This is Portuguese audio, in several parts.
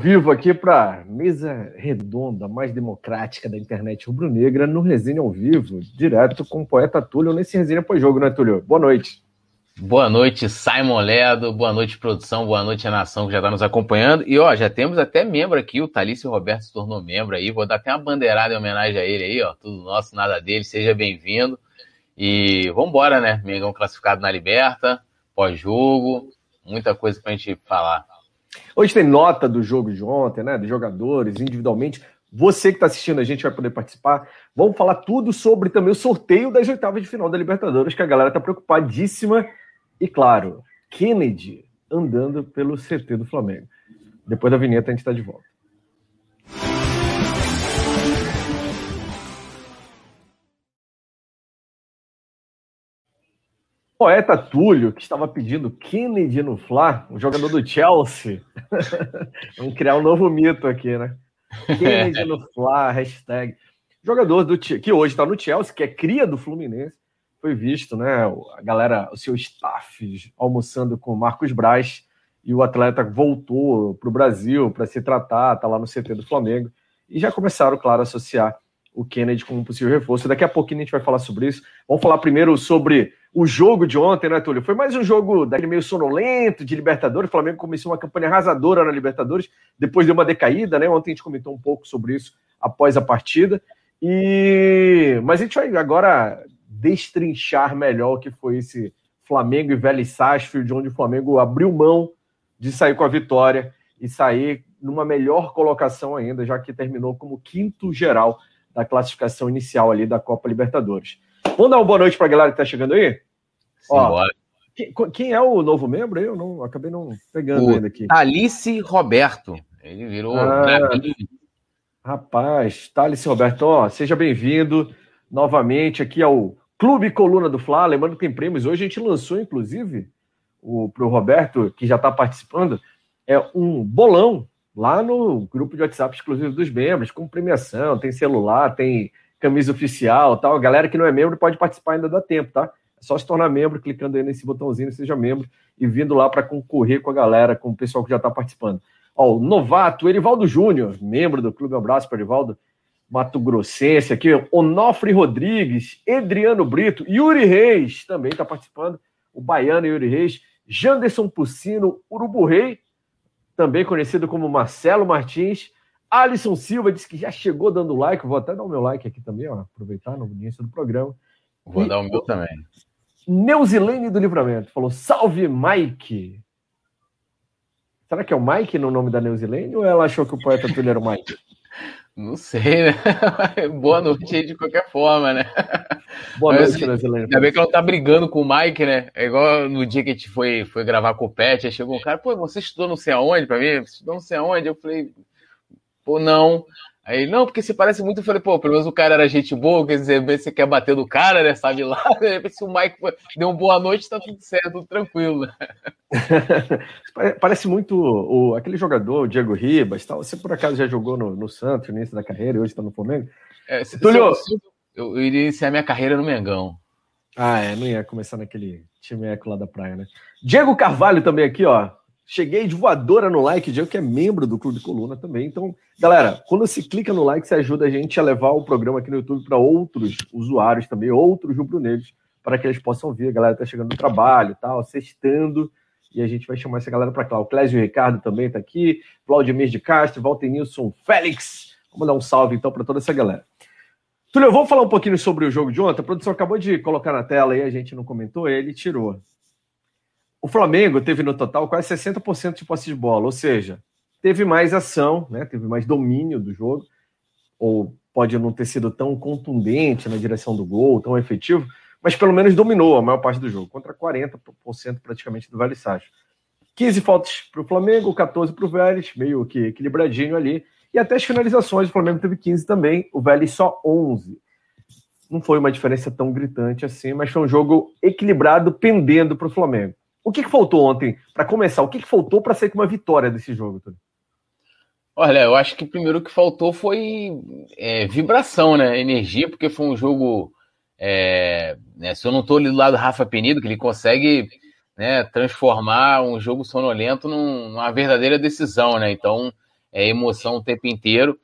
Vivo aqui para mesa redonda mais democrática da internet rubro-negra no Resenha ao vivo, direto com o poeta Túlio nesse Resenha pós-jogo, né, Túlio? Boa noite. Boa noite, Simon Ledo. Boa noite, produção. Boa noite, a nação que já está nos acompanhando. E ó, já temos até membro aqui. O Thalício Roberto se tornou membro aí. Vou dar até uma bandeirada em homenagem a ele aí, ó. Tudo nosso, nada dele. Seja bem-vindo. E vamos embora, né? Mengão classificado na Liberta, pós-jogo. Muita coisa para a gente falar. Hoje tem nota do jogo de ontem, né? Dos jogadores, individualmente. Você que está assistindo a gente vai poder participar. Vamos falar tudo sobre também o sorteio das oitavas de final da Libertadores, que a galera está preocupadíssima. E claro, Kennedy andando pelo CT do Flamengo. Depois da vinheta a gente está de volta. Poeta Túlio, que estava pedindo Kennedy no Fla, um jogador do Chelsea. Vamos criar um novo mito aqui, né? Kennedy no Fla, hashtag. Jogador do que hoje está no Chelsea, que é cria do Fluminense, foi visto, né? A galera, o seu staff almoçando com o Marcos Braz e o atleta voltou para o Brasil para se tratar, tá lá no CT do Flamengo. E já começaram, claro, a associar o Kennedy como um possível reforço. Daqui a pouquinho a gente vai falar sobre isso. Vamos falar primeiro sobre o jogo de ontem, né, Túlio? Foi mais um jogo daquele meio sonolento de Libertadores. O Flamengo começou uma campanha arrasadora na Libertadores, depois deu uma decaída, né? Ontem a gente comentou um pouco sobre isso após a partida. E mas a gente vai agora destrinchar melhor o que foi esse Flamengo e Vélez Sarsfield, onde o Flamengo abriu mão de sair com a vitória e sair numa melhor colocação ainda, já que terminou como quinto geral da classificação inicial ali da Copa Libertadores. Vamos dar uma boa noite para a galera que está chegando aí? Sim, Ó, quem, é o novo membro? Eu não, acabei não pegando o ainda aqui. Alice Roberto. Ele virou. Ah, rapaz, Thalice Roberto, ó, seja bem-vindo novamente aqui ao Clube Coluna do Fla. Lembrando que tem prêmios. Hoje a gente lançou, inclusive, para o Roberto, que já está participando, é um bolão lá no grupo de WhatsApp exclusivo dos membros, com premiação, tem celular, tem camisa oficial tal. Galera que não é membro pode participar, ainda dá tempo, tá? É só se tornar membro, clicando aí nesse botãozinho, seja membro, e vindo lá para concorrer com a galera, com o pessoal que já está participando. Ó, o novato, Erivaldo Júnior, membro do clube, abraço para Erivaldo. Mato Grossense aqui, Onofre Rodrigues, Adriano Brito, Yuri Reis também está participando, o baiano Yuri Reis, Janderson Pucino, Urubu Rei, também conhecido como Marcelo Martins, Alisson Silva disse que já chegou dando like. Vou até dar o meu like aqui também, ó, aproveitar no início do programa. Vou e, dar o meu também. Neuzilene do Livramento falou: Salve, Mike! Será que é o Mike no nome da Neuzilene ou ela achou que o poeta Túlio era o Mike? Não sei, né? Boa noite aí de qualquer forma, né? Boa noite, assim, Neuzilene. Ainda bem que ela não tá brigando com o Mike, né? É igual no dia que a gente foi, foi gravar com o Pet, aí chegou um cara, pô, você estudou não sei aonde pra mim? Você estudou não sei aonde? Eu falei, Pô, não. Aí, não, porque se parece muito, eu falei, pô, pelo menos o cara era gente boa, quer dizer, você quer bater do cara, né? Sabe lá? Se o Mike deu uma boa noite, tá tudo certo, tudo tranquilo. parece muito o, aquele jogador, o Diego Ribas, tal. Você por acaso já jogou no, no Santos no início da carreira e hoje tá no Flamengo? É, se, Túlio... Se eu, eu, eu iria iniciar minha carreira no Mengão. Ah, é, não ia começar naquele time eco lá da praia, né? Diego Carvalho também aqui, ó. Cheguei de voadora no like, Diego, que é membro do Clube Coluna também. Então, galera, quando você clica no like, você ajuda a gente a levar o programa aqui no YouTube para outros usuários também, outros rubro-negros, para que eles possam ver. A galera tá chegando no trabalho, tal, sextando, e a gente vai chamar essa galera para cá. O Clésio Ricardo também está aqui, Claudemir de Castro, Walter Nilson, Félix. Vamos dar um salve então para toda essa galera. Túlio, vamos falar um pouquinho sobre o jogo de ontem. A produção acabou de colocar na tela aí, a gente não comentou, ele tirou. O Flamengo teve no total quase 60% de posse de bola, ou seja, teve mais ação, né? teve mais domínio do jogo, ou pode não ter sido tão contundente na direção do gol, tão efetivo, mas pelo menos dominou a maior parte do jogo, contra 40% praticamente do Vélez Sarsfield. 15 faltas para o Flamengo, 14 para o Vélez, meio que equilibradinho ali. E até as finalizações, o Flamengo teve 15 também, o Vélez só 11. Não foi uma diferença tão gritante assim, mas foi um jogo equilibrado, pendendo para o Flamengo. O que, que faltou ontem, para começar? O que, que faltou para ser uma vitória desse jogo? Olha, eu acho que primeiro que faltou foi é, vibração, né? Energia, porque foi um jogo. É, né, se eu não estou ali do lado do Rafa Penido, que ele consegue né, transformar um jogo sonolento num, numa verdadeira decisão, né? Então, é emoção o tempo inteiro.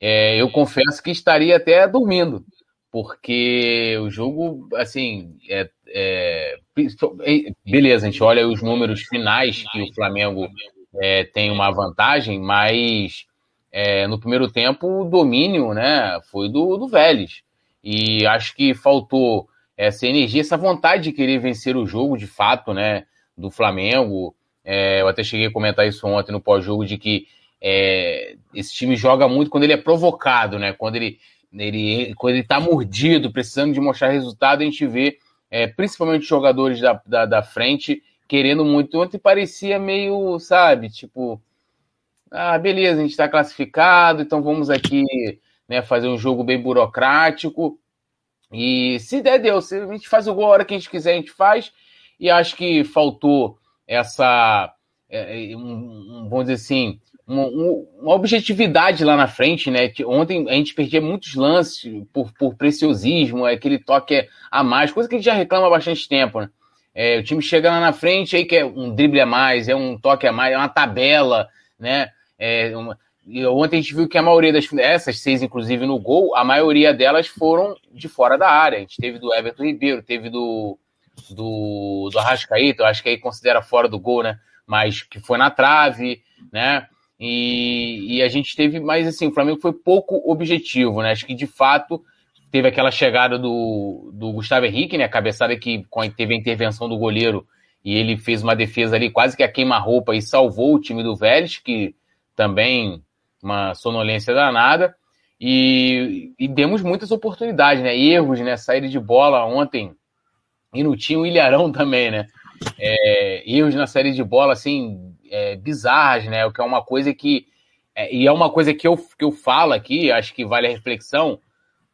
É, eu confesso que estaria até dormindo, porque o jogo, assim, é, é, beleza, a gente olha os números finais que o Flamengo é, tem uma vantagem, mas é, no primeiro tempo o domínio né, foi do, do Vélez. E acho que faltou essa energia, essa vontade de querer vencer o jogo de fato, né? Do Flamengo. É, eu até cheguei a comentar isso ontem no pós-jogo, de que é, esse time joga muito quando ele é provocado, né? Quando ele, ele, quando ele tá mordido, precisando de mostrar resultado, a gente vê é, principalmente jogadores da, da, da, frente querendo muito. Ontem parecia meio, sabe, tipo, ah, beleza, a gente está classificado, então vamos aqui né, fazer um jogo bem burocrático. E se der, deu. Se a gente faz o gol a hora que a gente quiser, a gente faz. E acho que faltou essa, é, é, um, um, vamos dizer assim, uma, uma, objetividade lá na frente, né? Ontem a gente perdia muitos lances por, por preciosismo, aquele toque a mais, coisa que a gente já reclama há bastante tempo, né? É, o time chega lá na frente, aí quer um drible a mais, é um toque a mais, é uma tabela, né? É uma... E ontem a gente viu que a maioria das essas seis, inclusive no gol, a maioria delas foram de fora da área. A gente teve do Everton Ribeiro, teve do do, do Arrascaíta, eu acho que aí considera fora do gol, né? Mas que foi na trave, né? E, e a gente teve, mas assim, o Flamengo foi pouco objetivo, né? Acho que de fato teve aquela chegada do, do Gustavo Henrique, né? A cabeçada que teve a intervenção do goleiro e ele fez uma defesa ali quase que a queima-roupa e salvou o time do Vélez, que também uma sonolência danada. E, e demos muitas oportunidades, né? Erros, né? Saída de bola ontem. E não tinha o Ilharão também, né? É, erros na série de bola, assim, é, bizarras, né? O que é uma coisa que. É, e é uma coisa que eu, que eu falo aqui, acho que vale a reflexão.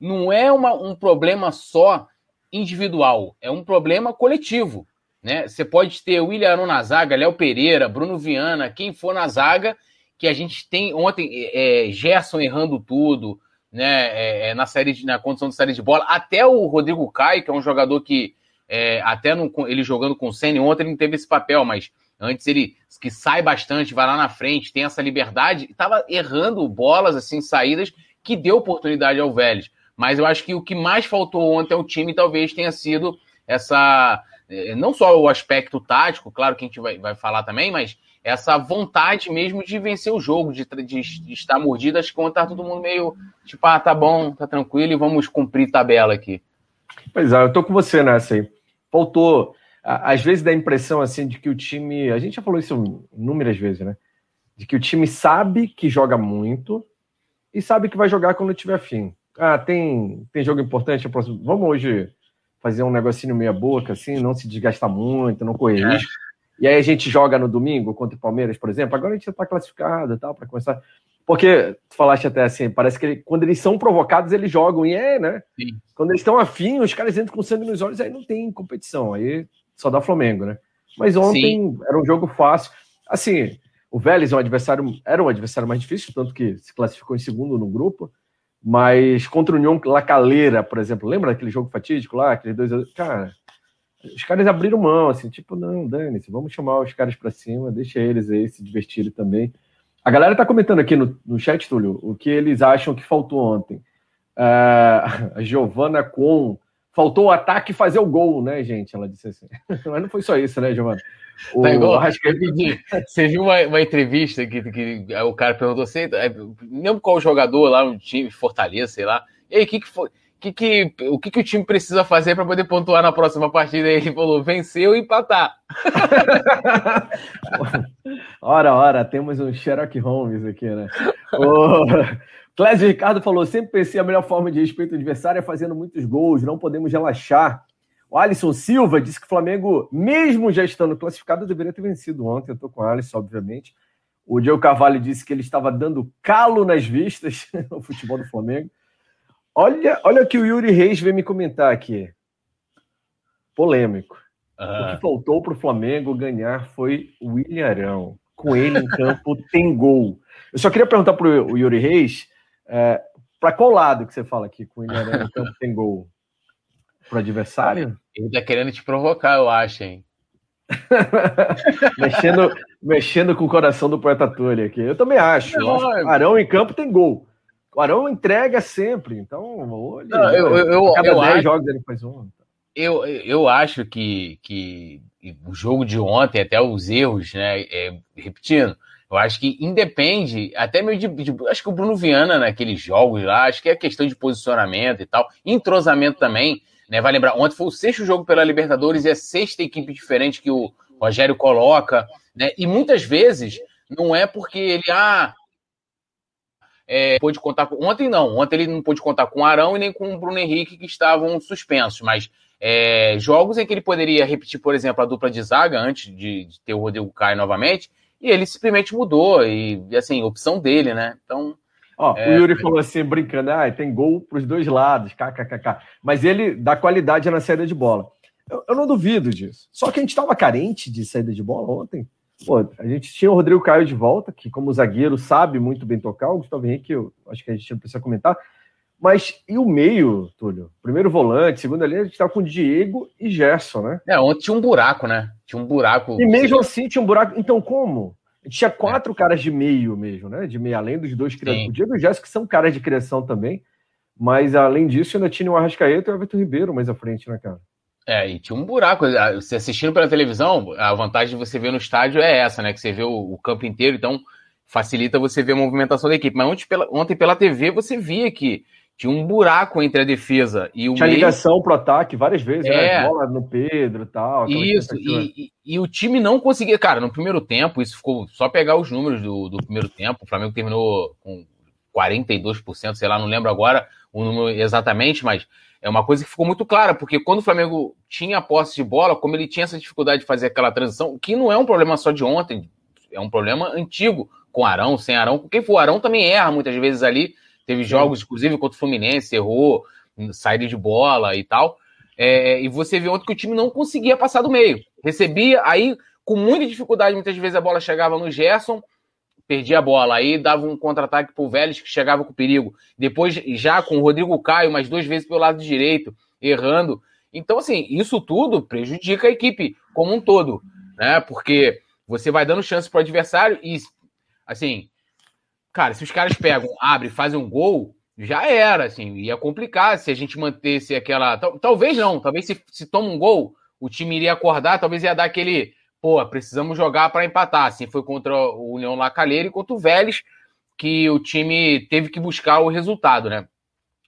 Não é uma, um problema só individual, é um problema coletivo. Né? Você pode ter William na zaga, Léo Pereira, Bruno Viana, quem for na zaga, que a gente tem ontem, é, é Gerson errando tudo, né? É, é, na série de, na condição de série de bola, até o Rodrigo Caio, que é um jogador que é, até no, ele jogando com o Senna, ontem ele não teve esse papel, mas Antes ele que sai bastante, vai lá na frente, tem essa liberdade, estava errando bolas assim, saídas que deu oportunidade ao Vélez. Mas eu acho que o que mais faltou ontem ao time talvez tenha sido essa eh, não só o aspecto tático, claro que a gente vai, vai falar também, mas essa vontade mesmo de vencer o jogo, de, de, de estar mordido, acho que tá todo mundo meio tipo, ah, tá bom, tá tranquilo e vamos cumprir tabela aqui. Pois é, eu tô com você nessa aí. Faltou às vezes dá a impressão assim de que o time, a gente já falou isso inúmeras vezes, né? De que o time sabe que joga muito e sabe que vai jogar quando tiver fim. Ah, tem, tem jogo importante, vamos hoje fazer um negocinho meia boca, assim, não se desgastar muito, não correr é. risco. E aí a gente joga no domingo contra o Palmeiras, por exemplo. Agora a gente já está classificado e tal, para começar. Porque tu falaste até assim, parece que ele, quando eles são provocados, eles jogam, e é, né? Sim. Quando eles estão afim, os caras entram com sangue nos olhos, aí não tem competição. Aí só dá Flamengo, né? Mas ontem Sim. era um jogo fácil. Assim, o Vélez é um adversário, era um adversário mais difícil, tanto que se classificou em segundo no grupo. Mas contra o União La Calera, por exemplo, lembra daquele jogo fatídico lá? Aqueles dois. Cara, os caras abriram mão, assim, tipo, não, dane-se, vamos chamar os caras para cima, deixa eles aí se divertirem também. A galera tá comentando aqui no, no chat, Túlio, o que eles acham que faltou ontem. Uh, a Giovana Com faltou o ataque fazer o gol, né, gente? Ela disse assim. Mas não foi só isso, né, Giovana? O... Tá igual, acho que você viu uma, uma entrevista que, que, o cara perguntou assim, lembro qual jogador lá, um time, Fortaleza, sei lá. E aí, o que, que foi? Que, que, o que, que o time precisa fazer para poder pontuar na próxima partida? E ele falou: venceu e empatar. ora, ora, temos um Sherlock Holmes aqui, né? O... Clésio Ricardo falou: sempre pensei a melhor forma de respeito ao adversário é fazendo muitos gols, não podemos relaxar. O Alisson Silva disse que o Flamengo, mesmo já estando classificado, deveria ter vencido ontem. Eu estou com o Alisson, obviamente. O Diego Carvalho disse que ele estava dando calo nas vistas no futebol do Flamengo. Olha, olha o que o Yuri Reis veio me comentar aqui. Polêmico. Uhum. O que faltou para o Flamengo ganhar foi o William Arão. Com ele em campo tem gol. Eu só queria perguntar para o Yuri Reis, é, para qual lado que você fala aqui com o William Arão em campo tem gol? Para o adversário? Ele tá querendo te provocar, eu acho, hein? mexendo, mexendo com o coração do poeta Túlio aqui. Eu também acho. Não, acho é- Arão em campo tem gol. O Arão entrega sempre. Então, olha, não, eu, eu, eu, cada eu 10 acho, jogos ele faz um. Eu, eu acho que, que o jogo de ontem, até os erros, né? É, repetindo, eu acho que independe, até meio de, de, Acho que o Bruno Viana naqueles jogos lá, acho que é questão de posicionamento e tal, entrosamento também. Né? Vai lembrar, ontem foi o sexto jogo pela Libertadores e a sexta equipe diferente que o Rogério coloca. Né? E muitas vezes não é porque ele ah, é, pôde contar com. Ontem não, ontem ele não pôde contar com o Arão e nem com o Bruno Henrique, que estavam suspensos, mas é, jogos em que ele poderia repetir, por exemplo, a dupla de zaga antes de, de ter o Rodrigo Caio novamente, e ele simplesmente mudou, e assim, opção dele, né? Então Ó, é, o Yuri falou assim, brincando, ah, tem gol para os dois lados, kkkk. Mas ele dá qualidade na saída de bola. Eu, eu não duvido disso. Só que a gente estava carente de saída de bola ontem. Pô, a gente tinha o Rodrigo Caio de volta, que como zagueiro sabe muito bem tocar, o Gustavo Henrique, eu acho que a gente não precisa comentar. Mas e o meio, Túlio? Primeiro volante, segundo ali, a gente estava com Diego e Gerson, né? É, ontem tinha um buraco, né? Tinha um buraco. E mesmo assim tinha um buraco. Então como? tinha quatro é. caras de meio mesmo, né? De meio, além dos dois criadores. O Diego e o Jéssica são caras de criação também. Mas além disso, ainda tinha o Arrascaeta e o Everton Ribeiro mais à frente, né, cara? É, e tinha um buraco. Ah, você assistindo pela televisão, a vantagem de você ver no estádio é essa, né? Que você vê o, o campo inteiro, então facilita você ver a movimentação da equipe. Mas ontem pela, ontem pela TV você via que tinha um buraco entre a defesa e o tinha meio. ligação pro ataque várias vezes, né? é. né? Bola no Pedro tal, Isso, e, e, e, o time não conseguia. Cara, no primeiro tempo, isso ficou só pegar os números do, do primeiro tempo. O Flamengo terminou com 42%, sei lá, não lembro agora o número exatamente, mas é uma coisa que ficou muito clara, porque quando o Flamengo tinha a posse de bola, como ele tinha essa dificuldade de fazer aquela transição, que não é um problema só de ontem, é um problema antigo, com Arão, sem Arão, quem for Arão também erra muitas vezes ali, Teve jogos, inclusive, contra o Fluminense, errou, saída de bola e tal. É, e você vê ontem que o time não conseguia passar do meio. Recebia, aí, com muita dificuldade, muitas vezes a bola chegava no Gerson, perdia a bola. Aí dava um contra-ataque pro Vélez, que chegava com perigo. Depois, já com o Rodrigo Caio, mais duas vezes pelo lado direito, errando. Então, assim, isso tudo prejudica a equipe como um todo, né? Porque você vai dando chance pro adversário e, assim, cara, se os caras pegam, abrem, fazem um gol, já era, assim, ia complicar se a gente mantesse aquela. Talvez não, talvez se, se toma um gol, o time iria acordar, talvez ia dar aquele. Pô, precisamos jogar para empatar. Assim foi contra o União Lacalheira e contra o Vélez, que o time teve que buscar o resultado, né?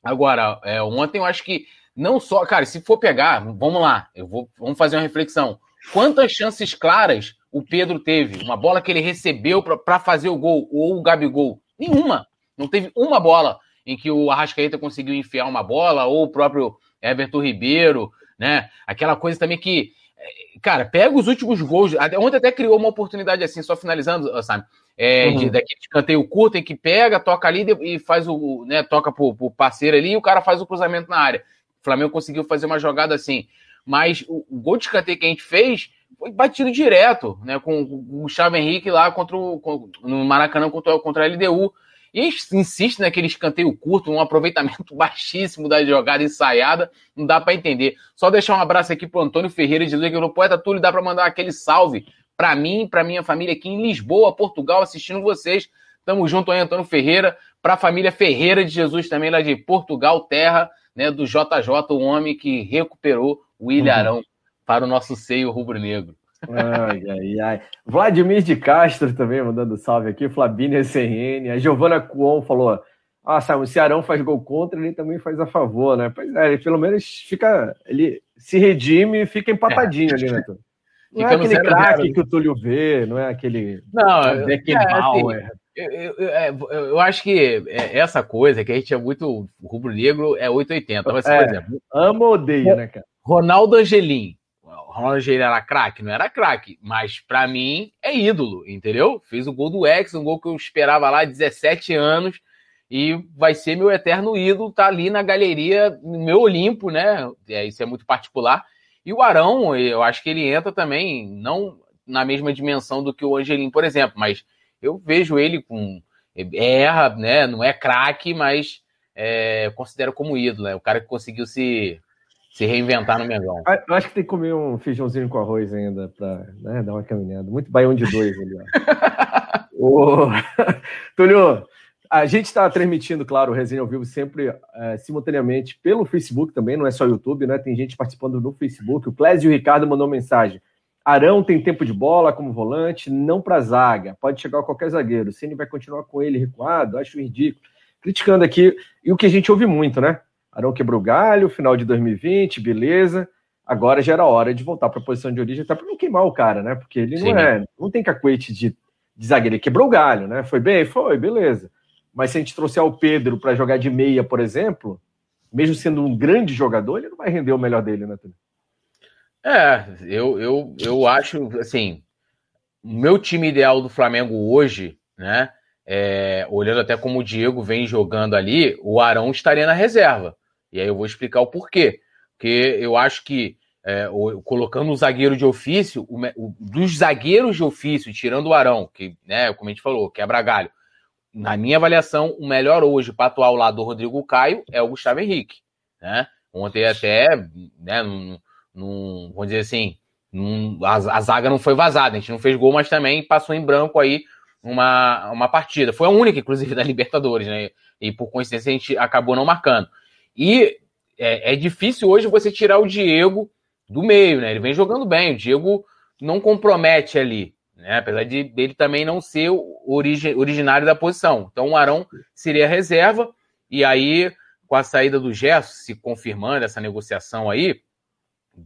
Agora, é, ontem eu acho que não só. Cara, se for pegar, vamos lá, eu vou, vamos fazer uma reflexão. Quantas chances claras o Pedro teve? Uma bola que ele recebeu para fazer o gol, ou o Gabigol? Nenhuma. Não teve uma bola em que o Arrascaeta conseguiu enfiar uma bola, ou o próprio Everton Ribeiro, né? Aquela coisa também que. Eh, cara, pega os últimos gols. Ontem até criou uma oportunidade assim, só finalizando, sabe? É, uhum. de, daquele canteio curto em que pega, toca ali e faz o. Né, toca pro, pro parceiro ali e o cara faz o cruzamento na área. O Flamengo conseguiu fazer uma jogada assim. Mas o, o gol de escanteio que a gente fez foi batido direto, né? Com o Gustavo Henrique lá contra o, no Maracanã contra, contra a LDU. E insiste naquele escanteio curto, um aproveitamento baixíssimo da jogada ensaiada, não dá para entender. Só deixar um abraço aqui pro Antônio Ferreira de Jesus, que no Poeta Túlio dá para mandar aquele salve para mim, para minha família aqui em Lisboa, Portugal, assistindo vocês. Tamo junto aí, Antônio Ferreira, para a família Ferreira de Jesus também, lá de Portugal, terra né, do JJ, o homem que recuperou o Ilharão uhum. Para o nosso seio rubro-negro. Ai, ai, ai. Vladimir de Castro também mandando salve aqui, Flavínia CRN. A Giovana Cuon falou: Ah, sabe, o Cearão faz gol contra, ele também faz a favor, né? Pois é, ele pelo menos fica. Ele se redime e fica empatadinho é. ali, né? Não fica é aquele craque que o Túlio vê, não é aquele. Não, é, é, é assim, eu, eu, eu, eu, acho que essa coisa que a gente é muito rubro-negro é 880. Mas, por exemplo. Ama ou odeia, né, cara? Ronaldo Angelim. Ronaldo Angelim era craque? Não era craque, mas para mim é ídolo, entendeu? Fez o gol do Ex, um gol que eu esperava lá 17 anos e vai ser meu eterno ídolo, tá ali na galeria, no meu Olimpo, né? É, isso é muito particular. E o Arão, eu acho que ele entra também, não na mesma dimensão do que o Angelim, por exemplo, mas eu vejo ele com. Erra, né? Não é craque, mas é, considero como ídolo, né? O cara que conseguiu se, se reinventar no Mengão. Eu acho que tem que comer um feijãozinho com arroz ainda para né, dar uma caminhada. Muito baião de dois ali, ó. Túlio, a gente está transmitindo, claro, o Resenha ao Vivo sempre é, simultaneamente pelo Facebook também, não é só YouTube, né? Tem gente participando no Facebook. O Clésio Ricardo mandou mensagem. Arão tem tempo de bola como volante, não para zaga. Pode chegar a qualquer zagueiro. O Ceni vai continuar com ele recuado, acho ridículo. Criticando aqui, e o que a gente ouve muito, né? Arão quebrou galho, final de 2020, beleza. Agora já era hora de voltar para a posição de origem, até para não queimar o cara, né? Porque ele Sim. não é, não tem cacuete de, de zagueiro, ele quebrou o galho, né? Foi bem? Foi, beleza. Mas se a gente trouxer o Pedro para jogar de meia, por exemplo, mesmo sendo um grande jogador, ele não vai render o melhor dele, né, Túlio? É, eu, eu, eu acho, assim, o meu time ideal do Flamengo hoje, né, é, olhando até como o Diego vem jogando ali, o Arão estaria na reserva. E aí eu vou explicar o porquê. Porque eu acho que, é, colocando o zagueiro de ofício, o, o, dos zagueiros de ofício, tirando o Arão, que, né, como a gente falou, quebra galho, na minha avaliação, o melhor hoje para atuar ao lado do Rodrigo Caio é o Gustavo Henrique. Né? Ontem até, né, num, num, vamos dizer assim, num, a, a, zaga não foi vazada, a gente não fez gol, mas também passou em branco aí uma, uma partida. Foi a única, inclusive, da Libertadores, né? E por coincidência a gente acabou não marcando. E é, é difícil hoje você tirar o Diego do meio, né? Ele vem jogando bem, o Diego não compromete ali né? Apesar de dele também não ser origi originário da posição. Então o Arão seria reserva, e aí, com a saída do Gerson, se confirmando essa negociação aí,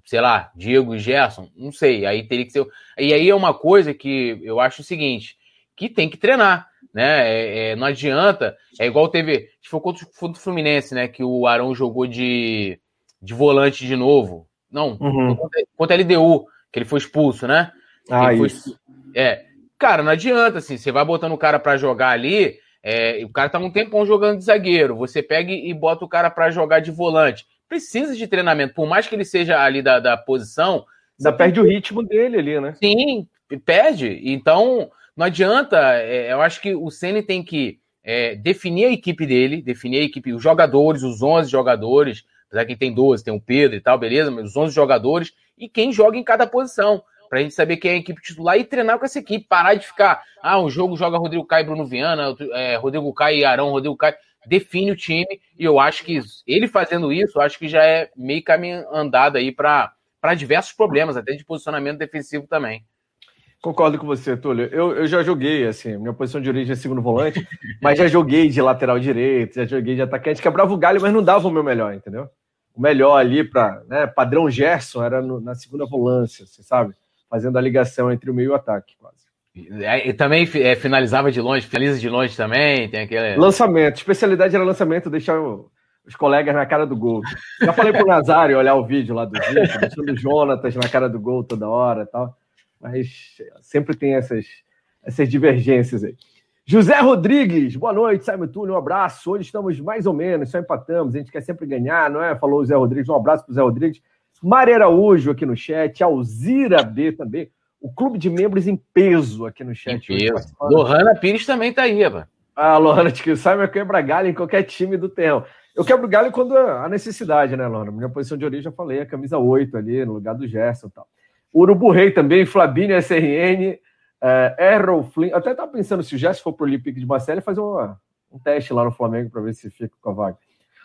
sei lá, Diego e Gerson, não sei, aí teria que ser. E aí é uma coisa que eu acho o seguinte: que tem que treinar. Né? É, é, não adianta, é igual teve. For contra o Fluminense, né? Que o Arão jogou de, de volante de novo. Não, uhum. contra, contra a LDU, que ele foi expulso, né? Ah, isso. Foi, é, cara, não adianta, assim, você vai botando o cara para jogar ali, é, o cara tá um tempão jogando de zagueiro, você pega e bota o cara para jogar de volante. Precisa de treinamento, por mais que ele seja ali da, da posição. Ainda perde o ritmo dele ali, né? Sim, perde. Então, não adianta. É, eu acho que o Ceni tem que é, definir a equipe dele, definir a equipe, os jogadores, os 11 jogadores, apesar que tem 12, tem o Pedro e tal, beleza, mas os 11 jogadores e quem joga em cada posição para a gente saber quem é a equipe titular e treinar com essa equipe. Parar de ficar, ah, um jogo joga Rodrigo Caio e Bruno Viana, é, Rodrigo Caio e Arão, Rodrigo Caio. Define o time e eu acho que ele fazendo isso, acho que já é meio caminho andado aí para diversos problemas, até de posicionamento defensivo também. Concordo com você, Túlio. Eu, eu já joguei, assim, minha posição de origem é segundo volante, mas já joguei de lateral direito, já joguei de atacante, quebrava o galho, mas não dava o meu melhor, entendeu? O melhor ali para, né, padrão Gerson era no, na segunda volância, você sabe? fazendo a ligação entre o meio e o ataque, quase. E também é, finalizava de longe, finaliza de longe também, tem aquele... Lançamento, especialidade era lançamento, deixar os colegas na cara do gol. Já falei pro Nazário olhar o vídeo lá do vídeo, deixando o Jonatas na cara do gol toda hora e tal, mas sempre tem essas, essas divergências aí. José Rodrigues, boa noite, Simon Túlio, um abraço. Hoje estamos mais ou menos, só empatamos, a gente quer sempre ganhar, não é? Falou o Zé Rodrigues, um abraço pro Zé Rodrigues. Mari Araújo aqui no chat, Alzira B também. O clube de membros em peso aqui no chat. Em peso. Lohana Pires também tá aí, mano. Ah, Lohana, que sabe, eu quebra galho em qualquer time do terreno. Eu quebro galho quando a necessidade, né, Lohana? Minha posição de origem, já falei, a camisa 8 ali, no lugar do Gerson e tal. Urubu Rei também, Flabinho SRN, é, Errol Flynn. Até tava pensando, se o Gerson for pro Olympique de Marseille, fazer uma, um teste lá no Flamengo para ver se fica com a vaga.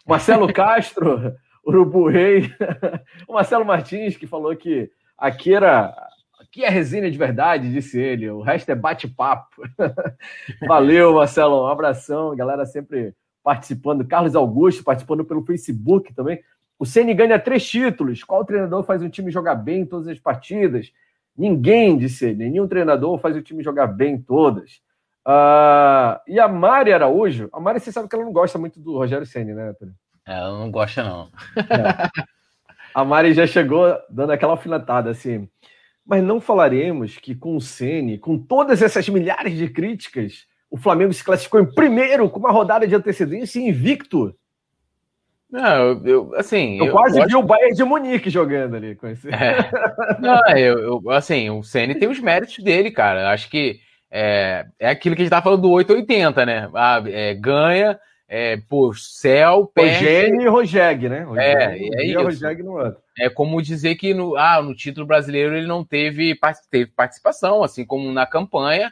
Marcelo Castro, Urubu Rei, o Marcelo Martins, que falou que aqui era. Aqui é resenha de verdade, disse ele. O resto é bate-papo. Valeu, Marcelo. Um abração. Galera sempre participando. Carlos Augusto participando pelo Facebook também. O Ceni ganha três títulos. Qual treinador faz um time jogar bem em todas as partidas? Ninguém, disse ele. Nenhum treinador faz o time jogar bem em todas. Uh, e a Mari Araújo, a Mari, você sabe que ela não gosta muito do Rogério Ceni, né, Antônio? Ela não gosta, não. É. A Mari já chegou dando aquela alfinetada assim. Mas não falaremos que com o Ceni, com todas essas milhares de críticas, o Flamengo se classificou em primeiro com uma rodada de antecedência invicto. Não, eu, eu assim. Eu, eu quase vi o Bayern de Munique jogando ali com esse. É. Não, eu, eu, assim, o Ceni tem os méritos dele, cara. Acho que é, é aquilo que a gente tá falando do 880, né? Ah, é, ganha, é, pô, céu, perde. e Rogeg, né? é, é isso. Rogeg no outro. É como dizer que no, ah, no título brasileiro ele não teve, teve participação, assim como na campanha.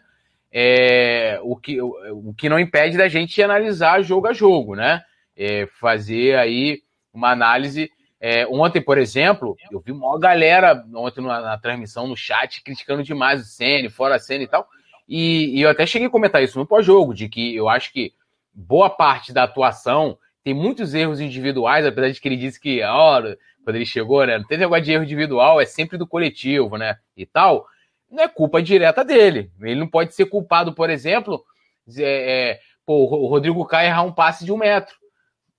É, o, que, o, o que não impede da gente analisar jogo a jogo, né? É, fazer aí uma análise. É, ontem, por exemplo, eu vi uma galera ontem na, na transmissão, no chat, criticando demais o Senna, fora a Senna e tal. E, e eu até cheguei a comentar isso no pós-jogo, de que eu acho que boa parte da atuação tem muitos erros individuais, apesar de que ele disse que, ó, quando ele chegou, né, não tem negócio de erro individual, é sempre do coletivo, né, e tal, não é culpa direta dele. Ele não pode ser culpado, por exemplo, é, é, pô, o Rodrigo Caio errar um passe de um metro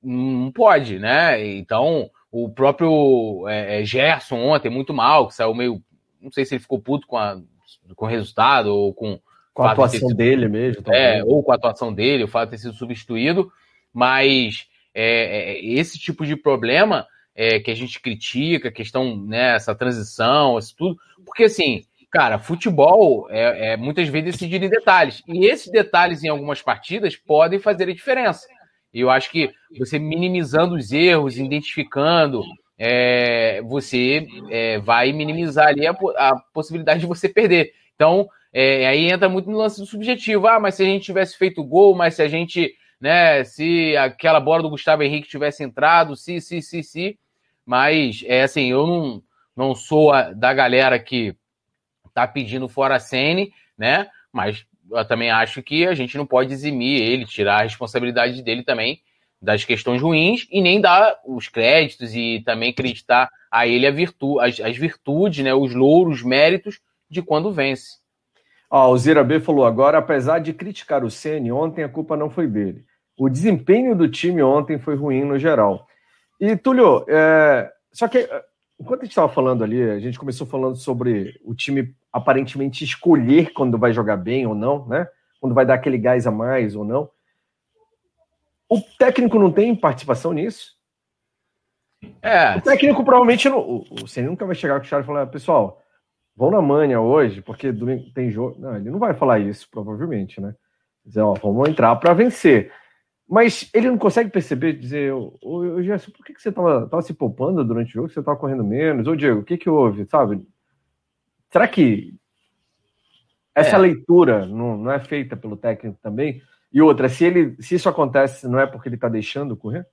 não pode, né? Então, o próprio é, é, Gerson ontem, muito mal, que saiu meio. Não sei se ele ficou puto com, a, com o resultado ou com. Com a atuação de dele mesmo. É, ou com a atuação dele, o fato de ter sido substituído, mas é, é, esse tipo de problema é, que a gente critica, a questão, né, essa transição, isso tudo, porque assim, cara, futebol é, é muitas vezes decidido em detalhes, e esses detalhes em algumas partidas podem fazer a diferença. E eu acho que você minimizando os erros, identificando, é, você é, vai minimizar ali a, a, possibilidade de você perder. Então, é, aí entra muito no lance do subjetivo. Ah, mas se a gente tivesse feito gol, mas se a gente, né, se aquela bola do Gustavo Henrique tivesse entrado, se, se, se, se. Mas, é assim, eu não, não sou a, da galera que tá pedindo fora a Sene, né? Mas eu também acho que a gente não pode eximir ele, tirar a responsabilidade dele também das questões ruins e nem dar os créditos e também acreditar a ele a virtu as, as virtudes, né, os louros, os méritos de quando vence. Ó, o Zira B falou agora, apesar de criticar o Ceni ontem, a culpa não foi dele. O desempenho do time ontem foi ruim no geral. E, Túlio, é... só que enquanto a gente estava falando ali, a gente começou falando sobre o time aparentemente escolher quando vai jogar bem ou não, né? Quando vai dar aquele gás a mais ou não. O técnico não tem participação nisso? É. O técnico provavelmente não. O, Senna nunca vai chegar com o cara e falar, pessoal, vão na manha hoje, porque tem jogo. Não, ele não vai falar isso, provavelmente, né? Dizer, ó, vamos entrar para vencer. Mas ele não consegue perceber, dizer, ô, Gerson, por que, que você estava se poupando durante o jogo? Você estava correndo menos? Ô, Diego, o que, que houve? Sabe? Será que essa é. leitura não, não é feita pelo técnico também? E outra, se ele, se isso acontece, não é porque ele está deixando correr?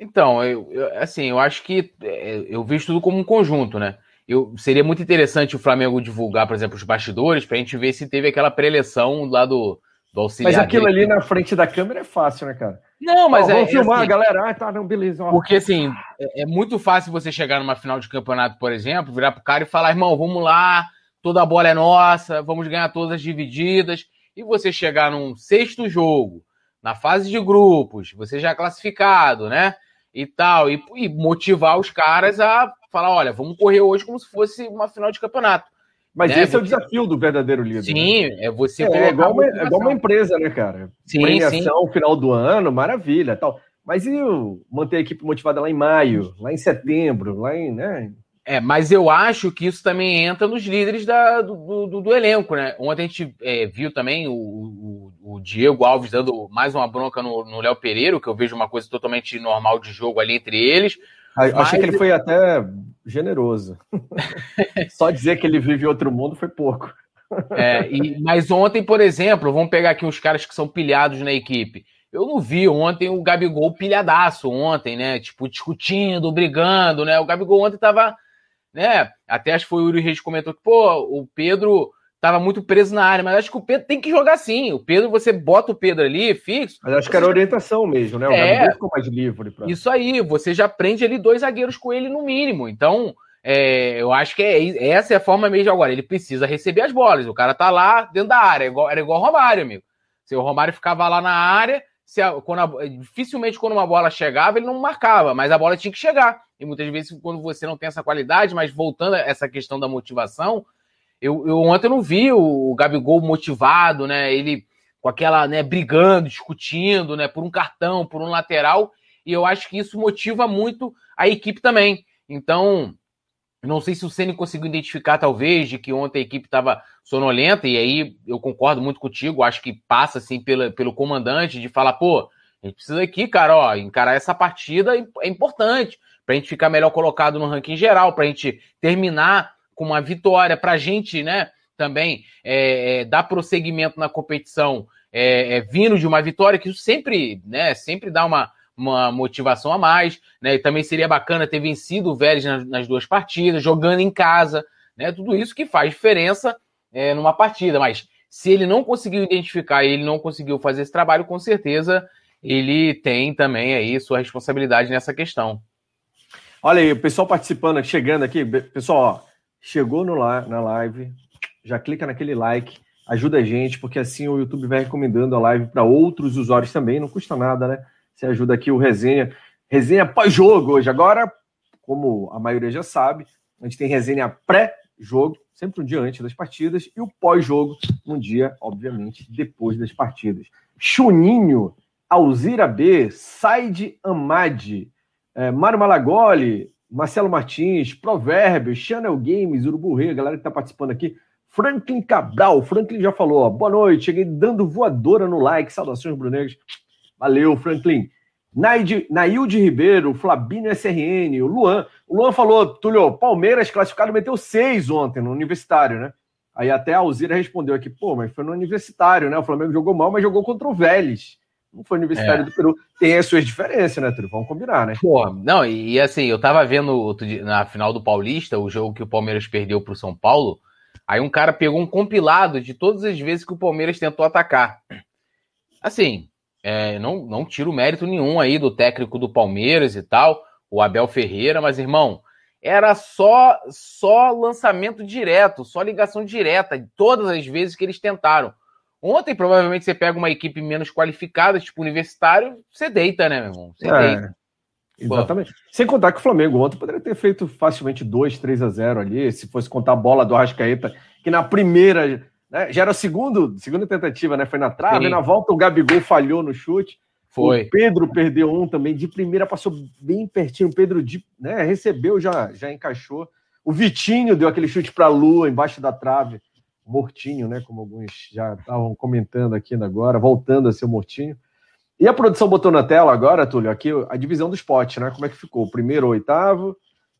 Então, eu, eu, assim, eu acho que é, eu vejo tudo como um conjunto, né? Eu, seria muito interessante o Flamengo divulgar, por exemplo, os bastidores, para a gente ver se teve aquela preleção lá do, do auxiliar. Mas aquilo ali na frente da câmera é fácil, né, cara? Não, mas oh, é. Vamos filmar, assim, galera. Ah, tá, não, beleza. Ó. Porque, assim, é, é, muito fácil você chegar numa final de campeonato, por exemplo, virar pro cara e falar, irmão, vamos lá, toda a bola é nossa, vamos ganhar todas as divididas. E você chegar num sexto jogo, na fase de grupos, você já classificado, né? E tal, e, e motivar os caras a falar: olha, vamos correr hoje como se fosse uma final de campeonato. Mas né? esse é o desafio do verdadeiro líder. Sim, né? é você. É, é, igual uma, é igual uma empresa, né, cara? Sim, Premiação sim. final do ano, maravilha, tal. Mas e manter a equipe motivada lá em maio, lá em setembro, lá em, né? É, mas eu acho que isso também entra nos líderes da, do, do, do elenco, né? Ontem a gente é, viu também o, o, o, Diego Alves dando mais uma bronca no Léo Pereira, que eu vejo uma coisa totalmente normal de jogo ali entre eles. Mas... Achei que ele foi até generoso. Só dizer que ele vive outro mundo foi pouco. É, e, mas ontem, por exemplo, vamos pegar aqui uns caras que são pilhados na equipe. Eu não vi ontem o Gabigol pilhadaço ontem, né? Tipo, discutindo, brigando, né? O Gabigol ontem tava, né? Até acho que foi o Yuri Reis que comentou que, pô, o Pedro estava muito preso na área, mas acho que o Pedro tem que jogar assim. O Pedro, você bota o Pedro ali, fixo. Mas acho que era orientação mesmo, né? O é, ficou mais livre. Pra... Isso aí, você já prende ali dois zagueiros com ele no mínimo. Então, é, eu acho que é, essa é a forma mesmo agora. Ele precisa receber as bolas. O cara tá lá dentro da área, igual, era igual o Romário, amigo. Se o Romário ficava lá na área, se a, quando a, dificilmente quando uma bola chegava, ele não marcava, mas a bola tinha que chegar. E muitas vezes, quando você não tem essa qualidade, mas voltando a essa questão da motivação, eu, eu ontem não vi o, o Gabigol motivado, né? Ele com aquela, né, brigando, discutindo, né, por um cartão, por um lateral, e eu acho que isso motiva muito a equipe também. Então, não sei se o Ceni conseguiu identificar, talvez, de que ontem a equipe estava sonolenta, e aí eu concordo muito contigo, acho que passa assim pela, pelo comandante de falar, pô, a gente precisa aqui, cara, ó, encarar essa partida é importante, para a gente ficar melhor colocado no ranking geral, para a gente terminar com uma vitória, para a gente, né, também é, é, dar prosseguimento na competição é, é, vindo de uma vitória, que sempre, né, sempre dá uma, uma motivação a mais, né? E também seria bacana ter vencido o Vélez nas, nas duas partidas, jogando em casa, né? Tudo isso que faz diferença é, numa partida. Mas se ele não conseguiu identificar e ele não conseguiu fazer esse trabalho, com certeza ele tem também aí sua responsabilidade nessa questão. Olha aí, o pessoal participando, chegando aqui, pessoal, ó, chegou no, na live, já clica naquele like, ajuda a gente, porque assim o YouTube vai recomendando a live para outros usuários também, não custa nada, né? Você ajuda aqui o resenha. Resenha pós-jogo hoje. Agora, como a maioria já sabe, a gente tem resenha pré-jogo, sempre um dia antes das partidas, e o pós-jogo, um dia, obviamente, depois das partidas. Chuninho, Alzira B, Said Amadi, é, Mário Malagoli, Marcelo Martins, Provérbios, Channel Games, Urubu Rei, a galera que está participando aqui. Franklin Cabral, Franklin já falou, ó, boa noite, cheguei dando voadora no like, saudações brunegras. Valeu, Franklin. Nailde Ribeiro, Flabinho SRN, o Luan. O Luan falou, Túlio, Palmeiras classificado meteu seis ontem no Universitário, né? Aí até a Alzira respondeu aqui, pô, mas foi no Universitário, né? O Flamengo jogou mal, mas jogou contra o Vélez. Não foi Universitário é. do Peru. Tem as suas diferenças, né, Túlio? Vamos combinar, né? Pô, não, e, assim, eu tava vendo na final do Paulista, o jogo que o Palmeiras perdeu pro São Paulo, aí um cara pegou um compilado de todas as vezes que o Palmeiras tentou atacar. Assim, é, não, não tiro mérito nenhum aí do técnico do Palmeiras e tal, o Abel Ferreira, mas, irmão, era só só lançamento direto, só ligação direta, todas as vezes que eles tentaram. Ontem, provavelmente, você pega uma equipe menos qualificada, tipo universitário, você deita, né, meu irmão? Você é, deita. Exatamente. Pô. Sem contar que o Flamengo ontem poderia ter feito facilmente 2, 3 a 0 ali, se fosse contar a bola do Arrascaeta, que na primeira né? Já era a segundo, segunda tentativa, né? Foi na trave, na volta o Gabigol falhou no chute. Foi. O Pedro perdeu um também, de primeira passou bem pertinho. O Pedro de, né, recebeu, já, já encaixou. O Vitinho deu aquele chute para a lua embaixo da trave. Mortinho, né? Como alguns já estavam comentando aqui agora, voltando a ser o Mortinho. E a produção botou na tela agora, Túlio, aqui a divisão dos potes, né? Como é que ficou? O primeiro, o oitavo,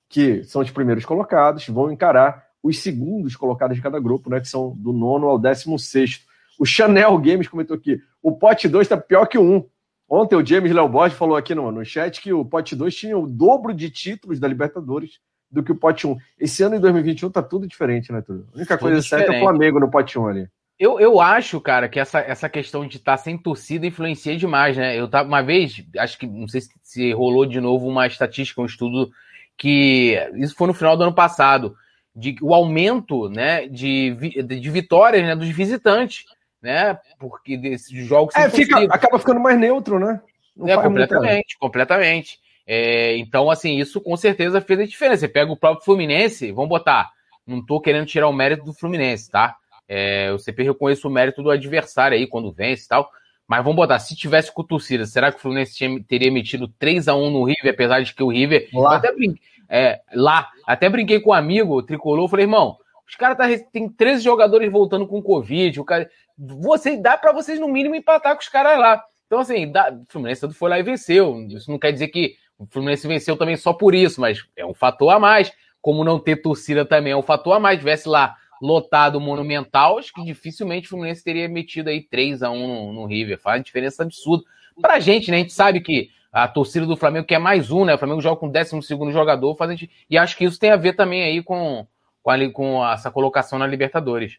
que são os primeiros colocados, vão encarar os segundos colocados de cada grupo, né? Que são do nono ao décimo sexto. O Chanel Games comentou aqui: o pote 2 está pior que o 1. Um. Ontem o James Léo Borges falou aqui no, no chat que o pote 2 tinha o dobro de títulos da Libertadores do que o pote 1. Um. Esse ano em 2021 tá tudo diferente, né, tudo? A única tudo coisa diferente. certa é o Flamengo no pote 1 um ali. Eu, eu acho, cara, que essa, essa questão de estar tá sem torcida influencia demais, né? Eu tava uma vez, acho que não sei se, se rolou de novo uma estatística, um estudo que isso foi no final do ano passado de o aumento né, de, de vitórias né, dos visitantes, né? Porque desses jogos é, fica, acaba ficando mais neutro, né? Não é, completamente, completamente. É, então, assim, isso com certeza fez a diferença. Você pega o próprio Fluminense, vamos botar. Não tô querendo tirar o mérito do Fluminense, tá? É, eu sempre reconheço o mérito do adversário aí quando vence e tal. Mas vamos botar, se tivesse com torcida, será que o Fluminense tinha, teria metido 3 a 1 no River, apesar de que o River. Lá. até brinquei é, lá. Até brinquei com um amigo, tricolor, falei, irmão, os caras tá, tem 13 jogadores voltando com Covid. O cara, você, dá para vocês, no mínimo, empatar com os caras lá. Então, assim, dá, o Fluminense foi lá e venceu. Isso não quer dizer que o Fluminense venceu também só por isso, mas é um fator a mais. Como não ter torcida também é um fator a mais. Tivesse lá lotado Monumental, acho que dificilmente o Fluminense teria metido aí 3 a 1 no, no River. Faz uma diferença absurda. Pra gente, né? A gente sabe que a torcida do Flamengo quer mais um, né? O Flamengo joga com o 12 jogador, faz gente... e acho que isso tem a ver também aí com, com, a, com essa colocação na Libertadores.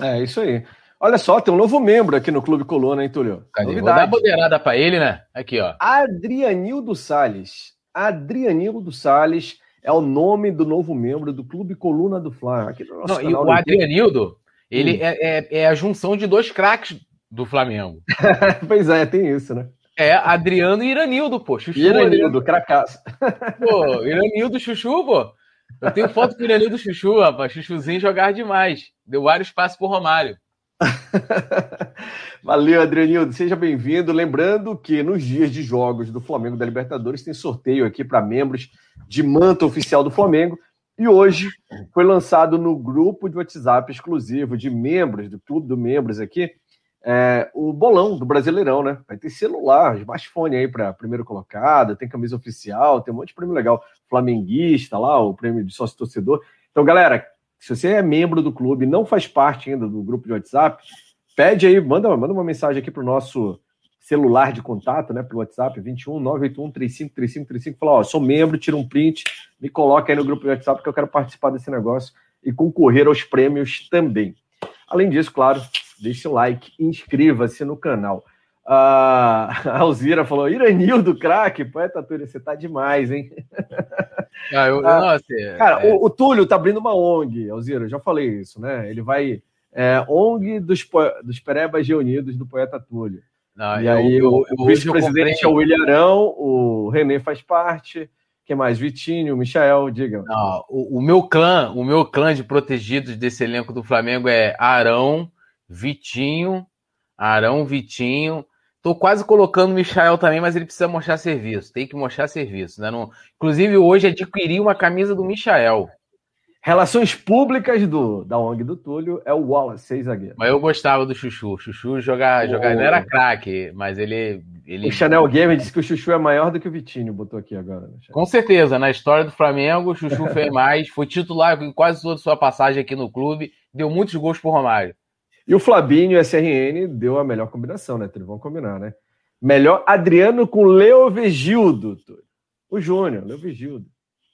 É, isso aí. Olha só, tem um novo membro aqui no Clube Coluna, hein, Túlio? Cadê? Vou dar a bandeirada pra ele, né? Aqui, ó. Adrianildo Sales. Adrianildo Sales é o nome do novo membro do Clube Coluna do Fla. Aqui no Não, e o Adrianildo, ele hum. é, é, é, a junção de dois craques do Flamengo. pois é, tem isso, né? É Adriano e Iranildo, pô. Chuchu, Iranildo, cracaço. Pô, Iranildo, Chuchu, pô. Eu tenho foto com o Iranildo Chuchu, rapaz. Chuchuzinho jogar demais. Deu vários passos pro Romário. Valeu, Adrianildo. Seja bem-vindo. Lembrando que nos dias de jogos do Flamengo da Libertadores tem sorteio aqui para membros de manto oficial do Flamengo. E hoje foi lançado no grupo de WhatsApp exclusivo de membros, do Clube dos Membros aqui, é, o bolão do Brasileirão, né? Vai ter celular, smartphone aí para primeiro colocado, tem camisa oficial, tem um monte de prêmio legal. Flamenguista lá, o prêmio de sócio torcedor. Então, galera, se você é membro do clube, não faz parte ainda do grupo de WhatsApp, pede aí, manda, manda uma mensagem aqui para o nosso celular de contato, né, pelo WhatsApp, 21 981 35 35 35, fala, ó, sou membro, tira um print, me coloca aí no grupo de WhatsApp que eu quero participar desse negócio e concorrer aos prêmios também. Além disso, claro, deixe o like, inscreva-se no canal. A Alzira falou: Iranildo, craque, poeta Túlio, você tá demais, hein? Ah, eu, ah, nossa, cara, é... o, o, Túlio tá abrindo uma ONG, Alzira, eu já falei isso, né? Ele vai. É, ONG dos, dos Perebas Reunidos do poeta Túlio. Não, e eu, aí eu, o, o vice-presidente é o William Arão, o René faz parte. Quem mais? Vitinho, Michael, diga. Não, o, o, meu clã, o meu clã de protegidos desse elenco do Flamengo é Arão, Vitinho, Arão, Vitinho, Tô quase colocando o Michael também, mas ele precisa mostrar serviço. Tem que mostrar serviço. Né? Não... Inclusive, hoje adquiri uma camisa do Michael. Relações públicas do, da ONG do Túlio é o Wallace, seis zagueiro. Mas eu gostava do Chuchu. Chuchu jogar, oh. jogar ele era craque, mas ele, ele. O Chanel Gamer disse que o Chuchu é maior do que o Vitinho, botou aqui agora. Com certeza, na história do Flamengo, o Chuchu fez mais, foi titular em quase toda a sua passagem aqui no clube, deu muitos gols pro Romário. E o Flavinho e o SRN deu a melhor combinação, né? Vamos combinar, né? Melhor Adriano com Leo Vegildo. O Júnior, Leo Vegildo.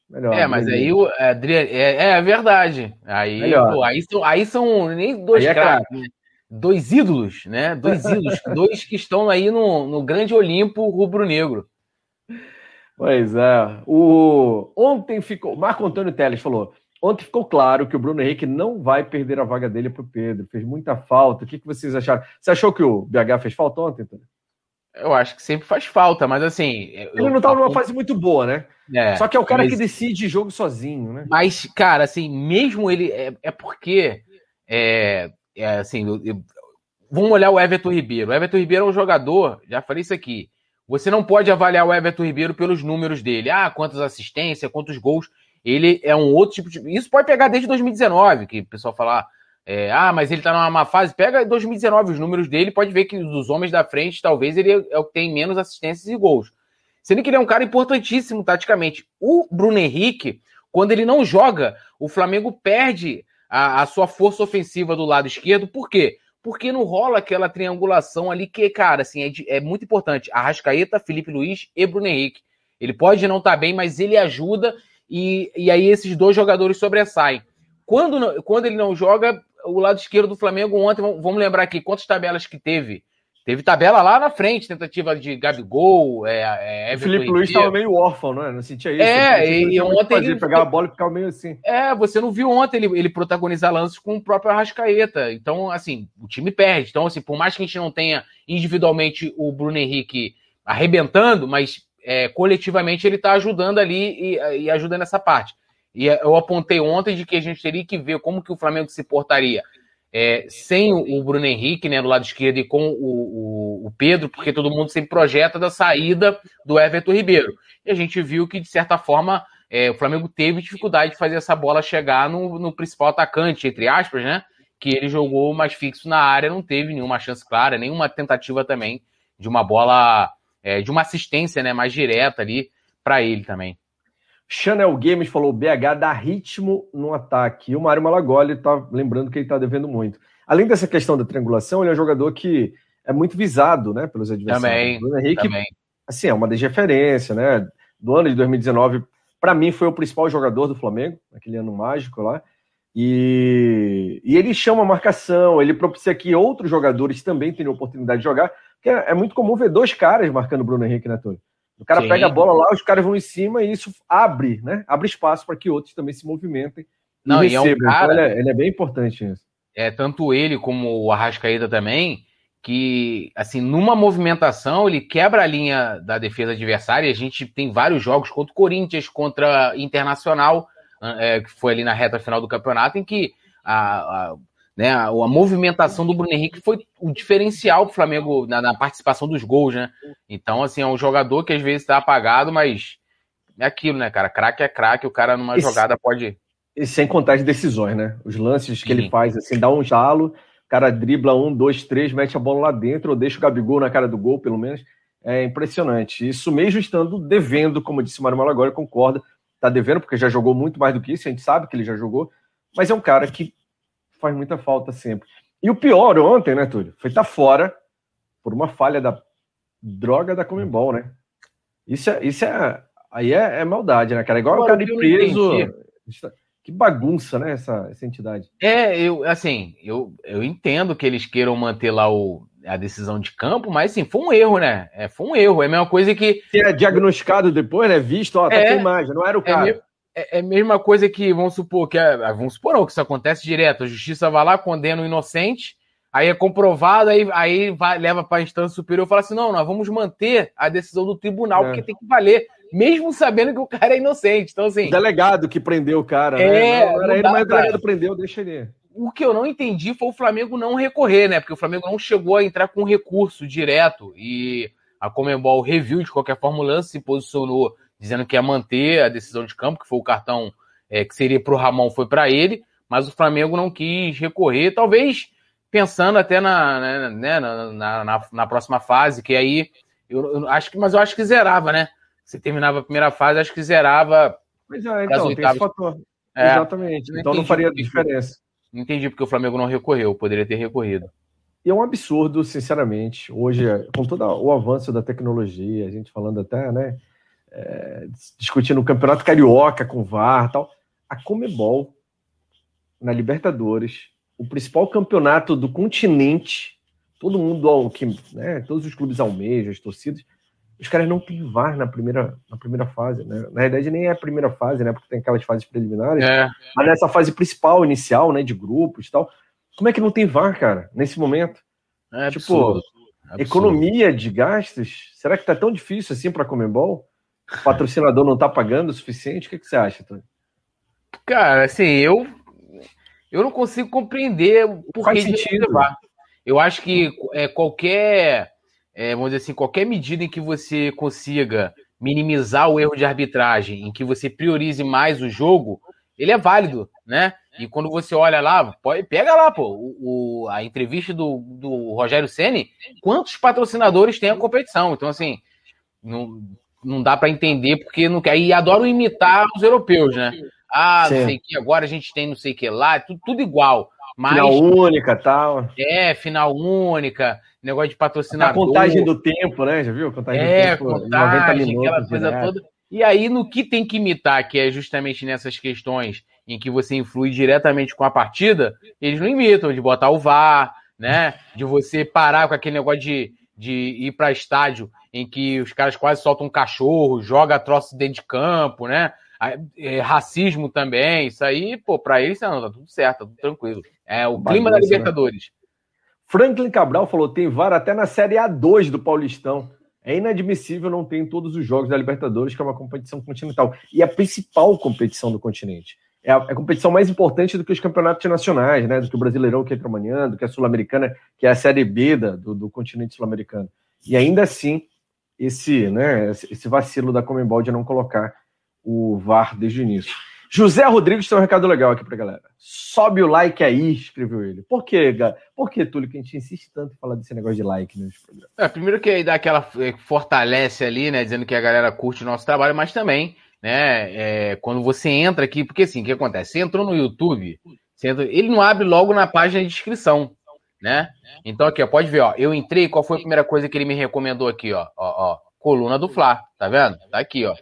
Melhor, é, mas aí o Adriano. É, é verdade. Aí, pô, aí, são, aí são nem dois é caras, né? dois ídolos, né? Dois ídolos, dois que estão aí no, no grande Olimpo rubro-negro. Pois é. O... Ontem ficou. Marco Antônio Teles falou: Ontem ficou claro que o Bruno Henrique não vai perder a vaga dele para o Pedro. Fez muita falta. O que, que vocês acharam? Você achou que o BH fez falta ontem, Antônio? Eu acho que sempre faz falta, mas assim. Ele não estava numa fase muito boa, né? É, Só que é o cara mas... que decide jogo sozinho, né? Mas, cara, assim, mesmo ele. É, é porque. É, é assim. Eu, eu, vamos olhar o Everton Ribeiro. O Everton Ribeiro é um jogador, já falei isso aqui. Você não pode avaliar o Everton Ribeiro pelos números dele. Ah, quantas assistências, quantos gols ele é um outro tipo de. Isso pode pegar desde 2019, que o pessoal fala, é, ah, mas ele tá numa má fase. Pega 2019 os números dele, pode ver que dos homens da frente, talvez ele é o que tem menos assistências e gols. Sendo que ele é um cara importantíssimo taticamente. O Bruno Henrique, quando ele não joga, o Flamengo perde a, a sua força ofensiva do lado esquerdo. Por quê? Porque não rola aquela triangulação ali que, cara, assim, é, de, é muito importante. Arrascaeta, Felipe Luiz e Bruno Henrique. Ele pode não estar tá bem, mas ele ajuda e, e aí esses dois jogadores sobressaem. Quando, quando ele não joga, o lado esquerdo do Flamengo ontem, vamos lembrar aqui quantas tabelas que teve. Teve tabela lá na frente, tentativa de Gabigol, é, é, o Felipe Luiz estava meio órfão, né? Não sentia isso. É, e, e ontem fazer, ele pegar a bola e ficar meio assim. É, você não viu ontem ele, ele protagonizar lances com o próprio Arrascaeta. Então, assim, o time perde. Então, assim, por mais que a gente não tenha individualmente o Bruno Henrique arrebentando, mas é, coletivamente ele está ajudando ali e, e ajudando essa parte. E eu apontei ontem de que a gente teria que ver como que o Flamengo se portaria é, sem o Bruno Henrique, né, do lado esquerdo, e com o, o, o, Pedro, porque todo mundo sempre projeta da saída do Everton Ribeiro. E a gente viu que, de certa forma, é, o Flamengo teve dificuldade de fazer essa bola chegar no, no, principal atacante, entre aspas, né? Que ele jogou mais fixo na área, não teve nenhuma chance clara, nenhuma tentativa também de uma bola é, de uma assistência né, mais direta ali para ele também. Chanel Games falou: BH dá ritmo no ataque. E o Mário Malagoli está lembrando que ele está devendo muito. Além dessa questão da triangulação, ele é um jogador que é muito visado né, pelos adversários. Também. O Henrique, também. assim, é uma desreferência, né? Do ano de 2019, para mim, foi o principal jogador do Flamengo, naquele ano mágico lá. E, e ele chama a marcação, ele propicia que outros jogadores também tenham oportunidade de jogar. Porque é, é muito comum ver dois caras marcando o Bruno Henrique, né, Tony? O cara Sim. pega a bola lá, os caras vão em cima e isso abre, né? Abre espaço para que outros também se movimentem. Não, e, e é um cara, então, ele, é, ele, é, bem importante isso. É, tanto ele como o Arrascaeta também, que, assim, numa movimentação, ele quebra a linha da defesa adversária. A gente tem vários jogos contra o Corinthians, contra Internacional, é, que foi ali na reta final do campeonato, em que a, a, né, a, a movimentação do Bruno Henrique foi o diferencial para o Flamengo na, na, participação dos gols, né? Então, assim, é um jogador que às vezes está apagado, mas é aquilo, né, cara? Craque é craque, o cara numa jogada pode. E sem contar as decisões, né? Os lances que Sim. ele faz, assim, dá um jalo cara dribla um, dois, três, mete a bola lá dentro, ou deixa o Gabigol na cara do gol, pelo menos. É impressionante. Isso mesmo estando devendo, como disse o Mário Malagora, concorda, tá devendo, porque já jogou muito mais do que isso, a gente sabe que ele já jogou, mas é um cara que faz muita falta sempre. E o pior ontem, né, Túlio? Foi estar tá fora por uma falha da droga da Comembol, né? Isso é, isso é aí é, é maldade, né, cara? Igual Agora, o cara ir preso. Que bagunça, né, essa, essa entidade. É, eu, assim, eu, eu entendo que eles queiram manter lá o, a decisão de campo, mas assim, foi um erro, né? É, foi um erro. É a mesma coisa que. Que é diagnosticado depois, né? Visto, ó, tá é, com imagem, não era o é cara. É, é a mesma coisa que, vamos supor, que é, ah, vamos supor não, que isso acontece direto. A justiça vai lá, condena o inocente, aí é comprovado, aí, aí vai, leva para a instância superior e fala assim: não, nós vamos manter a decisão do tribunal, é. porque tem que valer mesmo sabendo que o cara é inocente. Então, assim. O delegado que prendeu o cara, né? é, né? Não, era ele, mas o delegado prendeu, deixa ele. O que eu não entendi foi o Flamengo não recorrer, né? Porque o Flamengo não chegou a entrar com recurso direto. E a Comembol reviu de qualquer forma o lance, se posicionou dizendo que ia manter a decisão de campo, que foi o cartão é, que seria para o Ramon, foi para ele, mas o Flamengo não quis recorrer, talvez pensando até na, né, né na, na, na, na próxima fase, que aí eu, eu, acho que, mas eu acho que zerava, né? Você terminava a primeira fase, acho que zerava. Pois é, então, tem esse fator. É, Exatamente. Não então não faria diferença. Não entendi porque o Flamengo não recorreu, poderia ter recorrido. E é um absurdo, sinceramente, hoje, com todo o avanço da tecnologia, a gente falando até, né, é, discutindo o Campeonato Carioca com VAR tal, a Comebol, na Libertadores, o principal campeonato do continente, todo mundo, que, né, todos os clubes almejam, as torcidas, os caras não têm VAR na primeira, na primeira fase, né? Na verdade, nem é a primeira fase, né? Porque tem aquelas fases preliminares. É. Mas nessa fase principal, inicial, né? De grupos e tal. Como é que não tem VAR, cara, nesse momento? É tipo, absurdo. economia de gastos, será que tá tão difícil assim para Comembol? O patrocinador não tá pagando o suficiente? O que, que você acha, Tony? Cara, assim, eu eu não consigo compreender por Faz que sentido. Eu acho que é, qualquer é, vamos dizer assim, qualquer medida em que você consiga minimizar o erro de arbitragem, em que você priorize mais o jogo, ele é válido, né? E quando você olha lá, pode, pega lá, pô, o, o a entrevista do, do Rogério Ceni, quantos patrocinadores tem a competição? Então, assim, não, não dá para entender porque não quer. E adoram imitar os europeus, né? Ah, Sim. não sei que, agora a gente tem não sei que lá, tudo, tudo igual. Mas, final única tal. É, final única negócio de patrocinador. A contagem do tempo, né? Já viu? Contagem é, do tempo, contagem, minutos, aquela coisa direto. toda. E aí, no que tem que imitar, que é justamente nessas questões em que você influi diretamente com a partida, eles não imitam, de botar o VAR, né? De você parar com aquele negócio de, de ir para estádio em que os caras quase soltam um cachorro, joga troço dentro de campo, né? É, racismo também, isso aí, pô, pra eles não, tá tudo certo, tá tudo tranquilo. É o clima da né? Libertadores. Franklin Cabral falou: tem VAR até na Série A2 do Paulistão. É inadmissível não ter em todos os jogos da Libertadores, que é uma competição continental. E a principal competição do continente. É a, é a competição mais importante do que os campeonatos nacionais, né? Do que o Brasileirão, que é amanhã, do que a Sul-Americana, que é a Série B da, do, do continente sul-americano. E ainda assim, esse, né, esse vacilo da Comembol de não colocar o VAR desde o início. José Rodrigues tem um recado legal aqui pra galera. Sobe o like aí, escreveu ele. Por quê, Por que, Túlio, que a gente insiste tanto em falar desse negócio de like nos programas? É, primeiro que aí dá aquela. É, fortalece ali, né? Dizendo que a galera curte o nosso trabalho, mas também, né? É, quando você entra aqui, porque assim, o que acontece? Você entrou no YouTube, entra, ele não abre logo na página de inscrição, né? Então aqui, ó, pode ver, ó. Eu entrei, qual foi a primeira coisa que ele me recomendou aqui, ó? Ó, ó coluna do Fla, tá vendo? Tá aqui, ó.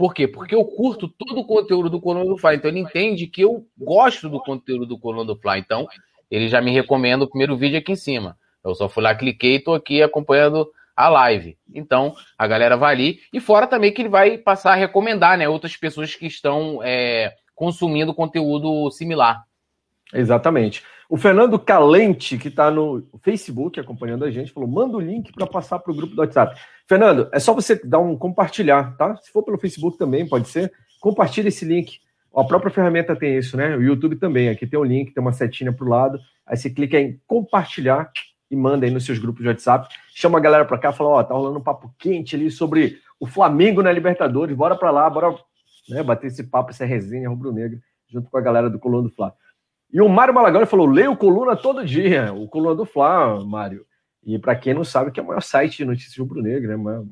Por quê? Porque eu curto todo o conteúdo do Coluna do Fly. Então ele entende que eu gosto do conteúdo do Coluna do Fly. Então ele já me recomenda o primeiro vídeo aqui em cima. Eu só fui lá, cliquei e estou aqui acompanhando a live. Então a galera vai ali. E fora também que ele vai passar a recomendar né, outras pessoas que estão é, consumindo conteúdo similar. Exatamente. O Fernando Calente, que está no Facebook acompanhando a gente, falou: manda o link para passar para o grupo do WhatsApp. Fernando, é só você dar um compartilhar, tá? Se for pelo Facebook também, pode ser. Compartilha esse link. A própria ferramenta tem isso, né? O YouTube também. Aqui tem um link, tem uma setinha para o lado. Aí você clica em compartilhar e manda aí nos seus grupos de WhatsApp. Chama a galera para cá, fala: ó, tá rolando um papo quente ali sobre o Flamengo na Libertadores. Bora para lá, bora né, bater esse papo, essa resenha rubro-negra, junto com a galera do Coluna do Fla. E o Mário Malagoli falou: leio Coluna todo dia, o Coluna do Fla, Mário. E para quem não sabe, que é o maior site de notícias rubro-negra, né?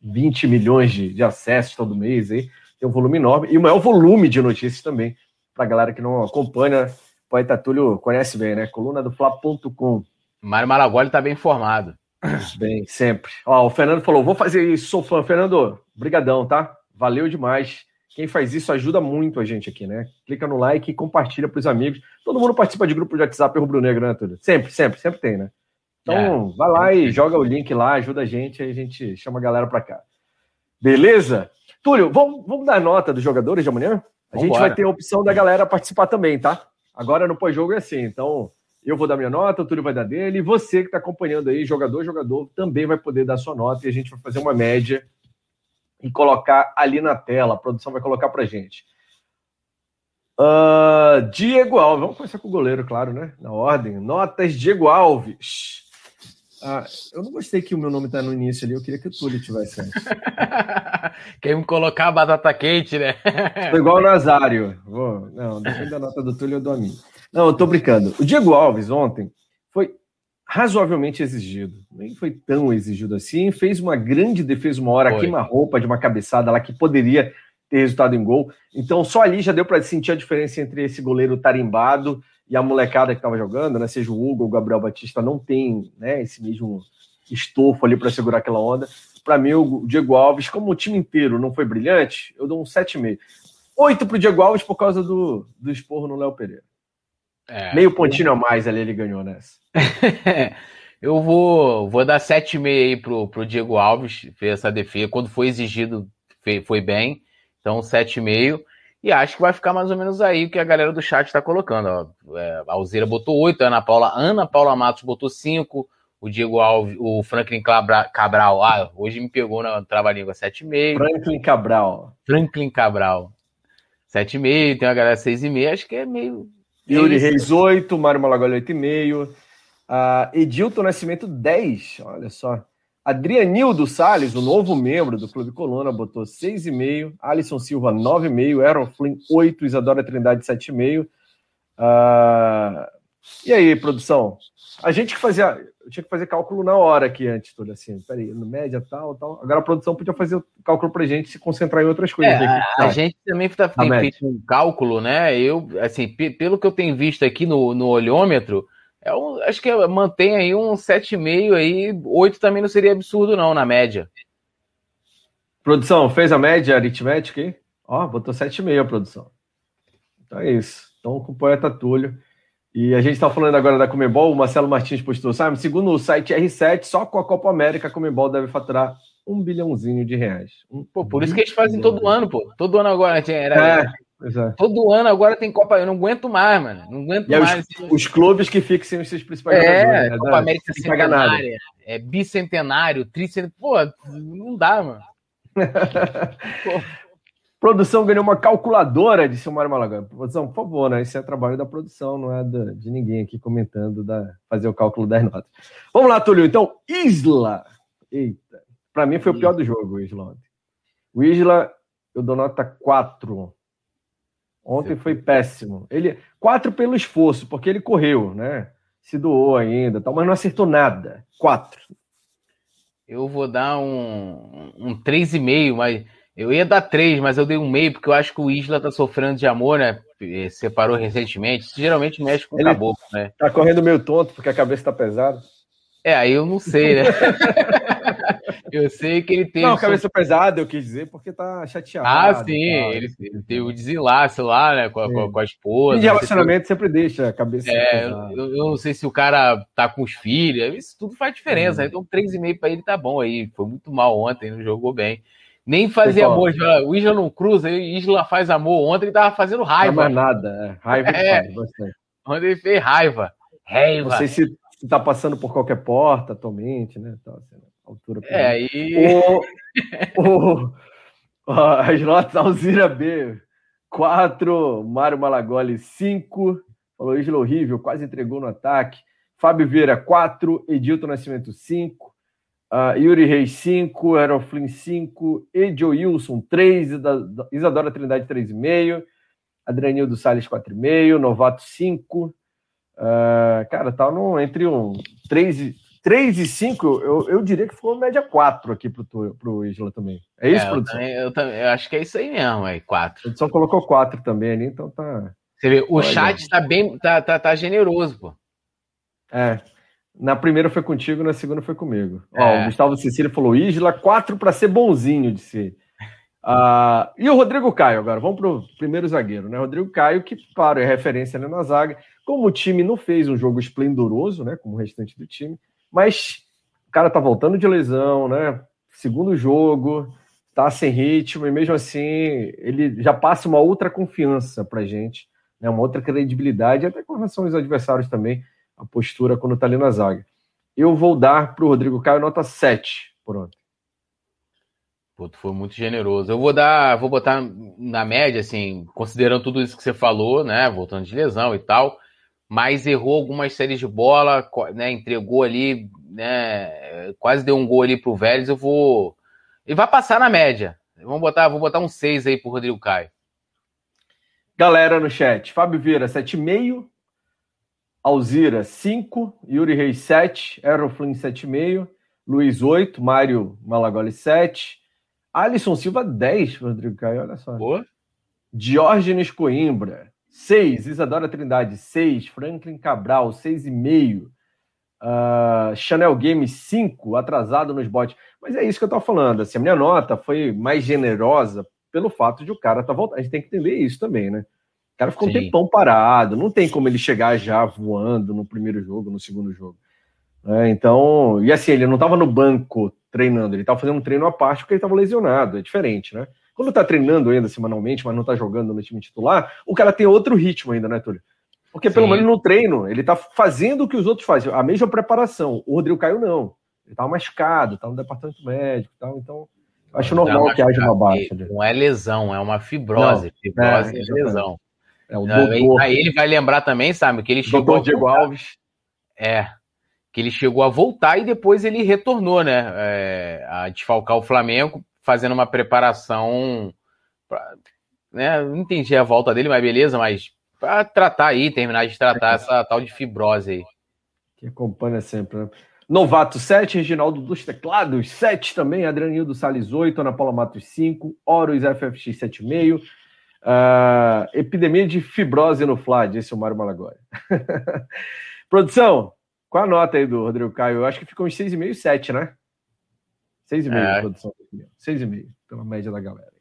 20 milhões de, de acessos todo mês aí, tem um volume enorme, e o maior volume de notícias também, para a galera que não acompanha, o Poeta Túlio conhece bem, né? Coluna do Fla.com. Mário Malagoli está bem informado. Bem, sempre. Ó, o Fernando falou: vou fazer isso, sou fã. Fernando, brigadão, tá? Valeu demais. Quem faz isso ajuda muito a gente aqui, né? Clica no like e compartilha para os amigos. Todo mundo participa de grupo de WhatsApp Rubro Negro, né, Túlio? Sempre, sempre, sempre tem, né? Então, é, vai lá e joga o link lá, ajuda a gente, aí a gente chama a galera para cá. Beleza? Túlio, vamos, vamos dar nota dos jogadores de amanhã? A Vambora. gente vai ter a opção da galera participar também, tá? Agora no pós-jogo é assim, então eu vou dar minha nota, o Túlio vai dar dele, e você que está acompanhando aí, jogador, jogador, também vai poder dar sua nota e a gente vai fazer uma média e colocar ali na tela. A produção vai colocar pra gente. Uh, Diego Alves, vamos começar com o goleiro, claro, né? Na ordem. Notas Diego Alves. Ah, eu não gostei que o meu nome tá no início ali, eu queria que o Túlio tivesse antes. Quer me colocar a batata quente, né? Tô igual o Nazário. Vou... Não, depende da nota do Túlio, eu dou a minha. Não, eu tô brincando. O Diego Alves ontem razoavelmente exigido. Nem foi tão exigido assim. Fez uma grande defesa uma hora, queima-roupa de uma cabeçada lá que poderia ter resultado em gol. Então só ali já deu para sentir a diferença entre esse goleiro tarimbado e a molecada que estava jogando, né? Seja o Hugo ou o Gabriel Batista, não tem né, esse mesmo estofo ali para segurar aquela onda. Para mim, o Diego Alves, como o time inteiro não foi brilhante, eu dou um 7,5. 8 para o Diego Alves por causa do, do esporro no Léo Pereira. É, Meio pontinho a mais ali ele ganhou nessa. eu vou, vou dar 7,5 aí pro, pro Diego Alves, fez essa defesa. Quando foi exigido, foi, bem. Então, 7,5. E acho que vai ficar mais ou menos aí o que a galera do chat está colocando. Ó. É, a Alzira botou 8, a Ana Paula, Ana Paula Matos botou 5, o Diego Alves, o Franklin Cabral, ah, hoje me pegou na trava-língua 7,5. Franklin Cabral. Franklin Cabral. 7,5, tem uma galera 6,5, acho que é meio Yuri Reis 8, Mário Malagoli 8,5. Uh, Edilton Nascimento 10, olha só. Adrianildo Salles, o novo membro do Clube Coluna, botou 6,5. Alisson Silva 9,5. Aaron Flynn 8. Isadora Trindade 7,5. Uh, ah, e aí, produção? A gente que fazia. Eu tinha que fazer cálculo na hora aqui antes, tudo assim. Peraí, no média, tal, tal. Agora a produção podia fazer o cálculo pra gente se concentrar em outras coisas. É, a, a gente também tá, tem feito um cálculo, né? Eu, assim, pelo que eu tenho visto aqui no, no olhômetro, é um, acho que mantém aí um 7,5 aí. 8 também não seria absurdo, não, na média. Produção, fez a média aritmética aí? Ó, botou 7,5 a produção. Então é isso. Então com o poeta Túlio. E a gente está falando agora da Comebol, o Marcelo Martins postou, sabe? Segundo o site R7, só com a Copa América a Comebol deve faturar um bilhãozinho de reais. Um pô, por isso que eles fazem todo ano, pô. Todo ano agora. Era, é, é. Todo ano agora tem Copa. Eu não aguento mais, mano. Não aguento mais. Os, os, clubes que fixem os seus principais é, jogadores. Né? Copa América centenária, é bicentenário, tricentenário. Pô, não dá, mano. Produção ganhou uma calculadora de Silmar Malagão. Produção, por favor, né? Esse é trabalho da produção, não é de ninguém aqui comentando, da, fazer o cálculo das notas. Vamos lá, Túlio. Então, Isla. Eita. Para mim foi o pior do jogo, o Isla ontem. O Isla, eu dou nota 4. Ontem foi péssimo. Ele 4 pelo esforço, porque ele correu, né? Se doou ainda, tal, mas não acertou nada. 4. Eu vou dar um, um 3,5, mas eu ia dar três, mas eu dei um meio, porque eu acho que o Isla tá sofrendo de amor, né? Separou recentemente. Isso geralmente mexe com o caboclo, né? Tá correndo meio tonto, porque a cabeça tá pesada. É, aí eu não sei, né? eu sei que ele teve. Não, cabeça pesada, eu quis dizer, porque tá chateado. Ah, sim, ele, ele, teve o desenlace lá, né, com a, com a esposa. E de relacionamento sempre deixa a cabeça é, pesada. Eu, eu, não sei se o cara tá com os filhos, isso tudo faz diferença. Hum. Então, 3,5 pra ele tá bom aí. Foi muito mal ontem, não jogou bem. Nem fazia amor. O Isla não cruza, o Isla faz amor. Ontem ele tava fazendo raiva. Não é nada. Raiva é. faz, Ontem ele fez raiva. Raiva. Não sei se, se tá passando por qualquer porta atualmente, né? Tá, assim, altura. É, aí. O, o, as notas, Alzira B, 4, Mário Malagoli, 5, falou Isla horrível, quase entregou no ataque. Fábio Vieira, 4, Edilton Nascimento, 5, uh, Yuri Reis, 5, Aeroflin, 5, Edio Wilson, 3, Isadora Trindade, 3,5, Adrianildo Salles, 4,5, Novato, 5. Uh, ah, cara, tá no, entre um 3, 3 e 5, eu, eu diria que foi uma média 4 aqui pro, pro Isla também. É isso, é, produção? Eu, também, eu, também, eu, acho que é isso aí mesmo, é 4. A produção colocou 4 também ali, então tá. Você vê, o Olha. chat tá bem, tá, tá, tá generoso, pô. É. Na primeira foi contigo, na segunda foi comigo. É. Ó, o Gustavo Cecília falou: Isla, 4 para ser bonzinho, disse. Uh, e o Rodrigo Caio agora, vamos para o primeiro zagueiro, né? Rodrigo Caio, que, claro, é referência né, na zaga. Como o time não fez um jogo esplendoroso, né? Como o restante do time, mas o cara tá voltando de lesão, né? Segundo jogo, tá sem ritmo, e mesmo assim ele já passa uma outra confiança pra gente, né? Uma outra credibilidade, até com relação aos adversários também, a postura quando tá ali na zaga. Eu vou dar pro Rodrigo Caio nota 7 por ontem. Puto, foi muito generoso. Eu vou dar, vou botar na média, assim, considerando tudo isso que você falou, né? Voltando de lesão e tal mas errou algumas séries de bola, né, entregou ali, né, quase deu um gol ali pro Vélez, eu vou... Ele vai passar na média. Vamos botar, vou botar um 6 aí pro Rodrigo Caio. Galera no chat, Fábio Vieira, 7,5. Alzira, 5. Yuri Reis, 7. Aeroflin, 7,5. Luiz, 8. Mário Malagoli, 7. Alisson Silva, 10. Rodrigo Caio, olha só. Boa. Diógenes Coimbra, 6, Isadora Trindade, 6, Franklin Cabral, 6,5. Uh, ah, Chanel Game 5, atrasado nos bots. Mas é isso que eu tô falando. Assim, a minha nota foi mais generosa pelo fato de o cara tá voltando. A gente tem que entender isso também, né? O cara ficou Sim. um tempão parado, não tem como ele chegar já voando no primeiro jogo, no segundo jogo. É, então, e assim, ele não estava no banco treinando, ele estava fazendo um treino à parte porque ele estava lesionado, é diferente, né? Quando tá treinando ainda semanalmente, mas não tá jogando no time titular, o cara tem outro ritmo ainda, né, Túlio? Porque Sim. pelo menos no treino, ele tá fazendo o que os outros fazem, a mesma preparação. O Rodrigo Caio não. Ele tá machucado, tá no departamento médico e tal, então acho normal que haja uma baixa. Não é lesão, é uma fibrose. Não, fibrose é, é lesão. É o doutor. Aí ele vai lembrar também, sabe, que ele chegou. Doutor Diego Alves. É. Que ele chegou a voltar e depois ele retornou, né? É, a desfalcar o Flamengo fazendo uma preparação. Pra, né, não entendi a volta dele, mas beleza, mas para tratar aí, terminar de tratar é. essa tal de fibrose aí. Que acompanha sempre, né? Novato 7, Reginaldo dos Teclados 7 também, Adrianildo Salles 8, Ana Paula Matos 5, Horus FFX 7,5. Uh, epidemia de fibrose no Fla, disse o Mário Malagória. Produção, qual a nota aí do Rodrigo Caio? Eu acho que ficou uns 6,5 e 7, né? 6,5 é. produção. 6,5 pela média da galera.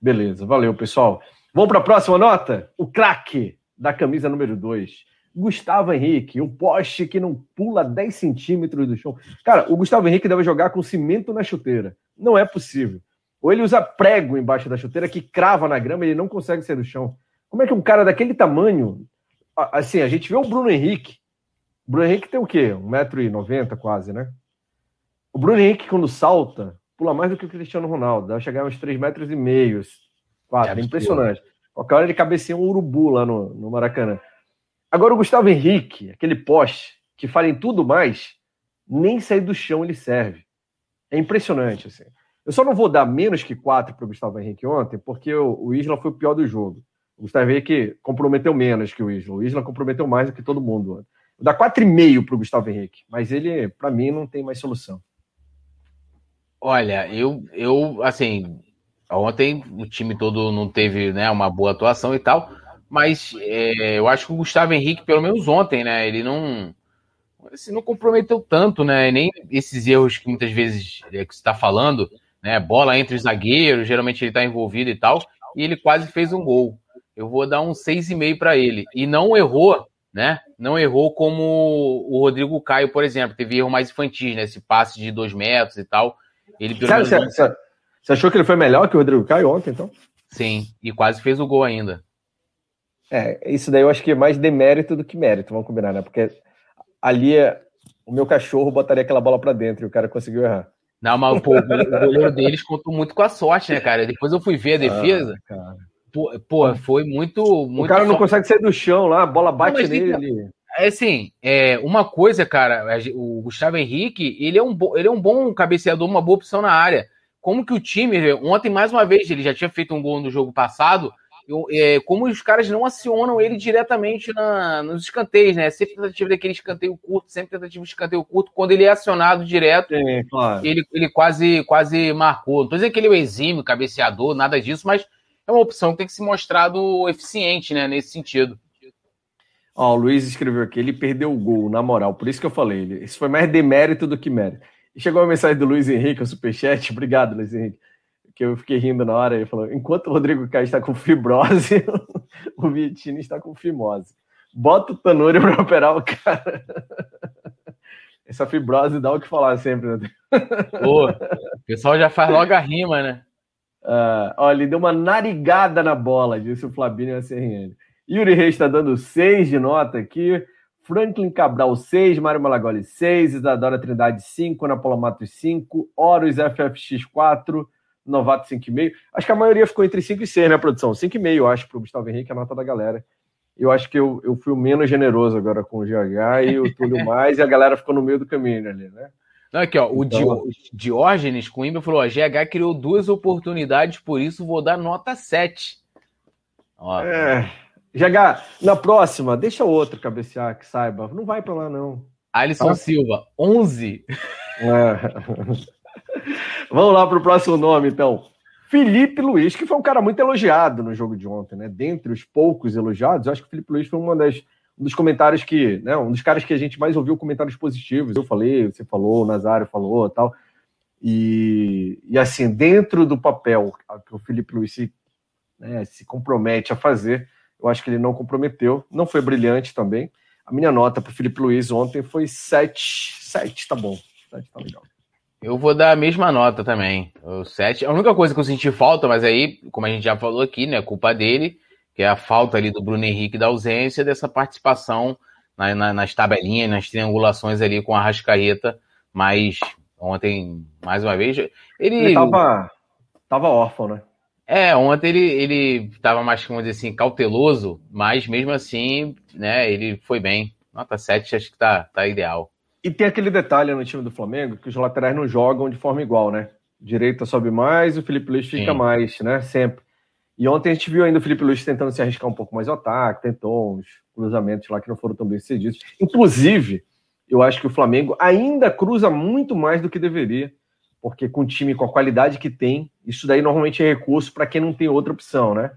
Beleza, valeu, pessoal. Vamos para a próxima nota? O craque da camisa número 2. Gustavo Henrique, o poste que não pula 10 centímetros do chão. Cara, o Gustavo Henrique deve jogar com cimento na chuteira. Não é possível. Ou ele usa prego embaixo da chuteira que crava na grama e ele não consegue sair do chão. Como é que um cara daquele tamanho. Assim, a gente vê o Bruno Henrique. O Bruno Henrique tem o quê? 1,90m quase, né? O Bruno Henrique, quando salta, pula mais do que o Cristiano Ronaldo. Deve chegar a uns 3 metros e meio. Quatro. É, impressionante. Qualquer hora ele cabeceia um urubu lá no, no Maracanã. Agora o Gustavo Henrique, aquele poste que fala em tudo mais, nem sair do chão ele serve. É impressionante, assim. Eu só não vou dar menos que 4 para o Gustavo Henrique ontem, porque o, Isla foi o pior do jogo. O Gustavo Henrique comprometeu menos que o Isla. O Isla comprometeu mais do que todo mundo. Vou dar 4,5 para o Gustavo Henrique, mas ele, para mim, não tem mais solução. Olha, eu, eu, assim, ontem o time todo não teve né, uma boa atuação e tal, mas é, eu acho que o Gustavo Henrique, pelo menos ontem, né, ele não, assim, não comprometeu tanto, né, nem esses erros que muitas vezes é, que você está falando, né, bola entre os zagueiros, geralmente ele está envolvido e tal, e ele quase fez um gol. Eu vou dar um 6,5 para ele. E não errou, né? Não errou como o Rodrigo Caio, por exemplo, teve erro mais infantil, né? Esse passe de dois metros e tal. Ele Sério, menos... você, você achou que ele foi melhor que o Rodrigo Caio ontem, então? Sim, e quase fez o gol ainda. É, isso daí eu acho que é mais demérito do que mérito, vamos combinar, né? Porque ali é, o meu cachorro botaria aquela bola para dentro e o cara conseguiu errar. Não, mas pô, o goleiro deles contou muito com a sorte, né, cara? Depois eu fui ver a defesa. Ah, pô, pô, foi muito, muito. O cara não consegue sair do chão lá, a bola bate não, nele ali. É assim, é, uma coisa, cara, o Gustavo Henrique, ele é, um, ele é um bom cabeceador, uma boa opção na área. Como que o time, ontem mais uma vez, ele já tinha feito um gol no jogo passado, é, como os caras não acionam ele diretamente na, nos escanteios, né? Sempre tentativa daquele escanteio curto, sempre tentativa de escanteio curto. Quando ele é acionado direto, é, claro. ele, ele quase, quase marcou. Não tô dizendo que ele é um exímio, cabeceador, nada disso, mas é uma opção que tem que se mostrado eficiente, né? Nesse sentido. Ó, o Luiz escreveu aqui, ele perdeu o gol, na moral. Por isso que eu falei, ele, isso foi mais demérito do que mérito. Chegou a mensagem do Luiz Henrique, o superchat. Obrigado, Luiz Henrique que eu fiquei rindo na hora, ele falou: enquanto o Rodrigo Caio está com fibrose, o Vitinho está com fimose. Bota o Tanuri para operar o cara. Essa fibrose dá o que falar sempre, né? Pô, o pessoal já faz logo a rima, né? Uh, olha, ele deu uma narigada na bola, disse o Flabinho SRN. Yuri Reis está dando 6 de nota aqui. Franklin Cabral 6, Mário Malagoli 6, Isadora Trindade 5, Ana Paula Matos 5, Horus FFX 4, novato 5,5. Acho que a maioria ficou entre 5 e 6, né, produção? 5,5, eu acho, para o Gustavo Henrique, a nota da galera. Eu acho que eu, eu fui o menos generoso agora com o GH e o Túlio mais, e a galera ficou no meio do caminho ali, né? Não, aqui, ó, então... o Diógenes Coimbra falou: ó, GH criou duas oportunidades, por isso vou dar nota 7. Ó. É. GH, na próxima, deixa outro cabecear que saiba. Não vai para lá, não. Alisson ah. Silva, 11. É. Vamos lá para o próximo nome, então. Felipe Luiz, que foi um cara muito elogiado no jogo de ontem, né? Dentre os poucos elogiados, eu acho que o Felipe Luiz foi uma das, um dos comentários que, né? Um dos caras que a gente mais ouviu comentários positivos. Eu falei, você falou, o Nazário falou tal. E, e assim, dentro do papel que o Felipe Luiz se, né, se compromete a fazer, eu acho que ele não comprometeu. Não foi brilhante também. A minha nota para o Felipe Luiz ontem foi 7. 7, tá bom. 7 tá legal. Eu vou dar a mesma nota também. O 7. A única coisa que eu senti falta, mas aí, como a gente já falou aqui, né? Culpa dele, que é a falta ali do Bruno Henrique da ausência dessa participação na, na, nas tabelinhas, nas triangulações ali com a Rascaeta. Mas ontem, mais uma vez, ele. Ele tava, tava órfão, né? É, ontem ele, ele tava mais, vamos dizer assim, cauteloso, mas mesmo assim, né, ele foi bem. Nota 7 acho que tá, tá ideal. E tem aquele detalhe no time do Flamengo que os laterais não jogam de forma igual, né? Direita sobe mais, o Felipe Luiz fica Sim. mais, né? Sempre. E ontem a gente viu ainda o Felipe Luiz tentando se arriscar um pouco mais ao ataque, tentou uns cruzamentos lá que não foram tão bem sucedidos. Inclusive, eu acho que o Flamengo ainda cruza muito mais do que deveria, porque com o time com a qualidade que tem, isso daí normalmente é recurso para quem não tem outra opção, né?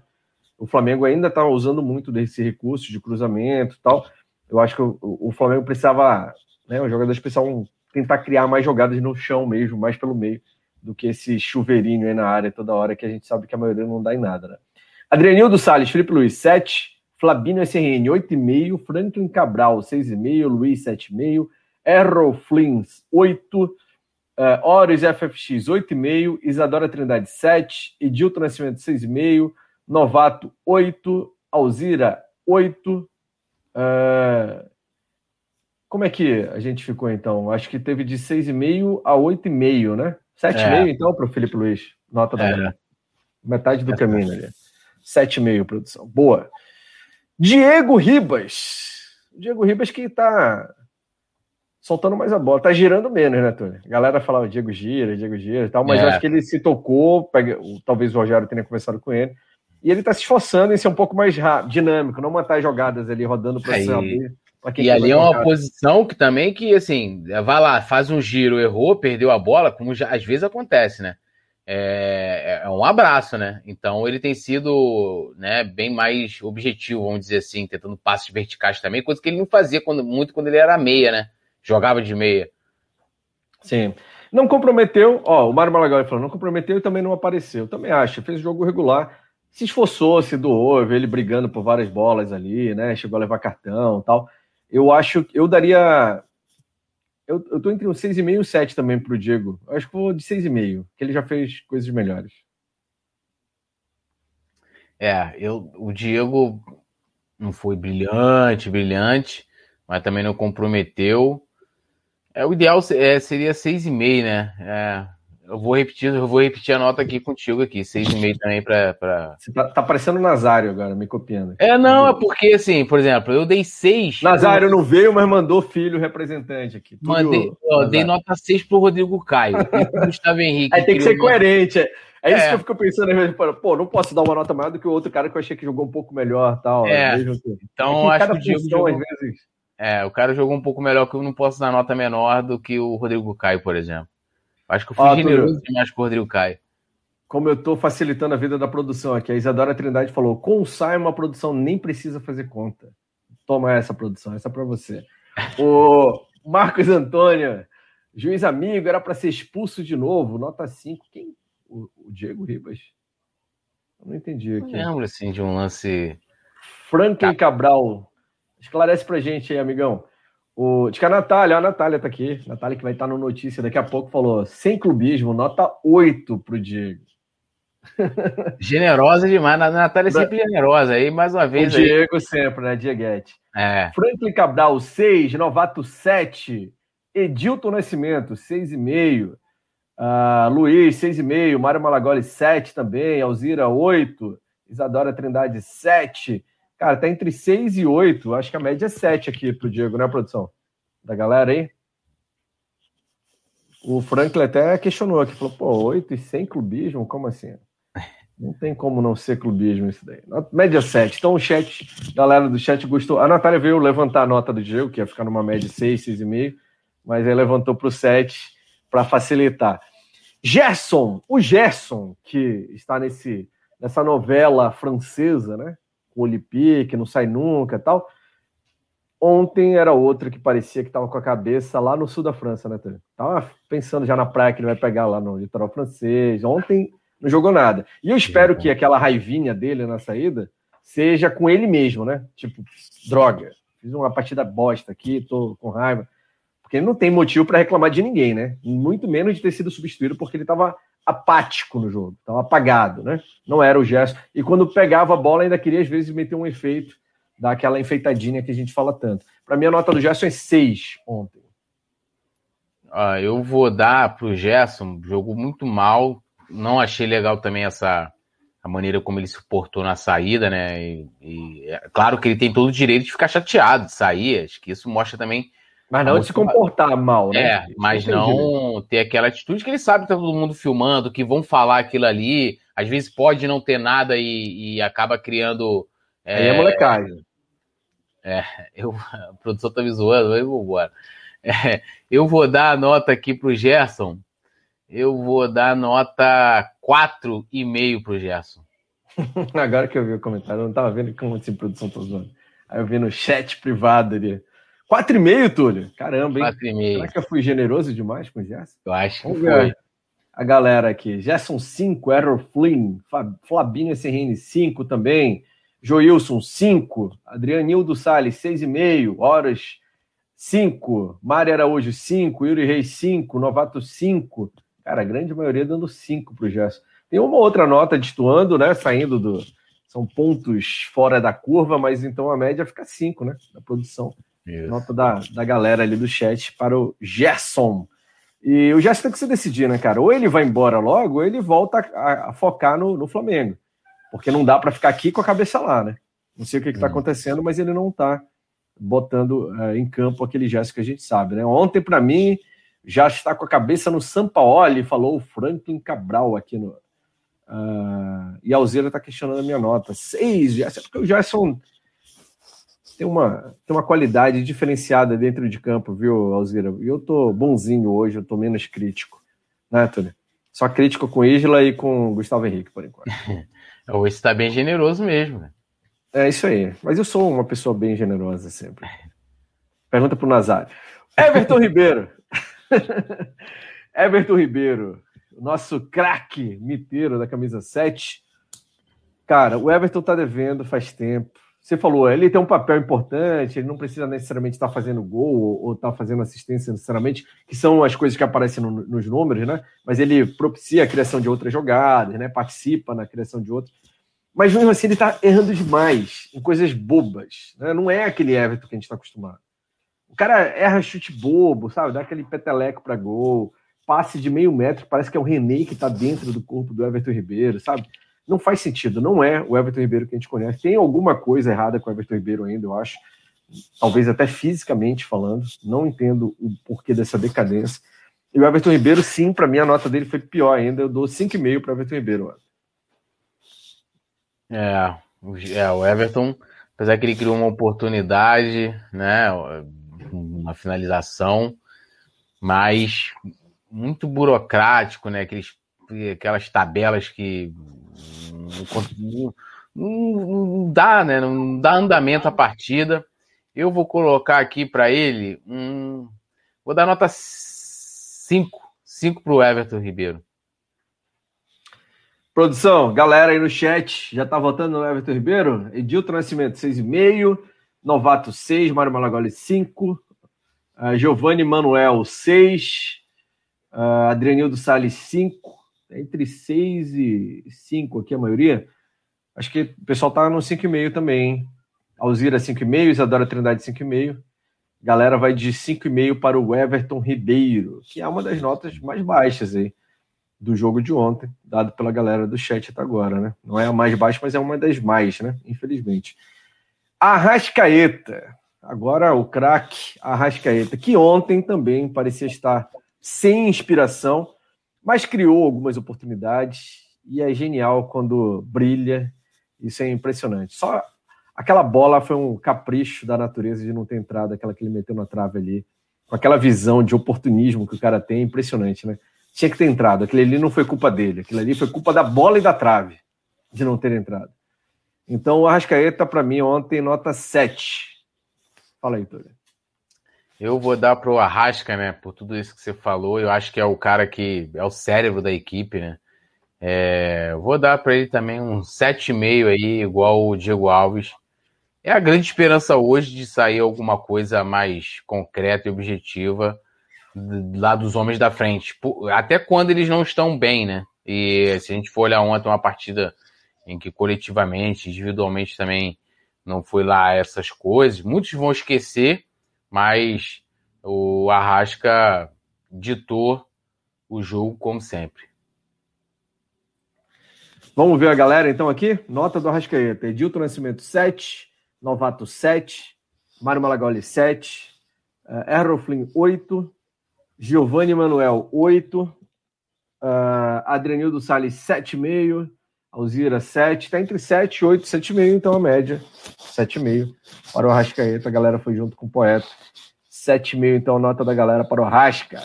O Flamengo ainda está usando muito desse recurso de cruzamento e tal. Eu acho que o, o Flamengo precisava né? O jogador especial tentar criar mais jogadas no chão mesmo, mais pelo meio, do que esse chuveirinho aí na área toda hora, que a gente sabe que a maioria não dá em nada, né? Adrianildo Salles, Felipe Luiz, 7. Flabino SRN, 8,5. Franklin Cabral, 6,5. Luiz, 7,5. Errol Flins, 8. Uh, Horus FFX, 8,5. Isadora Trindade, 7. Edilton Nascimento, 6,5. Novato, 8. Alzira, 8. Uh, como é que a gente ficou então? Acho que teve de 6,5 a 8,5, né? 7,5 é. então para o Felipe Luiz. Nota da é. metade do é. caminho ali. 7,5 produção. Boa. Diego Ribas. Diego Ribas que está soltando mais a bola. Tá girando menos, né, Tony? A galera falava Diego gira, Diego gira e tal, mas é. acho que ele se tocou, pega, talvez o Rogério tenha conversado com ele, e ele tá se esforçando em ser um pouco mais rápido, dinâmico, não matar jogadas ali rodando para cima e ali é uma posição que também que, assim, vai lá, faz um giro, errou, perdeu a bola, como já, às vezes acontece, né? É, é, um abraço, né? Então ele tem sido né, bem mais objetivo, vamos dizer assim, tentando passes verticais também, coisa que ele não fazia quando, muito quando ele era meia, né? Jogava de meia. Sim. Não comprometeu, ó, o Mário Malagal falou, não comprometeu e também não apareceu. Também acho, fez jogo regular, se esforçou, se doou, ele brigando por várias bolas ali, né? Chegou a levar cartão tal eu acho eu daria. Eu, eu tô entre um 6,5 e um 7 também pro Diego. Eu acho que vou de 6,5, que ele já fez coisas melhores. É, eu, o Diego, não foi brilhante, brilhante, mas também não comprometeu. É, o ideal é, seria 6,5, né? É, eu vou repetir, eu vou repetir a nota aqui contigo aqui, 6,5 também para. Pra... Você tá, tá parecendo o Nazário agora, me copiando. É, não, é porque assim, por exemplo, eu dei 6. Nazário não veio, mas mandou filho representante aqui. Tudo Mandei, ó, dei nota 6 pro Rodrigo Caio. Gustavo Henrique. Aí tem que ser coerente. É, é isso é. que eu fico pensando, às vezes, pô, não posso dar uma nota maior do que o outro cara que eu achei que jogou um pouco melhor tal. É. Então, é acho que o Diego jogou... às vezes. É, o cara jogou um pouco melhor que eu não posso dar nota menor do que o Rodrigo Caio, por exemplo. Acho que eu fui Ó, generoso demais com o Rodrigo Caio. Como eu estou facilitando a vida da produção aqui, a Isadora Trindade falou: com o Simon a produção nem precisa fazer conta. Toma essa produção, essa é para você. o Marcos Antônio, juiz amigo, era para ser expulso de novo, nota 5. Quem? O, o Diego Ribas? Eu não entendi aqui. Eu lembro assim de um lance. Franklin Cabral. Esclarece pra gente aí, amigão. O, diz que a Natália, a Natália tá aqui. Natália que vai estar no notícia daqui a pouco falou: sem clubismo, nota 8 pro Diego. Generosa demais. A Natália é sempre generosa. Aí, mais uma vez. O Diego aí... sempre, né? Dieguete. É. Franklin Cabral, 6. Novato, 7. Edilton Nascimento, 6,5. Uh, Luiz, 6,5. Mário Malagoli, 7 também. Alzira, 8. Isadora Trindade, 7. Cara, tá entre 6 e 8. Acho que a média é 7 aqui pro Diego, né, produção? Da galera aí. O Franklin até questionou aqui, falou, pô, 8 e 100 clubismo? Como assim? Não tem como não ser clubismo isso daí. Média 7. Então o chat, galera do chat gostou. A Natália veio levantar a nota do Diego, que ia ficar numa média 6, 6,5, mas aí levantou para o 7 para facilitar. Gerson, o Gerson, que está nesse, nessa novela francesa, né? Com o Olipi, que não sai nunca tal. Ontem era outro que parecia que estava com a cabeça lá no sul da França, né, Tânia? Tava pensando já na praia que ele vai pegar lá no litoral francês. Ontem não jogou nada. E eu espero que aquela raivinha dele na saída seja com ele mesmo, né? Tipo, droga, fiz uma partida bosta aqui, tô com raiva. Porque ele não tem motivo para reclamar de ninguém, né? Muito menos de ter sido substituído porque ele estava apático no jogo, estava apagado, né? Não era o gesto. E quando pegava a bola, ainda queria às vezes meter um efeito, daquela enfeitadinha que a gente fala tanto. Para mim, a nota do Gerson é 6 ontem. Ah, eu vou dar para o Gerson, jogou muito mal. Não achei legal também essa a maneira como ele se portou na saída, né? E, e é claro que ele tem todo o direito de ficar chateado de sair. Acho que isso mostra também mas não se comportar mal, né? É, mas não ter aquela atitude que ele sabe que tá todo mundo filmando, que vão falar aquilo ali. Às vezes pode não ter nada e, e acaba criando. É, é molecagem. É, eu, a produção tá me zoando, mas vou embora. É, eu vou dar a nota aqui pro Gerson. Eu vou dar nota 4,5 pro Gerson. Agora que eu vi o comentário, eu não tava vendo como assim produção tá zoando. Aí eu vi no chat privado ali. 4,5, Túlio? Caramba, hein? 4,5. Será que eu fui generoso demais com o Gerson? Eu acho que Vamos foi. Ver a galera aqui. Gerson 5, Error Flynn, Flabinho SRN 5 também. Joilson 5, Adrianildo Salles 6,5, Horas 5, Mário Araújo 5, Yuri Reis 5, Novato 5. Cara, a grande maioria dando 5 para o Gerson. Tem uma outra nota destoando, né? Saindo do. São pontos fora da curva, mas então a média fica 5, né? Da produção. Isso. Nota da, da galera ali do chat para o Gerson. E o Gerson tem que se decidir, né, cara? Ou ele vai embora logo, ou ele volta a, a focar no, no, Flamengo. Porque não dá para ficar aqui com a cabeça lá, né? Não sei o que está hum. acontecendo, mas ele não está botando uh, em campo aquele Gerson que a gente sabe, né? Ontem, para mim, já está com a cabeça no Sampaoli, falou o Franklin Cabral aqui no. Uh, e a Alzeira está questionando a minha nota. Seis, Gerson, porque o Gerson tem uma, tem uma qualidade diferenciada dentro de campo, viu, Alzira? E eu tô bonzinho hoje, eu tô menos crítico, né, Tony? Só crítico com Isla e com Gustavo Henrique, por enquanto. Hoje está bem generoso mesmo, né? É isso aí. Mas eu sou uma pessoa bem generosa sempre. Pergunta pro Nazário. Everton Ribeiro. Everton Ribeiro, nosso craque miteiro da camisa 7. Cara, o Everton tá devendo faz tempo você falou, ele tem um papel importante, ele não precisa necessariamente estar fazendo gol ou estar fazendo assistência necessariamente, que são as coisas que aparecem no, nos números, né? Mas ele propicia a criação de outras jogadas, né? Participa na criação de outras. Mas mesmo assim ele tá errando demais em coisas bobas. Né? Não é aquele Everton que a gente está acostumado. O cara erra chute bobo, sabe? Dá aquele peteleco para gol, passe de meio metro, parece que é o René que está dentro do corpo do Everton Ribeiro, sabe? Não faz sentido, não é o Everton Ribeiro que a gente conhece. Tem alguma coisa errada com o Everton Ribeiro ainda, eu acho. Talvez até fisicamente falando. Não entendo o porquê dessa decadência. E o Everton Ribeiro, sim, para mim a nota dele foi pior ainda. Eu dou 5,5 para o Everton Ribeiro. É, é, o Everton, apesar que ele criou uma oportunidade, né, uma finalização, mas muito burocrático, né, aqueles, aquelas tabelas que não, não, dá, né, não dá andamento à partida. Eu vou colocar aqui para ele um, vou dar nota 5, 5 para o Everton Ribeiro. Produção, galera aí no chat, já tá votando no Everton Ribeiro? Edilton Nascimento, 6,5. Novato, 6. Mário Malagoli, 5. Uh, ah, Giovanni Manuel, 6. Uh, ah, Adrianildo Salles, 5. Entre 6 e 5 aqui a maioria. Acho que o pessoal tá no 5,5 também, hein? Alzira, 5,5. Isadora Trindade, 5,5. Galera vai de 5,5 para o Everton Ribeiro, que é uma das notas mais baixas aí do jogo de ontem, dado pela galera do chat até agora, né? Não é a mais baixa, mas é uma das mais, né? Infelizmente. Arrascaeta. Agora o craque Arrascaeta, que ontem também parecia estar sem inspiração, mas criou algumas oportunidades e é genial quando brilha. Isso é impressionante. Só aquela bola foi um capricho da natureza de não ter entrado, aquela que ele meteu na trave ali, com aquela visão de oportunismo que o cara tem, impressionante, né? tinha que ter entrado. Aquilo ali não foi culpa dele. Aquilo ali foi culpa da bola e da trave de não ter entrado. Então o Arrascaeta, para mim, ontem, nota 7. Fala aí, Túlio. Eu vou dar pro Arrasca, né? Por tudo isso que você falou. Eu acho que é o cara que é o cérebro da equipe, né? É, vou dar para ele também um 7,5 aí, igual o Diego Alves. É a grande esperança hoje de sair alguma coisa mais concreta e objetiva lá dos homens da frente. Até quando eles não estão bem, né? E se a gente for olhar ontem uma partida em que coletivamente, individualmente também não foi lá essas coisas, muitos vão esquecer, mas o Arrasca ditou o jogo como sempre. Vamos ver a galera então aqui? Nota do Arrascaeta. Edilton Nascimento 7, Novato 7, Mário Malagoli 7, uh, Erroflin 8, Giovanni Manuel, 8. Uh, ah, Adrianildo Salles, 7,5. Alzira, 7. Está entre 7, 8 7,5, então a média, 7,5 para o Rascaeta. A galera foi junto com o poeta. 7,5, então, nota da galera para o Rasca.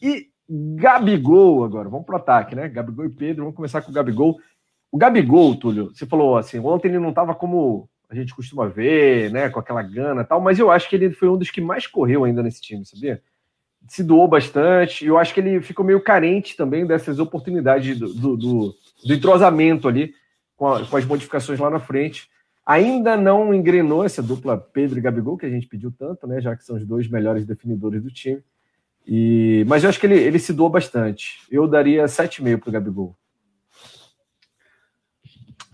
E Gabigol agora, vamos para o ataque, né? Gabigol e Pedro, vamos começar com o Gabigol. O Gabigol, Túlio, você falou assim, ontem ele não estava como a gente costuma ver, né, com aquela gana e tal, mas eu acho que ele foi um dos que mais correu ainda nesse time, sabia? se doou bastante. E eu acho que ele ficou meio carente também dessas oportunidades do, do, do, do entrosamento ali com, a, com, as modificações lá na frente. Ainda não engrenou essa dupla Pedro e Gabigol, que a gente pediu tanto, né? Já que são os dois melhores definidores do time. E, mas eu acho que ele, ele se doou bastante. Eu daria 7,5 para o Gabigol.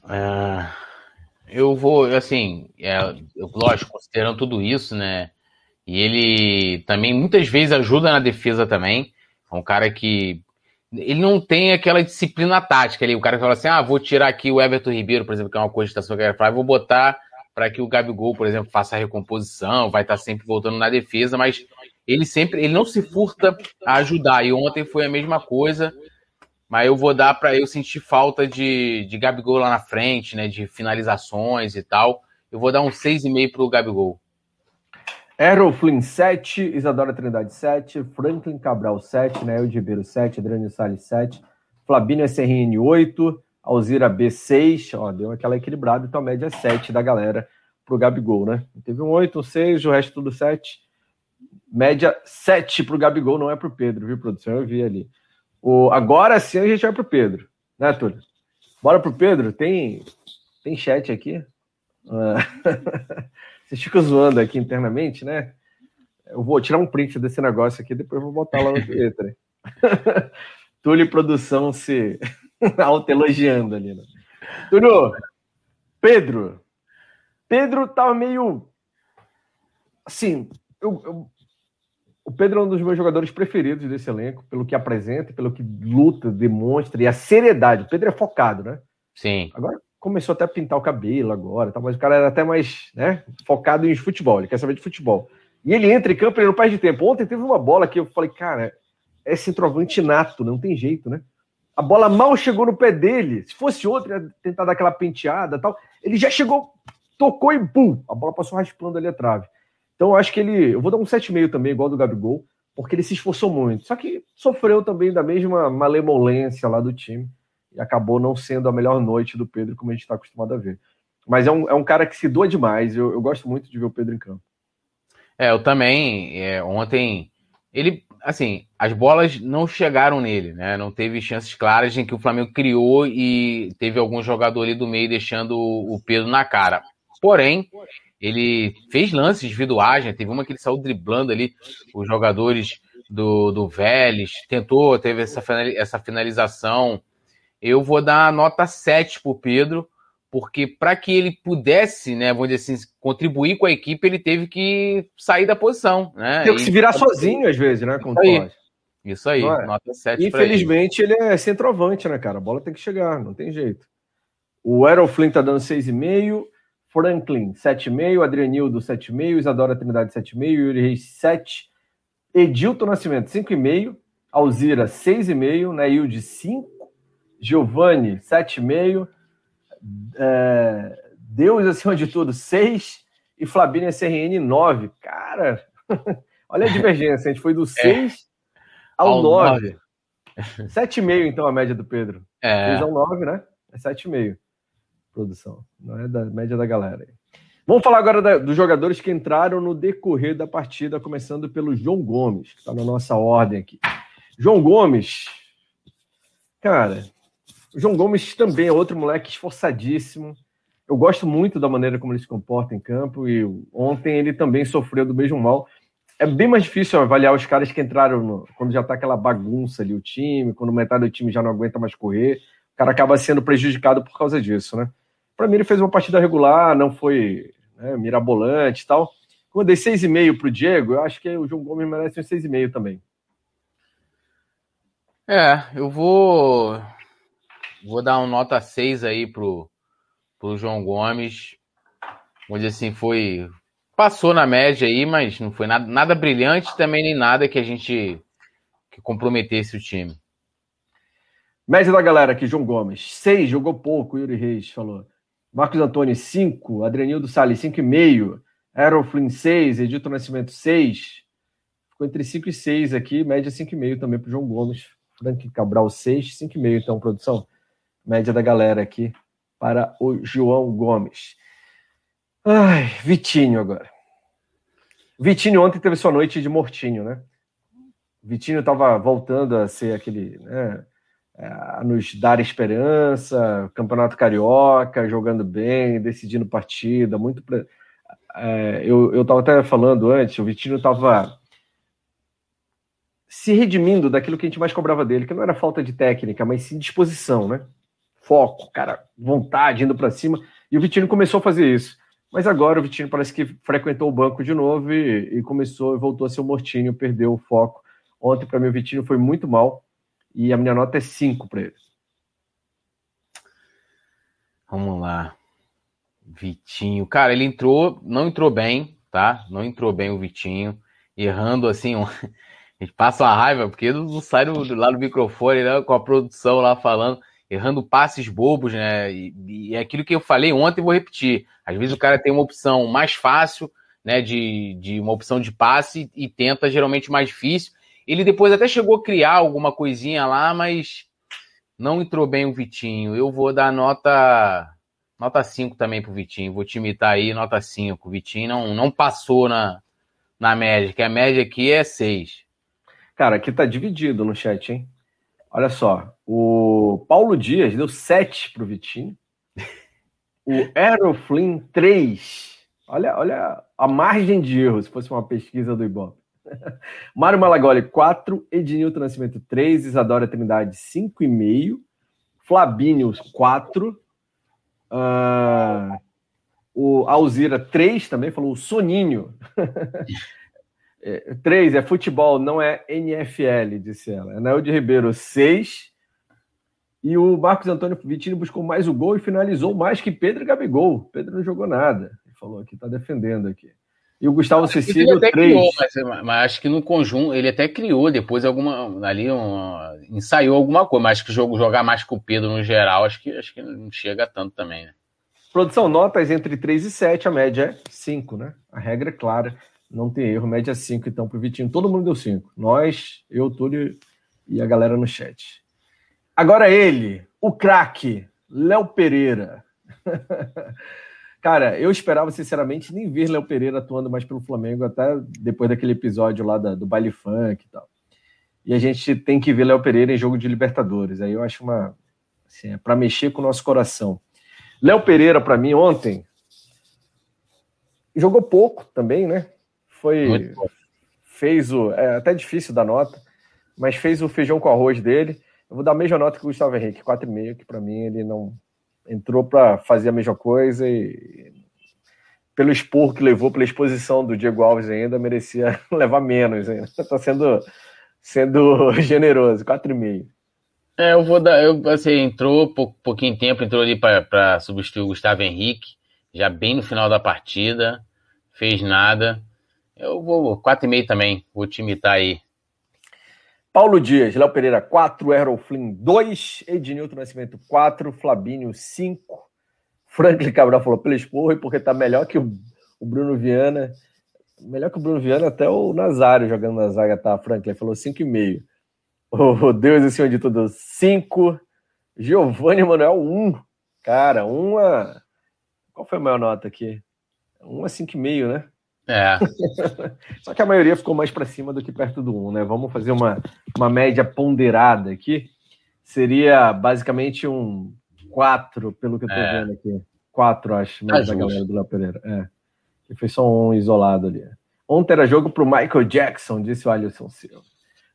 É, eu vou, assim, é, lógico, considerando tudo isso, né? E ele também muitas vezes ajuda na defesa também. É um cara que. Ele não tem aquela disciplina tática ali. O cara fala assim: ah, vou tirar aqui o Everton Ribeiro, por exemplo, que é uma cogitação que eu quero falar, vou botar para que o Gabigol, por exemplo, faça a recomposição, vai estar sempre voltando na defesa, mas ele sempre, ele não se furta a ajudar. E ontem foi a mesma coisa, mas eu vou dar para eu sentir falta de, de Gabigol lá na frente, né, de finalizações e tal. Eu vou dar um 6,5 pro Gabigol. Errol Flynn 7, Isadora Trindade 7, Franklin Cabral 7, Nael de Ribeiro 7, Adriano Salles 7, Flavinho SRN 8, Alzira B 6, ó, deu aquela equilibrada, então a média é 7 da galera pro Gabigol, né? Teve um 8, um 6, o resto tudo 7. Média 7 pro Gabigol, não é pro Pedro, viu, produção? Eu vi ali. O, agora sim a gente vai pro Pedro, né, Túlio? Bora pro Pedro? Tem, tem chat aqui? Uh... Vocês ficam zoando aqui internamente, né? Eu vou tirar um print desse negócio aqui, depois vou botar lá no Twitter. Túlio Produção se auto-elogiando ali. Né? Túlio, Pedro. Pedro tava meio. Assim, eu, eu, o Pedro é um dos meus jogadores preferidos desse elenco, pelo que apresenta, pelo que luta, demonstra, e a seriedade. O Pedro é focado, né? Sim. Agora começou até a pintar o cabelo agora, tá? mas o cara era até mais né, focado em futebol, ele quer saber de futebol. E ele entra em campo ele não perde tempo. Ontem teve uma bola que eu falei, cara, é centroavante nato, não tem jeito, né? A bola mal chegou no pé dele. Se fosse outro, ia tentar dar aquela penteada tal. Ele já chegou, tocou e pum! A bola passou raspando ali a trave. Então eu acho que ele. Eu vou dar um 7,5 também, igual do Gabigol, porque ele se esforçou muito. Só que sofreu também da mesma malemolência lá do time acabou não sendo a melhor noite do Pedro, como a gente está acostumado a ver. Mas é um, é um cara que se doa demais. Eu, eu gosto muito de ver o Pedro em campo. É, eu também. É, ontem. Ele, assim, as bolas não chegaram nele, né? Não teve chances claras em que o Flamengo criou e teve algum jogador ali do meio deixando o Pedro na cara. Porém, ele fez lances individuais, né? Teve uma que ele saiu driblando ali os jogadores do, do Vélez, tentou, teve essa, essa finalização. Eu vou dar nota 7 pro Pedro, porque para que ele pudesse, né, vamos dizer assim, contribuir com a equipe, ele teve que sair da posição, né? Tem que se virar sozinho às vezes, né, com isso aí, isso aí é? nota 7 Infelizmente ele. ele é centroavante, né, cara? A bola tem que chegar, não tem jeito. O Errol Flynn tá dando 6,5, Franklin 7,5, Adrianildo 7,5, Isadora Trindade 7,5, Yuri Reis 7, Edilton Nascimento 5,5, Alzira 6,5, Neilde 5, Giovanni 7,5, é, Deus acima de tudo, 6 e Flabine SRN 9. Cara, olha a divergência. A gente foi do 6 é. ao, ao 9. 7,5 então a média do Pedro. É. 6 ao 9, né? É 7,5 produção. Não é da média da galera. Vamos falar agora da, dos jogadores que entraram no decorrer da partida, começando pelo João Gomes, que está na nossa ordem aqui. João Gomes, cara, o João Gomes também é outro moleque esforçadíssimo. Eu gosto muito da maneira como ele se comporta em campo e ontem ele também sofreu do mesmo mal. É bem mais difícil avaliar os caras que entraram no, quando já tá aquela bagunça ali o time, quando metade do time já não aguenta mais correr. O cara acaba sendo prejudicado por causa disso, né? Para mim ele fez uma partida regular, não foi né, mirabolante e tal. Como eu dei 6,5 pro Diego, eu acho que o João Gomes merece um 6,5 também. É, eu vou Vou dar uma nota 6 aí pro, pro João Gomes. Dizer assim, foi. Passou na média aí, mas não foi nada, nada brilhante também, nem nada que a gente que comprometesse o time. Média da galera aqui, João Gomes. 6, jogou pouco, Yuri Reis falou. Marcos Antônio, 5. Adrenildo Salles, 5,5. Aaron Flynn, 6. Edito Nascimento, 6. Ficou entre 5 e 6 aqui, média 5,5 também para João Gomes. Frank Cabral, 6. 5,5 então, produção média da galera aqui para o João Gomes. Ai, Vitinho agora. Vitinho ontem teve sua noite de mortinho, né? Vitinho estava voltando a ser aquele, né, a nos dar esperança, campeonato carioca, jogando bem, decidindo partida, muito. É, eu estava até falando antes, o Vitinho estava se redimindo daquilo que a gente mais cobrava dele, que não era falta de técnica, mas sim disposição, né? Foco, cara, vontade, indo para cima. E o Vitinho começou a fazer isso. Mas agora o Vitinho parece que frequentou o banco de novo e, e começou voltou a ser o mortinho, perdeu o foco. Ontem, para mim, o Vitinho foi muito mal e a minha nota é 5 para ele. Vamos lá. Vitinho. Cara, ele entrou, não entrou bem, tá? Não entrou bem o Vitinho. Errando assim, um... a gente passa uma raiva, porque não sai do, lá do microfone, né, com a produção lá falando errando passes bobos, né? E, e é aquilo que eu falei ontem, vou repetir. Às vezes o cara tem uma opção mais fácil, né? De, de uma opção de passe e tenta geralmente mais difícil. Ele depois até chegou a criar alguma coisinha lá, mas não entrou bem o Vitinho. Eu vou dar nota nota 5 também pro Vitinho. Vou te imitar aí, nota 5. O Vitinho não, não passou na, na média, que a média aqui é 6. Cara, aqui tá dividido no chat, hein? Olha só, o Paulo Dias deu 7 para o Vitinho. O Aeroflin, 3. Olha, olha a margem de erro, se fosse uma pesquisa do Ibope. Mário Malagoli, 4. Ednilton Nascimento, 3. Isadora Trindade, 5,5. Flabinho, 4. Uh, o Alzira 3 também, falou o Soninho. é, 3 é futebol, não é NFL, disse ela. Anael de Ribeiro 6. E o Marcos Antônio Vitinho buscou mais o gol e finalizou mais que Pedro e Gabigol. Pedro não jogou nada. Ele falou aqui, tá defendendo aqui. E o Gustavo Cecílio, 3. Criou, mas, mas, acho que no conjunto ele até criou depois alguma. Ali uma, ensaiou alguma coisa, mas acho que jogo, jogar mais com o Pedro no geral, acho que, acho que não chega tanto também, né? Produção, notas entre 3 e 7, a média é 5, né? A regra é clara, não tem erro, média 5 então pro Vitinho. Todo mundo deu 5. Nós, eu, Túlio e a galera no chat. Agora ele, o craque, Léo Pereira. Cara, eu esperava, sinceramente, nem ver Léo Pereira atuando mais pelo Flamengo, até depois daquele episódio lá da, do baile funk e tal. E a gente tem que ver Léo Pereira em jogo de Libertadores. Aí eu acho uma. Assim, é para mexer com o nosso coração. Léo Pereira, para mim, ontem, jogou pouco também, né? Foi. Fez o. É até difícil dar nota, mas fez o feijão com arroz dele. Eu vou dar a mesma nota que o Gustavo Henrique, 4,5, que para mim ele não entrou para fazer a mesma coisa e pelo expor que levou, pela exposição do Diego Alves ainda, merecia levar menos ainda. Está sendo, sendo generoso, 4,5. É, eu vou dar. Eu, assim, entrou pouco, pouquinho tempo, entrou ali para substituir o Gustavo Henrique, já bem no final da partida, fez nada. Eu vou 4,5 também, vou te imitar aí. Paulo Dias, Léo Pereira 4, Errol Flynn 2, Ednilton Nascimento 4, Flabinho 5, Franklin Cabral falou pelo esporro e porque tá melhor que o, Bruno Viana. Melhor que o Bruno Viana, até o Nazário jogando na zaga, tá? Franklin falou 5,5. O Deus acima de tudo, 5. Giovanni Manuel, 1. Um. Cara, uma. Qual foi a maior nota aqui? 1 um a 5,5, né? É. Só que a maioria ficou mais para cima do que perto do 1, um, né? Vamos fazer uma, uma média ponderada aqui. Seria basicamente um 4, pelo que eu tô é. vendo aqui. 4, acho, mais da galera do Léo Pereira. É. Que foi só um isolado ali. Ontem era jogo pro Michael Jackson, disse o Alisson Silva.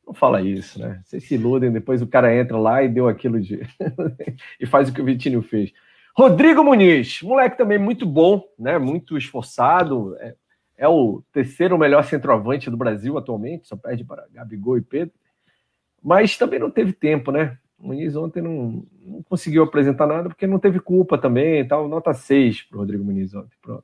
Não fala isso, né? Vocês se iludem, depois o cara entra lá e deu aquilo de. e faz o que o Vitinho fez. Rodrigo Muniz, moleque também muito bom, né? Muito esforçado. É, é o terceiro melhor centroavante do Brasil atualmente, só perde para Gabigol e Pedro. Mas também não teve tempo, né? O Muniz ontem não, não conseguiu apresentar nada porque não teve culpa também e tal. Nota 6 para o Rodrigo Muniz ontem. Pronto.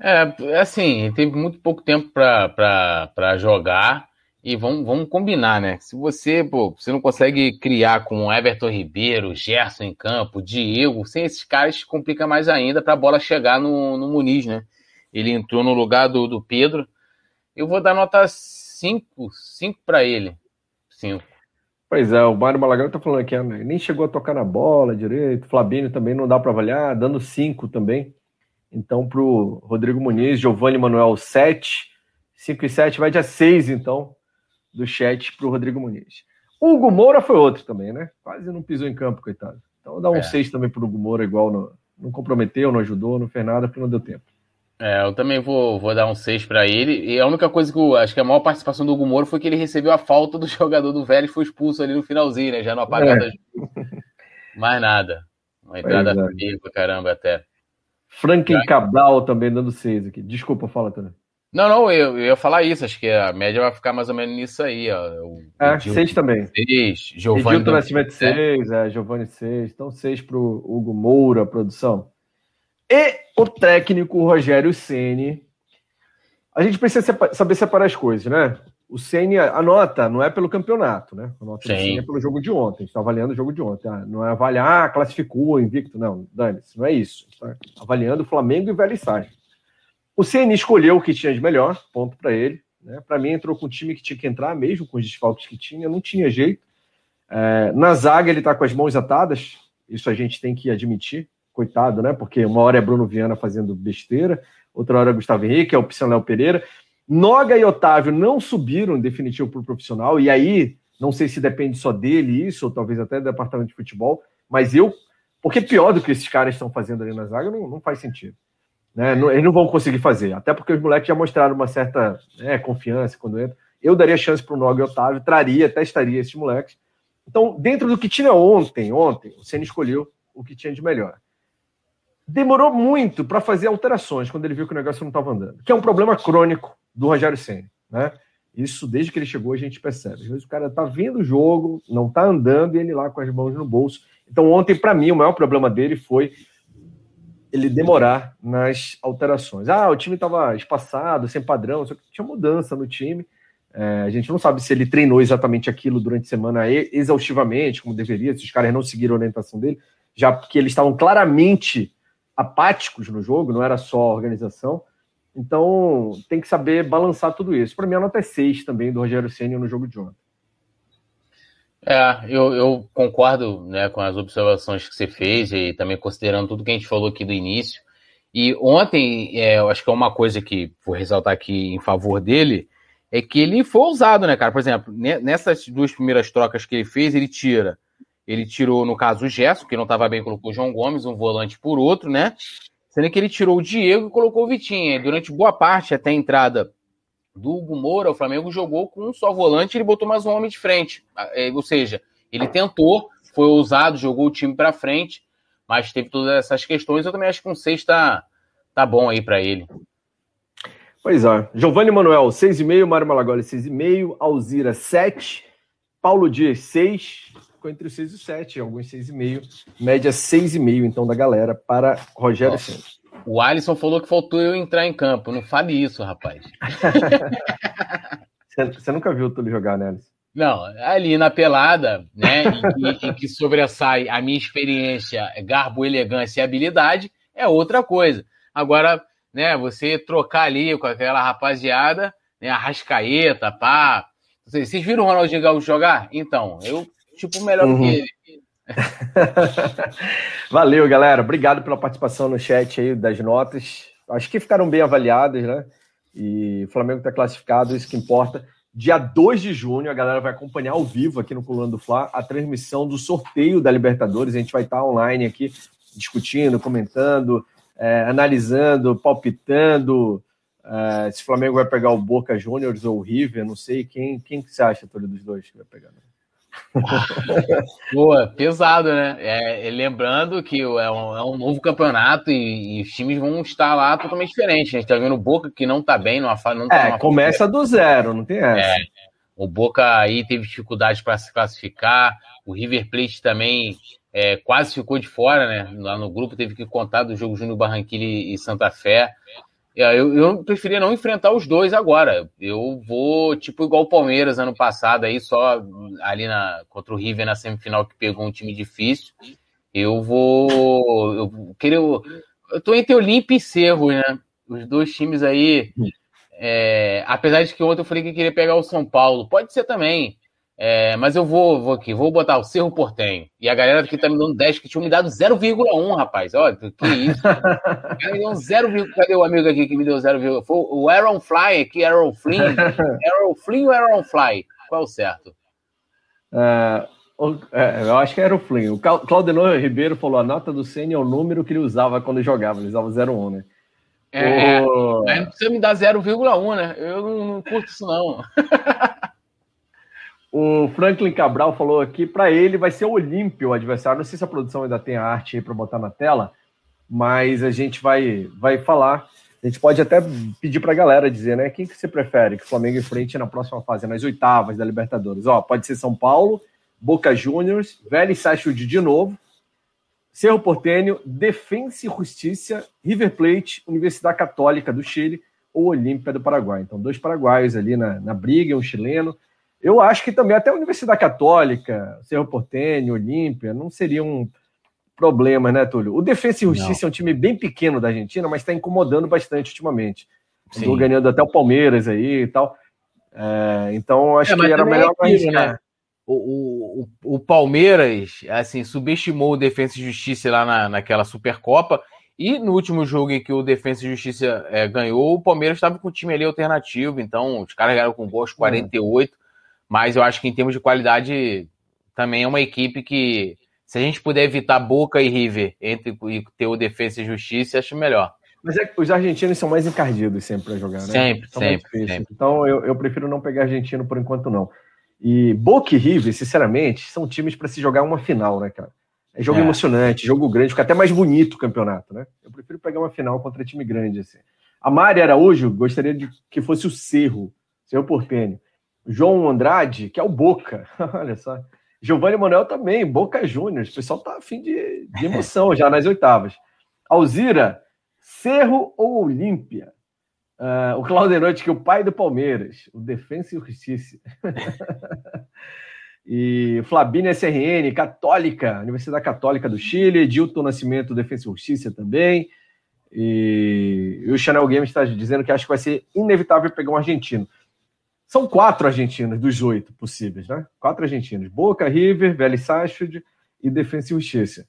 É, assim, teve muito pouco tempo para jogar. E vamos, vamos combinar, né? Se você, pô, você não consegue criar com Everton Ribeiro, Gerson em campo, Diego, sem esses caras complica mais ainda para a bola chegar no, no Muniz, né? Ele entrou no lugar do, do Pedro. Eu vou dar nota 5, 5 para ele. 5. Pois é, o Mário Malagrão tá falando aqui, né? nem chegou a tocar na bola direito. Flabinho também não dá para avaliar, dando 5 também. Então, para o Rodrigo Muniz, Giovanni Manuel 7, 5 e 7, vai de 6, então do chat para o Rodrigo Muniz. Hugo Moura foi outro também, né? Quase não pisou em campo, coitado. Então dá um 6 é. também para o Hugo Moura, igual no, não comprometeu, não ajudou, não fez nada, porque não deu tempo. É, eu também vou, vou dar um 6 para ele. E a única coisa que eu acho que a maior participação do Hugo Moura foi que ele recebeu a falta do jogador do Vélez e foi expulso ali no finalzinho, né? Já no apagado. É. Mais nada. Uma entrada é. fria pra caramba até. Franklin Cabral também dando 6 aqui. Desculpa, fala, Tânia. Não, não, eu, eu, ia falar isso. Acho que a média vai ficar mais ou menos nisso aí. Ó. O, é, seis também. Seis, Giovanni. Edilton Nascimento, seis, é, Giovanni, seis. Então, seis para o Hugo Moura, produção. E o técnico Rogério Ceni. A gente precisa saber separar as coisas, né? O Ceni, a nota não é pelo campeonato, né? A nota Ceni é pelo jogo de ontem. A gente está avaliando o jogo de ontem. Ah, não é avaliar, ah, classificou, invicto. Não, dane-se, não é isso. Tá avaliando o Flamengo e o Velho Sage. O CN escolheu o que tinha de melhor, ponto para ele. Né? Para mim, entrou com o time que tinha que entrar, mesmo com os desfalques que tinha, não tinha jeito. É, na zaga, ele está com as mãos atadas, isso a gente tem que admitir, coitado, né? Porque uma hora é Bruno Viana fazendo besteira, outra hora é Gustavo Henrique, é a opção Léo Pereira. Noga e Otávio não subiram em definitivo para o profissional, e aí, não sei se depende só dele isso, ou talvez até do departamento de futebol, mas eu, porque pior do que esses caras estão fazendo ali na zaga, não, não faz sentido. Né? Eles não vão conseguir fazer, até porque os moleques já mostraram uma certa né, confiança quando entra. Eu daria chance para o Nogue e Otávio, traria, testaria esses moleques. Então, dentro do que tinha ontem, ontem, o Senna escolheu o que tinha de melhor. Demorou muito para fazer alterações quando ele viu que o negócio não estava andando, que é um problema crônico do Rogério Senna, né? Isso desde que ele chegou a gente percebe. Às vezes o cara tá vendo o jogo, não tá andando e ele lá com as mãos no bolso. Então ontem para mim o maior problema dele foi ele demorar nas alterações. Ah, o time estava espaçado, sem padrão, só que tinha mudança no time. É, a gente não sabe se ele treinou exatamente aquilo durante a semana exaustivamente, como deveria, se os caras não seguiram a orientação dele, já porque eles estavam claramente apáticos no jogo, não era só a organização. Então tem que saber balançar tudo isso. Para mim, a nota é 6 também do Rogério Senna no jogo de ontem. É, eu, eu concordo né, com as observações que você fez e também considerando tudo que a gente falou aqui do início. E ontem, é, eu acho que é uma coisa que vou ressaltar aqui em favor dele, é que ele foi ousado, né, cara? Por exemplo, nessas duas primeiras trocas que ele fez, ele tira. Ele tirou, no caso, o Gerson, que não estava bem, colocou o João Gomes, um volante por outro, né? Sendo que ele tirou o Diego e colocou o Vitinho. Durante boa parte, até a entrada do Hugo Moura, o Flamengo jogou com um só volante e ele botou mais um homem de frente. É, ou seja, ele tentou, foi ousado, jogou o time para frente, mas teve todas essas questões. Eu também acho que um 6 tá, tá bom aí para ele. Pois é. Giovanni Manuel, 6,5, Mário Malagoli, 6,5, Alzira, 7, Paulo Dias, 6, ficou entre o 6 e o 7, alguns 6,5, média 6,5, então, da galera, para Rogério Santos. O Alisson falou que faltou eu entrar em campo. Não fale isso, rapaz. você, nunca viu o Túlio jogar, né, Alisson? Não, ali na pelada, né, em, em, que sobressai a minha experiência, garbo, elegância e habilidade, é outra coisa. Agora, né, você trocar ali com aquela rapaziada, né, a rascaeta, pá. Vocês viram o Ronaldinho Gaúcho jogar? Então, eu, tipo, melhor uhum. que ele. Valeu, galera. Obrigado pela participação no chat aí das notas. Acho que ficaram bem avaliadas, né? E o Flamengo está classificado, isso que importa. Dia 2 de junho, a galera vai acompanhar ao vivo aqui no Coluna do Fla a transmissão do sorteio da Libertadores. A gente vai estar online aqui discutindo, comentando, é, analisando, palpitando. É, se o Flamengo vai pegar o Boca Juniors ou o River, não sei. Quem, quem que você acha, Túlio, dos dois que vai pegar? Né? Boa, pesado, né? É, lembrando que é um, é um novo campeonato e, e, os times vão estar lá totalmente diferentes. A gente tá vendo o Boca que não tá bem, não, não tá É, começa do zero, não tem essa. É, o Boca aí teve dificuldade para se classificar, o River Plate também é, quase ficou de fora, né? Lá no grupo teve que contar do jogo Júnior Barranquilla e Santa Fé. Eu, eu preferia não enfrentar os dois agora. Eu vou, tipo, igual o Palmeiras ano passado, aí só ali na, contra o River na semifinal que pegou um time difícil. Eu vou. Eu queria. Eu tô entre Olímpia e Cerro, né? Os dois times aí. É, apesar de que ontem eu falei que queria pegar o São Paulo. Pode ser também. É, mas eu vou, vou aqui, vou botar o Cerro Portenho. E a galera aqui tá me dando 10, que tinha me dado 0,1, rapaz. Olha, que isso. Me deu 0, cadê o amigo aqui que me deu 0,1? Foi o Aaron Fly aqui, Aaron Flynn. Aaron Flynn ou Aaron Fly? Qual é o certo? É, eu acho que era o Flynn. O Claudenor Ribeiro falou: a nota do Senna é o número que ele usava quando jogava, ele usava 0,1, né? É, é, não precisa me dar 0,1, né? Eu não, não curto isso, não. O Franklin Cabral falou aqui, para ele vai ser o Olímpio o adversário. Não sei se a produção ainda tem a arte aí para botar na tela, mas a gente vai, vai falar. A gente pode até pedir para a galera dizer, né? Quem que você prefere que o Flamengo enfrente na próxima fase, nas oitavas da Libertadores? Ó, pode ser São Paulo, Boca Juniors, Vélez Sarsfield de novo, Cerro Portenho, Defensa e Justiça, River Plate, Universidade Católica do Chile ou Olímpia do Paraguai. Então, dois paraguaios ali na, na briga, um chileno. Eu acho que também até a Universidade Católica, Cerro Portenho, Olímpia, não seria um problema, né, Túlio? O Defensa e Justiça não. é um time bem pequeno da Argentina, mas está incomodando bastante ultimamente. Estou ganhando até o Palmeiras aí e tal. É, então, acho é, que era melhor é aquilo, né? O, o, o, Palmeiras, assim, subestimou o Defensa e Justiça lá na, naquela Supercopa. E no último jogo em que o Defensa e Justiça é, ganhou, o Palmeiras estava com o time ali alternativo. Então, os caras ganharam com gols 48. Hum. Mas eu acho que em termos de qualidade também é uma equipe que, se a gente puder evitar Boca e River entre e ter o Defesa e Justiça, acho melhor. Mas é que os argentinos são mais encardidos sempre para jogar, né? Sempre, sempre, sempre, Então eu, eu prefiro não pegar argentino por enquanto, não. E Boca e River, sinceramente, são times para se jogar uma final, né, cara? É jogo é. emocionante, jogo grande, fica até mais bonito o campeonato, né? pegar uma final contra time grande. Assim. A Mari Araújo gostaria de que fosse o Cerro, Cerro Portenho. João Andrade, que é o Boca, olha só. Giovanni Manuel também, Boca Juniors. O pessoal tá afim de, de emoção já nas oitavas. Alzira, Cerro ou Olímpia? Uh, o Claudio Noite, que é o pai do Palmeiras, o Defensa e Justiça. e Flabina SRN, Católica, Universidade Católica do Chile, Dilton Nascimento, Defensa e Justiça também. E, e o Chanel Games está dizendo que acho que vai ser inevitável pegar um argentino. São quatro argentinos dos oito possíveis, né? Quatro argentinos: Boca, River, Vélez Sarsfield e Defensa e Justiça.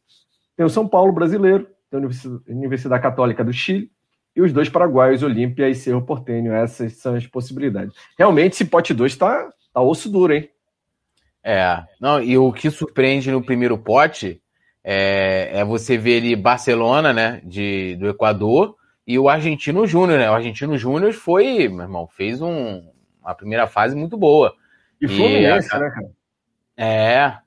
Tem o São Paulo brasileiro, tem a Universidade Católica do Chile e os dois paraguaios, Olímpia e Cerro Portenho. Essas são as possibilidades. Realmente, esse pote 2 tá, tá osso duro, hein? É, não, e o que surpreende no primeiro pote é, é você ver ali Barcelona, né, de, do Equador, e o Argentino Júnior, né? O Argentino Júnior foi, meu irmão, fez um, uma primeira fase muito boa. E Fluminense, e, né, cara? É.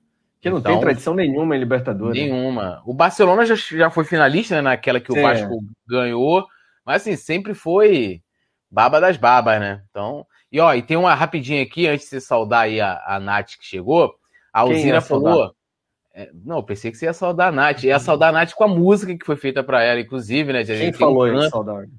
Que não então, tem tradição nenhuma em Libertadores. Nenhuma. O Barcelona já, já foi finalista, né, naquela que o é. Vasco ganhou, mas assim, sempre foi baba das babas, né? Então, e ó, e tem uma rapidinha aqui, antes de você saudar aí a, a Nath que chegou, a Alzira falou. É, não, eu pensei que você ia saudar a Nath. Ia saudar a Nath com a música que foi feita para ela, inclusive, né? Quem falou isso, saudade?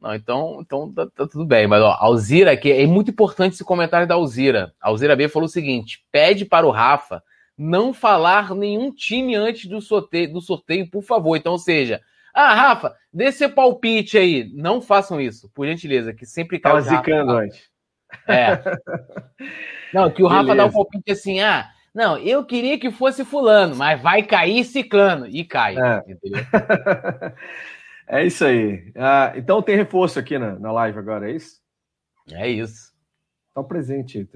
Não, então, então tá, tá, tudo bem. Mas, ó, Alzira aqui, é muito importante esse comentário da Alzira. A Alzira B falou o seguinte: pede para o Rafa não falar nenhum time antes do sorteio, do sorteio, por favor. Então, ou seja, ah, Rafa, dê seu palpite aí. Não façam isso, por gentileza, que sempre cai. Tava zicando antes. É. Não, que o Rafa dá um palpite assim, ah, não, eu queria que fosse fulano, mas vai cair ciclano. E cai. É, é isso aí. Ah, então tem reforço aqui na, na live agora, é isso? É isso. Tá presente,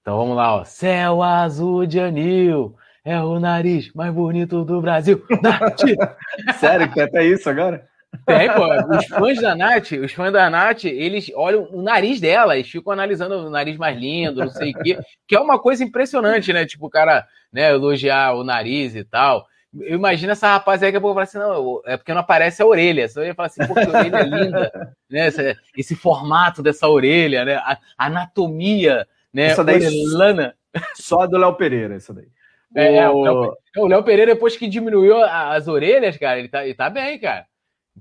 Então vamos lá, ó. Céu azul de anil. É o nariz mais bonito do Brasil. Sério, que tem até isso agora? Tem, pô. Os fãs da Nath, os fãs da Nath, eles olham o nariz dela, eles ficam analisando o nariz mais lindo, não sei o quê, que é uma coisa impressionante, né? Tipo, o cara, né, elogiar o nariz e tal. Eu imagino essa rapaziada que a pouco fala assim, não, é porque não aparece a orelha. Só ia falar assim, pô, que orelha é linda, né? Esse, esse, formato dessa orelha, né? A anatomia, né? Essa daí orelhana. Só do Léo Pereira, isso daí. É, o Léo Pereira, depois que diminuiu as orelhas, cara, ele tá, ele tá bem, cara.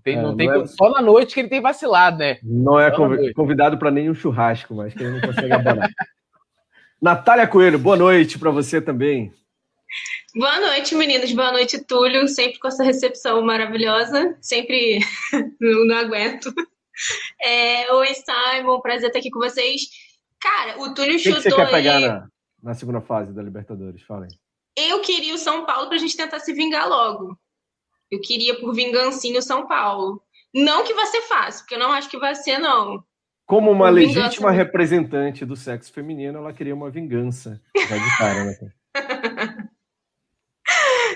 Tem, é, não tem, não é... Só na noite que ele tem vacilado, né? Não é convidado para nenhum churrasco, mas que ele não consegue abanar. Natália Coelho, boa noite para você também. Boa noite, meninos. Boa noite, Túlio. Sempre com essa recepção maravilhosa. Sempre não, não aguento. É, Oi, Simon. Prazer estar aqui com vocês. Cara, o Túlio chutou. O que, você quer pegar na, na segunda fase da Libertadores? Falem. Eu queria o São Paulo para a gente tentar se vingar logo. Eu queria por vingancinho o São Paulo. Não que vai ser fácil, porque eu não acho que vai ser, não. Como uma legítima representante do sexo feminino, ela queria uma vingança. Já de cara, né?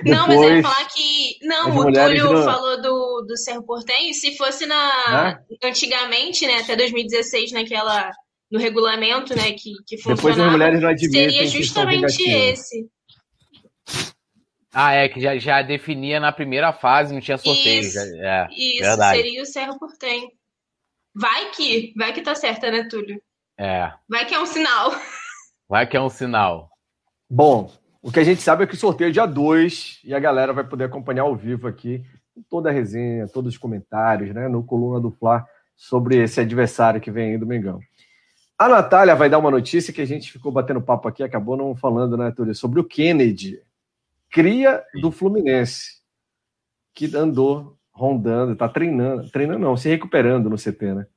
Não, mas eu ia falar que. Não, o Túlio não... falou do, do Cerro Portenho. Se fosse na. Antigamente, né? Até 2016, naquela. No regulamento, né? Que, que funcionava. Depois as mulheres não Seria justamente esse. Ah, é, que já, já definia na primeira fase, não tinha sorteio. Isso, já, é, isso verdade. seria o Cerro Portem. Vai que, vai que tá certa, né, Túlio? É. Vai que é um sinal. Vai que é um sinal. Bom, o que a gente sabe é que o sorteio é dia 2 e a galera vai poder acompanhar ao vivo aqui toda a resenha, todos os comentários, né, no Coluna do Fla sobre esse adversário que vem aí do Mengão. A Natália vai dar uma notícia que a gente ficou batendo papo aqui, acabou não falando, né, Túlio, sobre o Kennedy cria do Fluminense, que andou rondando, tá treinando, treinando não, se recuperando no CT, né?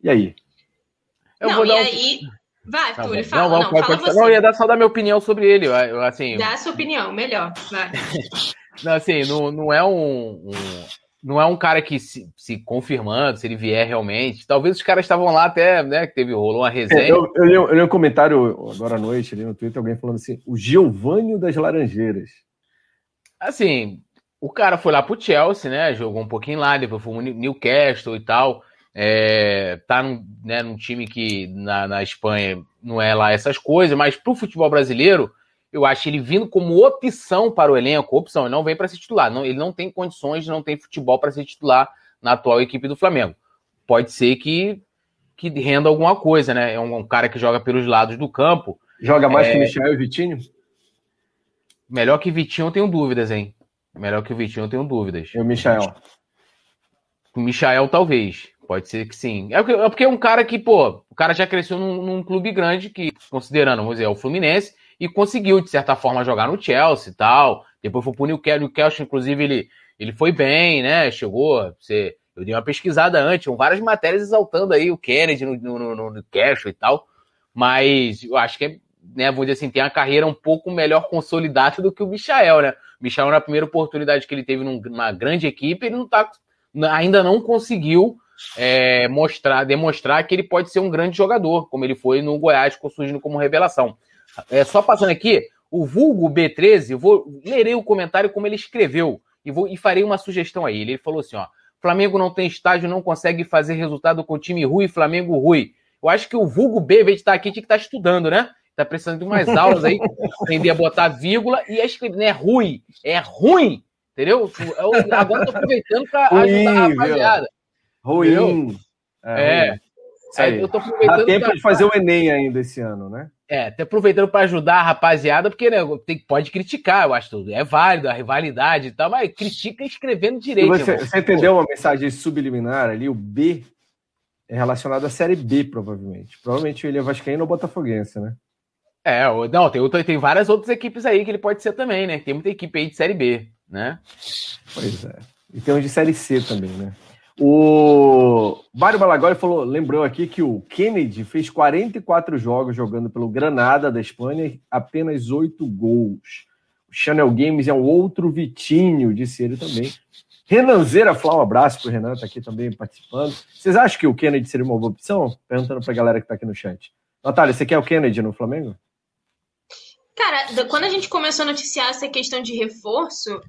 E aí? Eu não, vou e aí... Vai, tá Túlio, fala. Não, não, não, pode, fala pode, não, eu ia dar só dar minha opinião sobre ele. Eu, assim, Dá a sua opinião, melhor. Vai. não, assim, não, não é um, um não é um cara que se, se, confirmando, se ele vier realmente. Talvez os caras estavam lá até, né? Que teve, rolou uma resenha. É, eu, eu, li, eu, li, um comentário agora à noite ali no Twitter, alguém falando assim: o Giovanni das Laranjeiras. Assim, o cara foi lá pro Chelsea, né? Jogou um pouquinho lá, depois foi no Newcastle e tal. É, tá num, né, num time que na, na Espanha não é lá essas coisas, mas pro futebol brasileiro eu acho ele vindo como opção para o elenco, opção, ele não vem para ser titular, não, ele não tem condições, não tem futebol para ser titular na atual equipe do Flamengo. Pode ser que, que renda alguma coisa, né? É um, um cara que joga pelos lados do campo. Joga mais é... que Michel e Vitinho? Melhor que Vitinho, eu tenho dúvidas, hein? Melhor que o Vitinho, eu tenho dúvidas. E o Michael? O Michael, talvez. Pode ser que sim. É porque, é porque é um cara que, pô, o cara já cresceu num, num, clube grande, que, considerando, vamos dizer, o Fluminense, e conseguiu, de certa forma, jogar no Chelsea e tal. Depois foi pro Newcastle, Newcastle inclusive, ele, ele foi bem, né? Chegou ser. Eu dei uma pesquisada antes, várias matérias exaltando aí o Kennedy no, no, no, no Newcastle e tal. Mas eu acho que é, né, vou dizer assim, tem uma carreira um pouco melhor consolidada do que o Michael, né? O Michael, na primeira oportunidade que ele teve numa grande equipe, ele não tá, ainda não conseguiu é, mostrar, demonstrar que ele pode ser um grande jogador, como ele foi no Goiás, surgindo como revelação. É, só passando aqui, o vulgo B13, eu vou lerei o comentário como ele escreveu e, vou, e farei uma sugestão aí. Ele falou assim: ó, Flamengo não tem estágio, não consegue fazer resultado com time ruim, Flamengo ruim. Eu acho que o vulgo B, em vez de estar aqui, tinha que estar estudando, né? Tá precisando de umas aulas aí, aprender a botar vírgula e a escrever. Não é ruim, é ruim, entendeu? Eu, agora eu tô aproveitando para ajudar a rapaziada. Ruim. É. é. Aí, eu tô aproveitando Dá tempo pra... de fazer o Enem ainda esse ano, né? É, tô aproveitando para ajudar a rapaziada, porque né, tem, pode criticar, eu acho tudo. É válido a rivalidade e tal, mas critica escrevendo direito. Você, você, entendeu uma mensagem subliminar ali? O B é relacionado à Série B, provavelmente. Provavelmente ele é vascaíno ou botafoguense, né? É, não, tem, tem várias outras equipes aí que ele pode ser também, né? Tem muita equipe aí de Série B, né? Pois é. E tem uns de Série C também, né? O Mário Malagoli falou, lembrou aqui que o Kennedy fez 44 jogos jogando pelo Granada da Espanha, apenas 8 gols. O Channel Games é um outro Vitinho, disse ele também. Renanzeira Flá, um abraço pro Renan, tá aqui também participando. Vocês acham que o Kennedy seria uma boa opção? Perguntando pra galera que tá aqui no chat. Natália, você quer o Kennedy no Flamengo? Cara, quando a gente começou a noticiar essa questão de reforço,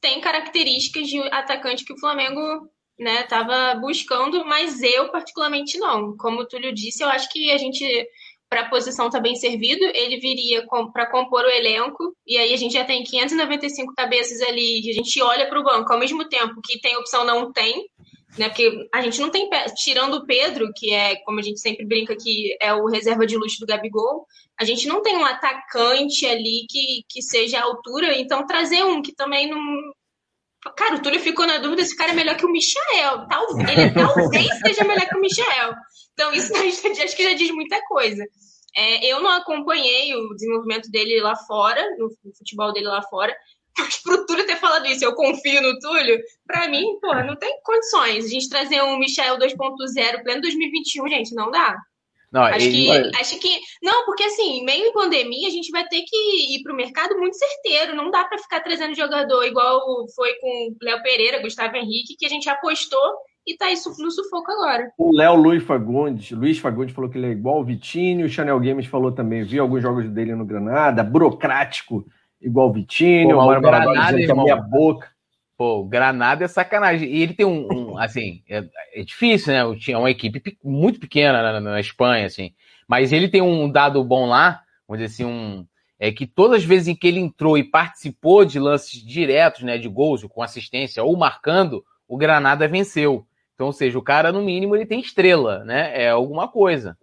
tem características de atacante que o Flamengo né, tava buscando, mas eu particularmente não. Como o Túlio disse, eu acho que a gente, para a posição tá bem servido, ele viria para compor o elenco, e aí a gente já tem 595 cabeças ali, a gente olha para o banco, ao mesmo tempo que tem opção não tem, né? Porque a gente não tem, tirando o Pedro, que é, como a gente sempre brinca, que é o reserva de luxo do Gabigol, a gente não tem um atacante ali que, que seja a altura, então trazer um que também não. Cara, o Túlio ficou na dúvida se o cara é melhor que o Michel. Talvez, ele talvez seja melhor que o Michel. Então, isso acho que já diz muita coisa. É, eu não acompanhei o desenvolvimento dele lá fora, no futebol dele lá fora, mas pro Túlio ter falado isso, eu confio no Túlio, pra mim, porra, não tem condições. A gente trazer um Michel 2.0 pleno 2021, gente, não dá. Não, acho, ele... que, acho que. Não, porque assim, meio em pandemia, a gente vai ter que ir pro mercado muito certeiro. Não dá para ficar trazendo jogador igual foi com Léo Pereira, Gustavo Henrique, que a gente apostou e tá isso no sufoco agora. O Léo Luiz Fagundes, Luiz Fagundes falou que ele é igual o Vitinho, o Chanel Games falou também, viu alguns jogos dele no Granada, burocrático igual o Vitinho, Pô, o Granada, que é minha boca. Pô, o Granada é sacanagem. E ele tem um, um assim, é, é, difícil, né? Tinha uma equipe muito pequena na, na, Espanha, assim. Mas ele tem um dado bom lá, vamos dizer assim, um, é que todas as vezes em que ele entrou e participou de lances diretos, né, de gols, com assistência ou marcando, o Granada venceu. Então, ou seja, o cara, no mínimo, ele tem estrela, né? É alguma coisa.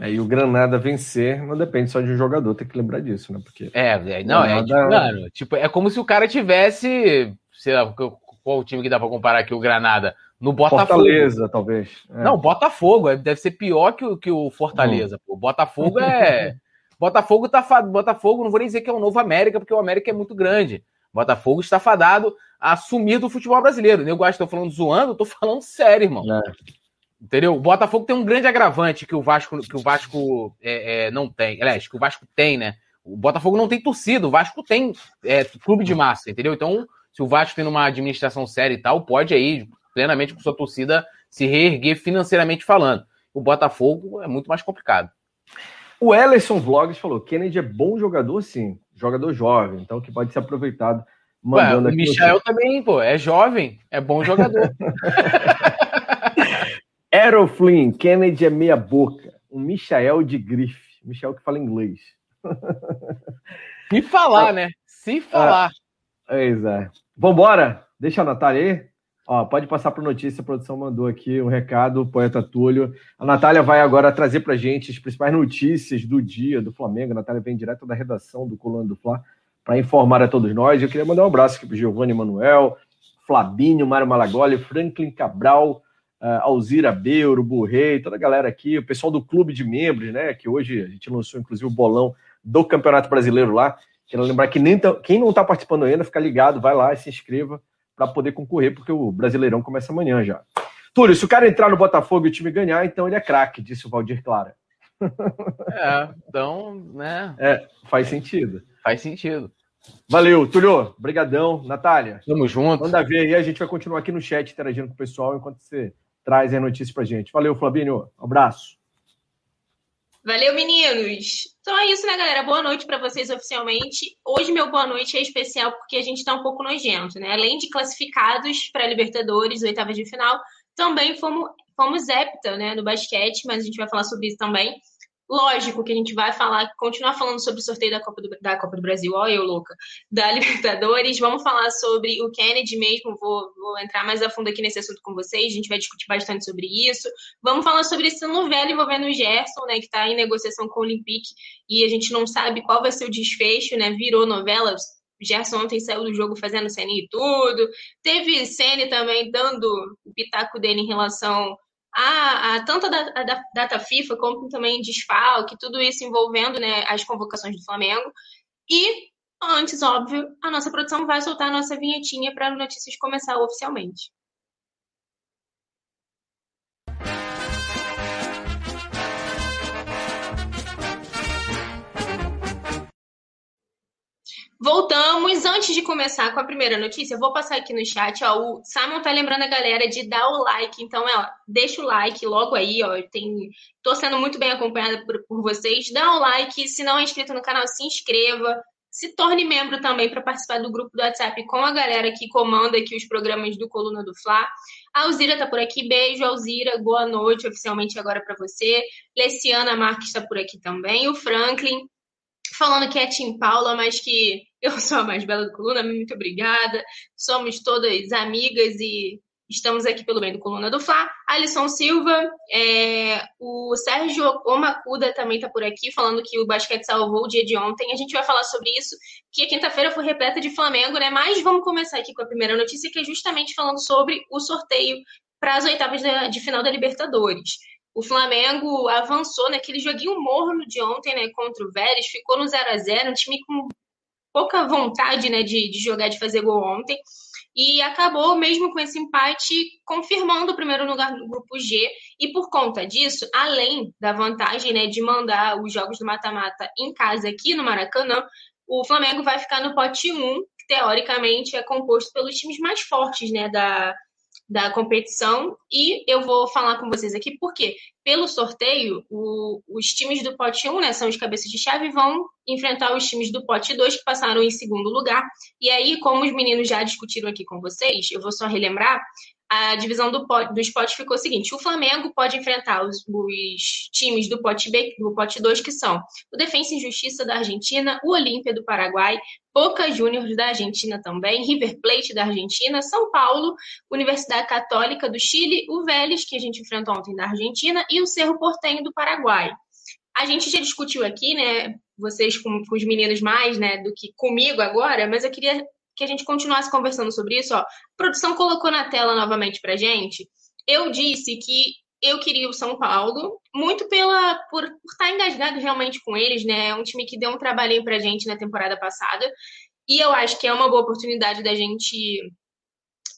Aí o Granada vencer não depende só de um jogador, tem que lembrar disso, né? Porque é, é não, é Granada... é tipo, mano, tipo, é como se o cara tivesse, sei lá, qual o time que dá para comparar aqui o Granada no Botafogo. Fortaleza, talvez. É. Não, Botafogo, é, deve ser pior que o, que o Fortaleza. Hum. Botafogo é Botafogo tá Botafogo, não vou nem dizer que é o novo América, porque o América é muito grande. Botafogo está fadado a sumir do futebol brasileiro. Eu gosto, estou falando zoando, eu tô falando sério, irmão. É. Entendeu? O Botafogo tem um grande agravante que o Vasco, que o Vasco é, é, não tem. Aliás, que o Vasco tem, né? O Botafogo não tem torcida, o Vasco tem é, clube de massa, entendeu? Então, se o Vasco tem uma administração séria e tal, pode aí, plenamente com sua torcida, se reerguer financeiramente falando. O Botafogo é muito mais complicado. O Ellison Vlogs falou: Kennedy é bom jogador, sim. Jogador jovem, então que pode ser aproveitado. Mandando Ué, o Michel também, pô, é jovem, é bom jogador. Aeroflin, Kennedy é meia boca. Um Michael de grife. Michel que fala inglês. Se falar, né? Se falar. Pois é. Vambora. Deixa a Natália aí. Ó, pode passar para notícia, a produção mandou aqui um recado, o poeta Túlio. A Natália vai agora trazer para gente as principais notícias do dia do Flamengo. A Natália vem direto da redação do Coluna do Fla para informar a todos nós. Eu queria mandar um abraço aqui para Giovanni Manuel, Flabinho, Mário Malagoli, Franklin Cabral, uh, Alzira Beuro, Burrei, toda a galera aqui, o pessoal do clube de membros, né? Que hoje a gente lançou inclusive o bolão do Campeonato Brasileiro lá. Quero lembrar que nem quem não está participando ainda, fica ligado, vai lá e se inscreva para poder concorrer, porque o Brasileirão começa amanhã já. Túlio, se o cara entrar no Botafogo e o time ganhar, então ele é craque, disse o Valdir Clara. É, então, né? É, faz sentido. Faz sentido. Valeu, Túlio. Brigadão. Natália. Tamo junto. Manda ver aí, a gente vai continuar aqui no chat interagindo com o pessoal enquanto você traz a notícia pra gente. Valeu, Flavinho. Um abraço. Valeu, meninos! Então é isso, né, galera? Boa noite para vocês oficialmente. Hoje, meu boa noite é especial porque a gente tá um pouco nojento, né? Além de classificados para Libertadores, oitavas de final, também fomos, fomos hepta, né, no basquete, mas a gente vai falar sobre isso também. Lógico que a gente vai falar, continuar falando sobre o sorteio da Copa do, da Copa do Brasil, ó, eu louca, da Libertadores. Vamos falar sobre o Kennedy mesmo, vou, vou entrar mais a fundo aqui nesse assunto com vocês, a gente vai discutir bastante sobre isso. Vamos falar sobre esse novela envolvendo o Gerson, né, que está em negociação com o Olympique e a gente não sabe qual vai ser o desfecho, né, virou novela. O Gerson ontem saiu do jogo fazendo cena e tudo. Teve Ceni também dando o pitaco dele em relação a, a tanto a, a, data FIFA como também desfalque, tudo isso envolvendo né, as convocações do Flamengo. E antes, óbvio, a nossa produção vai soltar a nossa vinhetinha para as notícias começar oficialmente. Voltamos. Antes de começar com a primeira notícia, eu vou passar aqui no chat. Ó, o Simon tá lembrando a galera de dar o like. Então, ó, deixa o like logo aí. Ó, tem, tô sendo muito bem acompanhada por, por vocês. Dá o like. Se não é inscrito no canal, se inscreva. Se torne membro também para participar do grupo do WhatsApp com a galera que comanda aqui os programas do Coluna do Fla. A Alzira tá por aqui. Beijo, Alzira. Boa noite oficialmente agora para você. Leciana Marques está por aqui também. O Franklin falando que é Tim Paula, mas que eu sou a mais bela do Coluna, muito obrigada. Somos todas amigas e estamos aqui pelo bem do Coluna do Fla. Alisson Silva, é, o Sérgio Omacuda também está por aqui, falando que o basquete salvou o dia de ontem. A gente vai falar sobre isso, que a quinta-feira foi repleta de Flamengo, né? Mas vamos começar aqui com a primeira notícia, que é justamente falando sobre o sorteio para as oitavas de final da Libertadores. O Flamengo avançou naquele joguinho morno de ontem, né, contra o Vélez, ficou no 0 a 0 um time com pouca vontade, né, de, de jogar, de fazer gol ontem, e acabou mesmo com esse empate confirmando o primeiro lugar no grupo G, e por conta disso, além da vantagem, né, de mandar os jogos do mata-mata em casa aqui no Maracanã, o Flamengo vai ficar no pote 1, que teoricamente é composto pelos times mais fortes, né, da, da competição e eu vou falar com vocês aqui porque pelo sorteio o, os times do pote 1, né, são os cabeças de chave vão enfrentar os times do pote 2 que passaram em segundo lugar. E aí, como os meninos já discutiram aqui com vocês, eu vou só relembrar, a divisão do, dos potes ficou o seguinte: o Flamengo pode enfrentar os, os, times do pote B, do pote 2, que são o Defensa e Justiça da Argentina, o Olímpia do Paraguai, Boca Juniors da Argentina também, River Plate da Argentina, São Paulo, Universidade Católica do Chile, o Vélez, que a gente enfrentou ontem da Argentina, e o Cerro Portenho do Paraguai. A gente já discutiu aqui, né, vocês com, com os meninos mais, né, do que comigo agora, mas eu queria que a gente continuasse conversando sobre isso. Ó. A produção colocou na tela novamente para gente. Eu disse que eu queria o São Paulo, muito pela por, por estar engasgado realmente com eles, né? É um time que deu um trabalhinho pra gente na temporada passada. E eu acho que é uma boa oportunidade da gente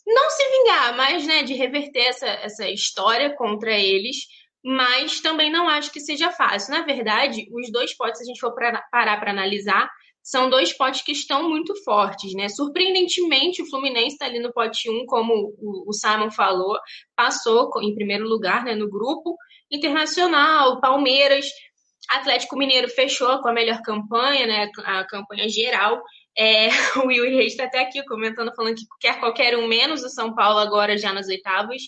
não se vingar, mas né, de reverter essa, essa história contra eles. Mas também não acho que seja fácil. Na verdade, os dois potes, se a gente for pra, parar para analisar, são dois potes que estão muito fortes, né? Surpreendentemente, o Fluminense está ali no pote 1, como o Simon falou, passou em primeiro lugar né, no grupo. Internacional, Palmeiras, Atlético Mineiro fechou com a melhor campanha, né? A campanha geral. É, o Will Reis está até aqui comentando, falando que quer qualquer um menos o São Paulo agora já nas oitavas.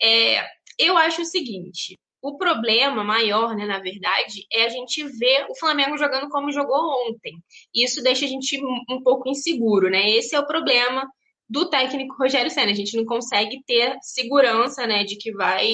É, eu acho o seguinte: O problema maior, né, na verdade, é a gente ver o Flamengo jogando como jogou ontem. Isso deixa a gente um pouco inseguro, né? Esse é o problema do técnico Rogério Senna. A gente não consegue ter segurança, né, de que vai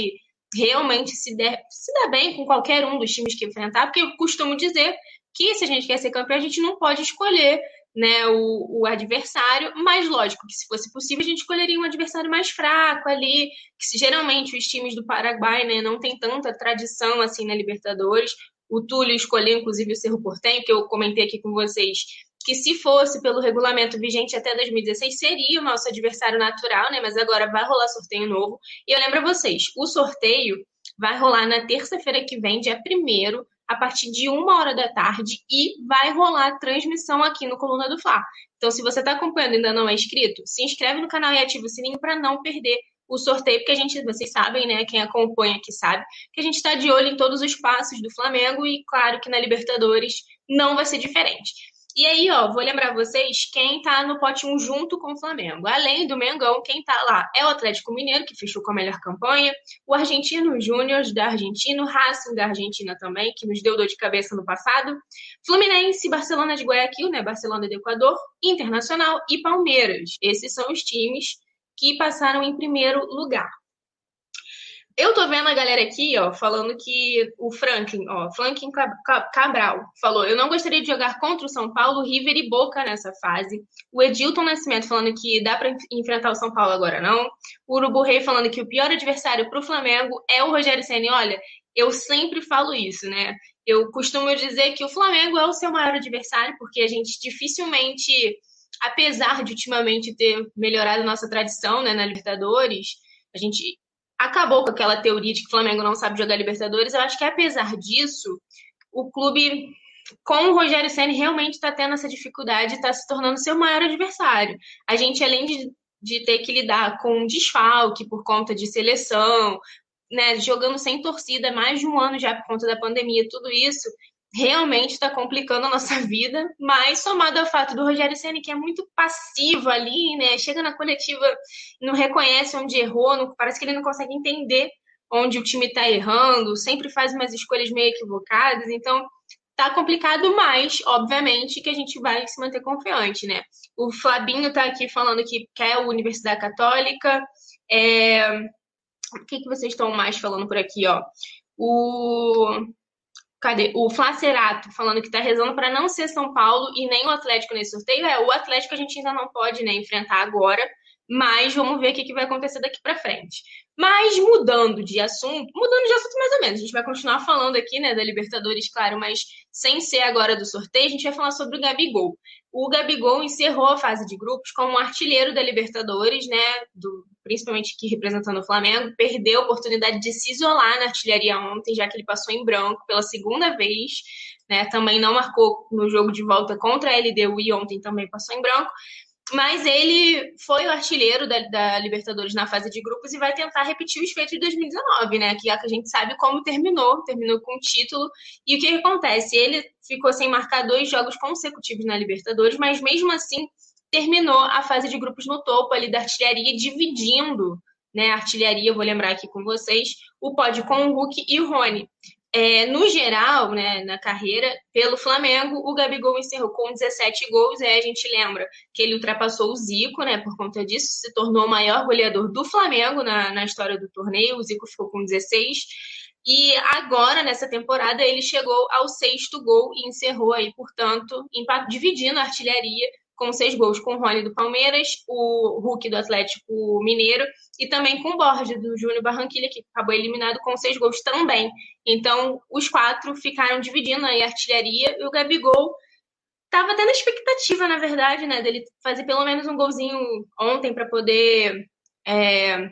realmente se der, se dar bem com qualquer um dos times que enfrentar, porque eu costumo dizer que se a gente quer ser campeão, a gente não pode escolher né, o, o, adversário, mas lógico que se fosse possível a gente escolheria um adversário mais fraco ali, que geralmente os times do Paraguai né, não tem tanta tradição assim na Libertadores. O Túlio escolheu inclusive o Cerro Portenho, que eu comentei aqui com vocês, que se fosse pelo regulamento vigente até 2016 seria o nosso adversário natural, né? Mas agora vai rolar sorteio novo. E eu lembro a vocês, o sorteio vai rolar na terça-feira que vem, dia 1 a partir de uma hora da tarde e vai rolar transmissão aqui no Coluna do Fla. Então, se você está acompanhando e ainda não é inscrito, se inscreve no canal e ativa o sininho para não perder o sorteio, porque a gente, vocês sabem, né? Quem acompanha aqui sabe, que a gente está de olho em todos os passos do Flamengo e, claro, que na Libertadores não vai ser diferente. E aí, ó, vou lembrar vocês quem tá no pote 1 junto com o Flamengo. Além do Mengão, quem tá lá é o Atlético Mineiro, que fechou com a melhor campanha, o Argentino Júnior da Argentina, Racing da Argentina também, que nos deu dor de cabeça no passado, Fluminense, Barcelona de Guayaquil, né, Barcelona do Equador, Internacional e Palmeiras. Esses são os times que passaram em primeiro lugar. Eu tô vendo a galera aqui, ó, falando que o Franklin, ó, Franklin Cabral falou: eu não gostaria de jogar contra o São Paulo, River e Boca nessa fase. O Edilton Nascimento falando que dá para enfrentar o São Paulo agora não. O Urubu Rei falando que o pior adversário para o Flamengo é o Rogério Senna. Olha, eu sempre falo isso, né? Eu costumo dizer que o Flamengo é o seu maior adversário, porque a gente dificilmente, apesar de ultimamente ter melhorado nossa tradição né, na Libertadores, a gente acabou com aquela teoria de que o Flamengo não sabe jogar Libertadores. Eu acho que, apesar disso, o clube, com o Rogério Senna, realmente está tendo essa dificuldade e está se tornando seu maior adversário. A gente, além de, de ter que lidar com um desfalque por conta de seleção, né, jogando sem torcida mais de um ano já por conta da pandemia, tudo isso, realmente está complicando a nossa vida, mas somado ao fato do Rogério Senna, que é muito passivo ali, né? Chega na coletiva, não reconhece onde errou, não, parece que ele não consegue entender onde o time está errando, sempre faz umas escolhas meio equivocadas, então tá complicado, mas, obviamente, que a gente vai se manter confiante, né? O Fabinho tá aqui falando que quer a Universidade Católica. É... O que, que vocês estão mais falando por aqui, ó? O Cadê? O Flacerato falando que tá rezando para não ser São Paulo e nem o Atlético nesse sorteio. É, o Atlético a gente ainda não pode né, enfrentar agora, mas vamos ver o que, que vai acontecer daqui para frente. Mas mudando de assunto, mudando de assunto mais ou menos, a gente vai continuar falando aqui, né, da Libertadores, claro, mas sem ser agora do sorteio, a gente vai falar sobre o Gabigol. O Gabigol encerrou a fase de grupos como artilheiro da Libertadores, né, do, principalmente aqui representando o Flamengo, perdeu a oportunidade de se isolar na artilharia ontem, já que ele passou em branco pela segunda vez, né, também não marcou no jogo de volta contra a LDU e ontem também passou em branco, mas ele foi o artilheiro da, da, Libertadores na fase de grupos e vai tentar repetir os feitos de 2019, né? Que, é que a gente sabe como terminou, terminou com o título. E o que, que acontece? Ele ficou sem marcar dois jogos consecutivos na Libertadores, mas mesmo assim terminou a fase de grupos no topo ali da artilharia, dividindo né, artilharia, vou lembrar aqui com vocês, o pódio com o Hulk e o Rony. É, no geral, né, na carreira, pelo Flamengo, o Gabigol encerrou com 17 gols. Aí a gente lembra que ele ultrapassou o Zico, né, por conta disso, se tornou o maior goleador do Flamengo na, na história do torneio. O Zico ficou com 16. E agora, nessa temporada, ele chegou ao sexto gol e encerrou aí, portanto, dividindo a artilharia com seis gols com o Rony do Palmeiras, o Hulk do Atlético Mineiro e também com o Borges do Júnior Barranquilha, que acabou eliminado com seis gols também. Então, os quatro ficaram dividindo aí a artilharia e o Gabigol estava tendo expectativa, na verdade, né, dele fazer pelo menos um golzinho ontem para poder é,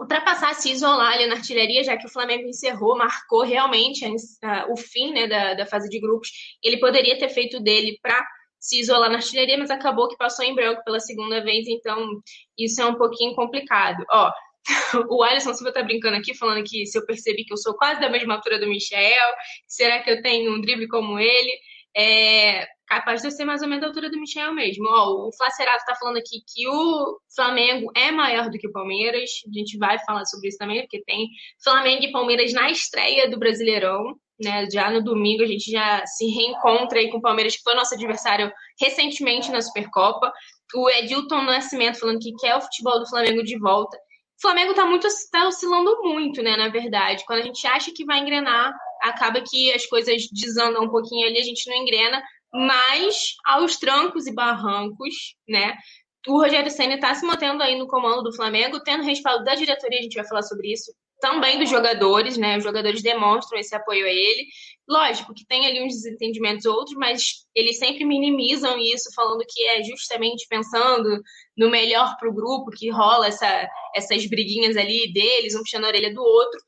ultrapassar, se isolar ali na artilharia, já que o Flamengo encerrou, marcou realmente a, a, o fim né, da, da fase de grupos. Ele poderia ter feito dele para se isolar na artilharia, mas acabou que passou em branco pela segunda vez, então isso é um pouquinho complicado. Ó, o Alisson Silva tá brincando aqui, falando que se eu percebi que eu sou quase da mesma altura do Michel, será que eu tenho um drible como ele? é capaz de ser mais ou menos a altura do Michel mesmo. Ó, o Flacerato tá falando aqui que o Flamengo é maior do que o Palmeiras. A gente vai falar sobre isso também, porque tem Flamengo e Palmeiras na estreia do Brasileirão. Né, já no domingo a gente já se reencontra aí com o Palmeiras, que foi nosso adversário recentemente na Supercopa. O Edilton Nascimento falando que quer o futebol do Flamengo de volta. O Flamengo está muito tá oscilando muito, né? Na verdade, quando a gente acha que vai engrenar, acaba que as coisas desandam um pouquinho ali, a gente não engrena, mas aos trancos e barrancos, né? O Rogério Senna está se mantendo aí no comando do Flamengo, tendo respaldo da diretoria, a gente vai falar sobre isso, também dos jogadores, né? Os jogadores demonstram esse apoio a ele. Lógico que tem ali uns desentendimentos outros, mas eles sempre minimizam isso, falando que é justamente pensando no melhor para o grupo, que rola essa, essas briguinhas ali deles, um puxando a orelha do outro.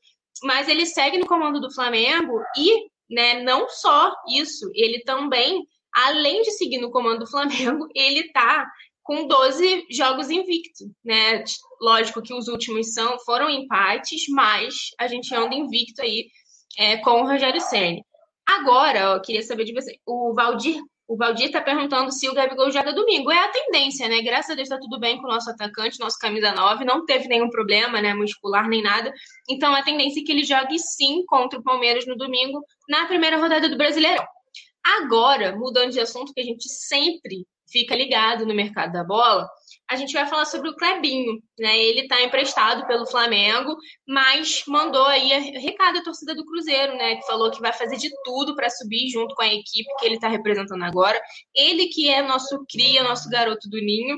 Mas ele segue no comando do Flamengo e, né, não só isso, ele também, além de seguir no comando do Flamengo, ele tá com 12 jogos invicto, né? Lógico que os últimos são foram empates, mas a gente anda invicto aí é, com o Rogério Senna. Agora, eu queria saber de você. O Valdir, o Valdir tá perguntando se o Gabigol joga domingo. É a tendência, né? Graças a Deus tá tudo bem com o nosso atacante, nosso camisa 9, não teve nenhum problema, né, muscular nem nada. Então a tendência é que ele jogue sim contra o Palmeiras no domingo, na primeira rodada do Brasileirão. Agora, mudando de assunto, que a gente sempre fica ligado no mercado da bola, a gente vai falar sobre o Clebinho, né? Ele está emprestado pelo Flamengo, mas mandou aí recado à torcida do Cruzeiro, né? Que falou que vai fazer de tudo para subir junto com a equipe que ele está representando agora. Ele que é nosso cria, nosso garoto do ninho,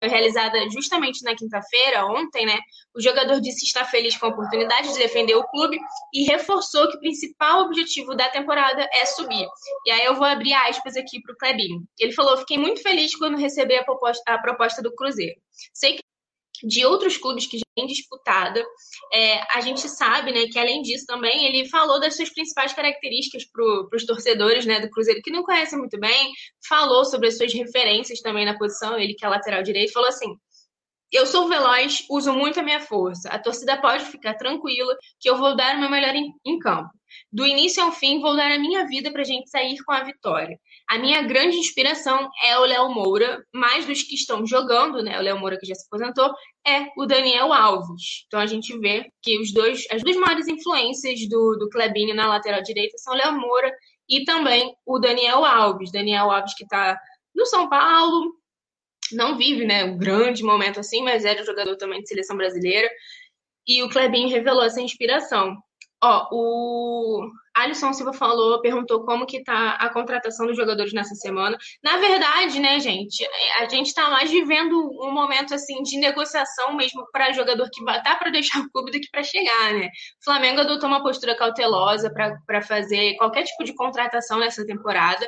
é, realizada justamente na quinta-feira, ontem, né? O jogador disse estar feliz com a oportunidade de defender o clube e reforçou que o principal objetivo da temporada é subir. E aí eu vou abrir aspas aqui para o Clebinho. Ele falou: Fiquei muito feliz quando recebi a proposta, a proposta do Cruzeiro. Sei que de outros clubes que já têm disputada. É, a gente sabe, né, que além disso também ele falou das suas principais características para os torcedores, né, do Cruzeiro que não conhecem muito bem, falou sobre as suas referências também na posição, ele que é lateral direito, falou assim: eu sou veloz, uso muito a minha força. A torcida pode ficar tranquila que eu vou dar o meu melhor em, em campo. Do início ao fim, vou dar a minha vida para a gente sair com a vitória. A minha grande inspiração é o Léo Moura, mais dos que estão jogando, né? O Léo Moura que já se aposentou, é o Daniel Alves. Então a gente vê que os dois, as duas maiores influências do, do Clebinho na lateral direita são o Léo Moura e também o Daniel Alves. Daniel Alves que está no São Paulo, não vive, né, um grande momento assim, mas era jogador também de seleção brasileira. E o Clebinho revelou essa inspiração. Ó, o Alisson Silva falou, perguntou como que tá a contratação dos jogadores nessa semana. Na verdade, né, gente, a gente tá mais vivendo um momento assim de negociação mesmo para jogador que tá para deixar o clube do que para chegar, né? O Flamengo adotou uma postura cautelosa para fazer qualquer tipo de contratação nessa temporada.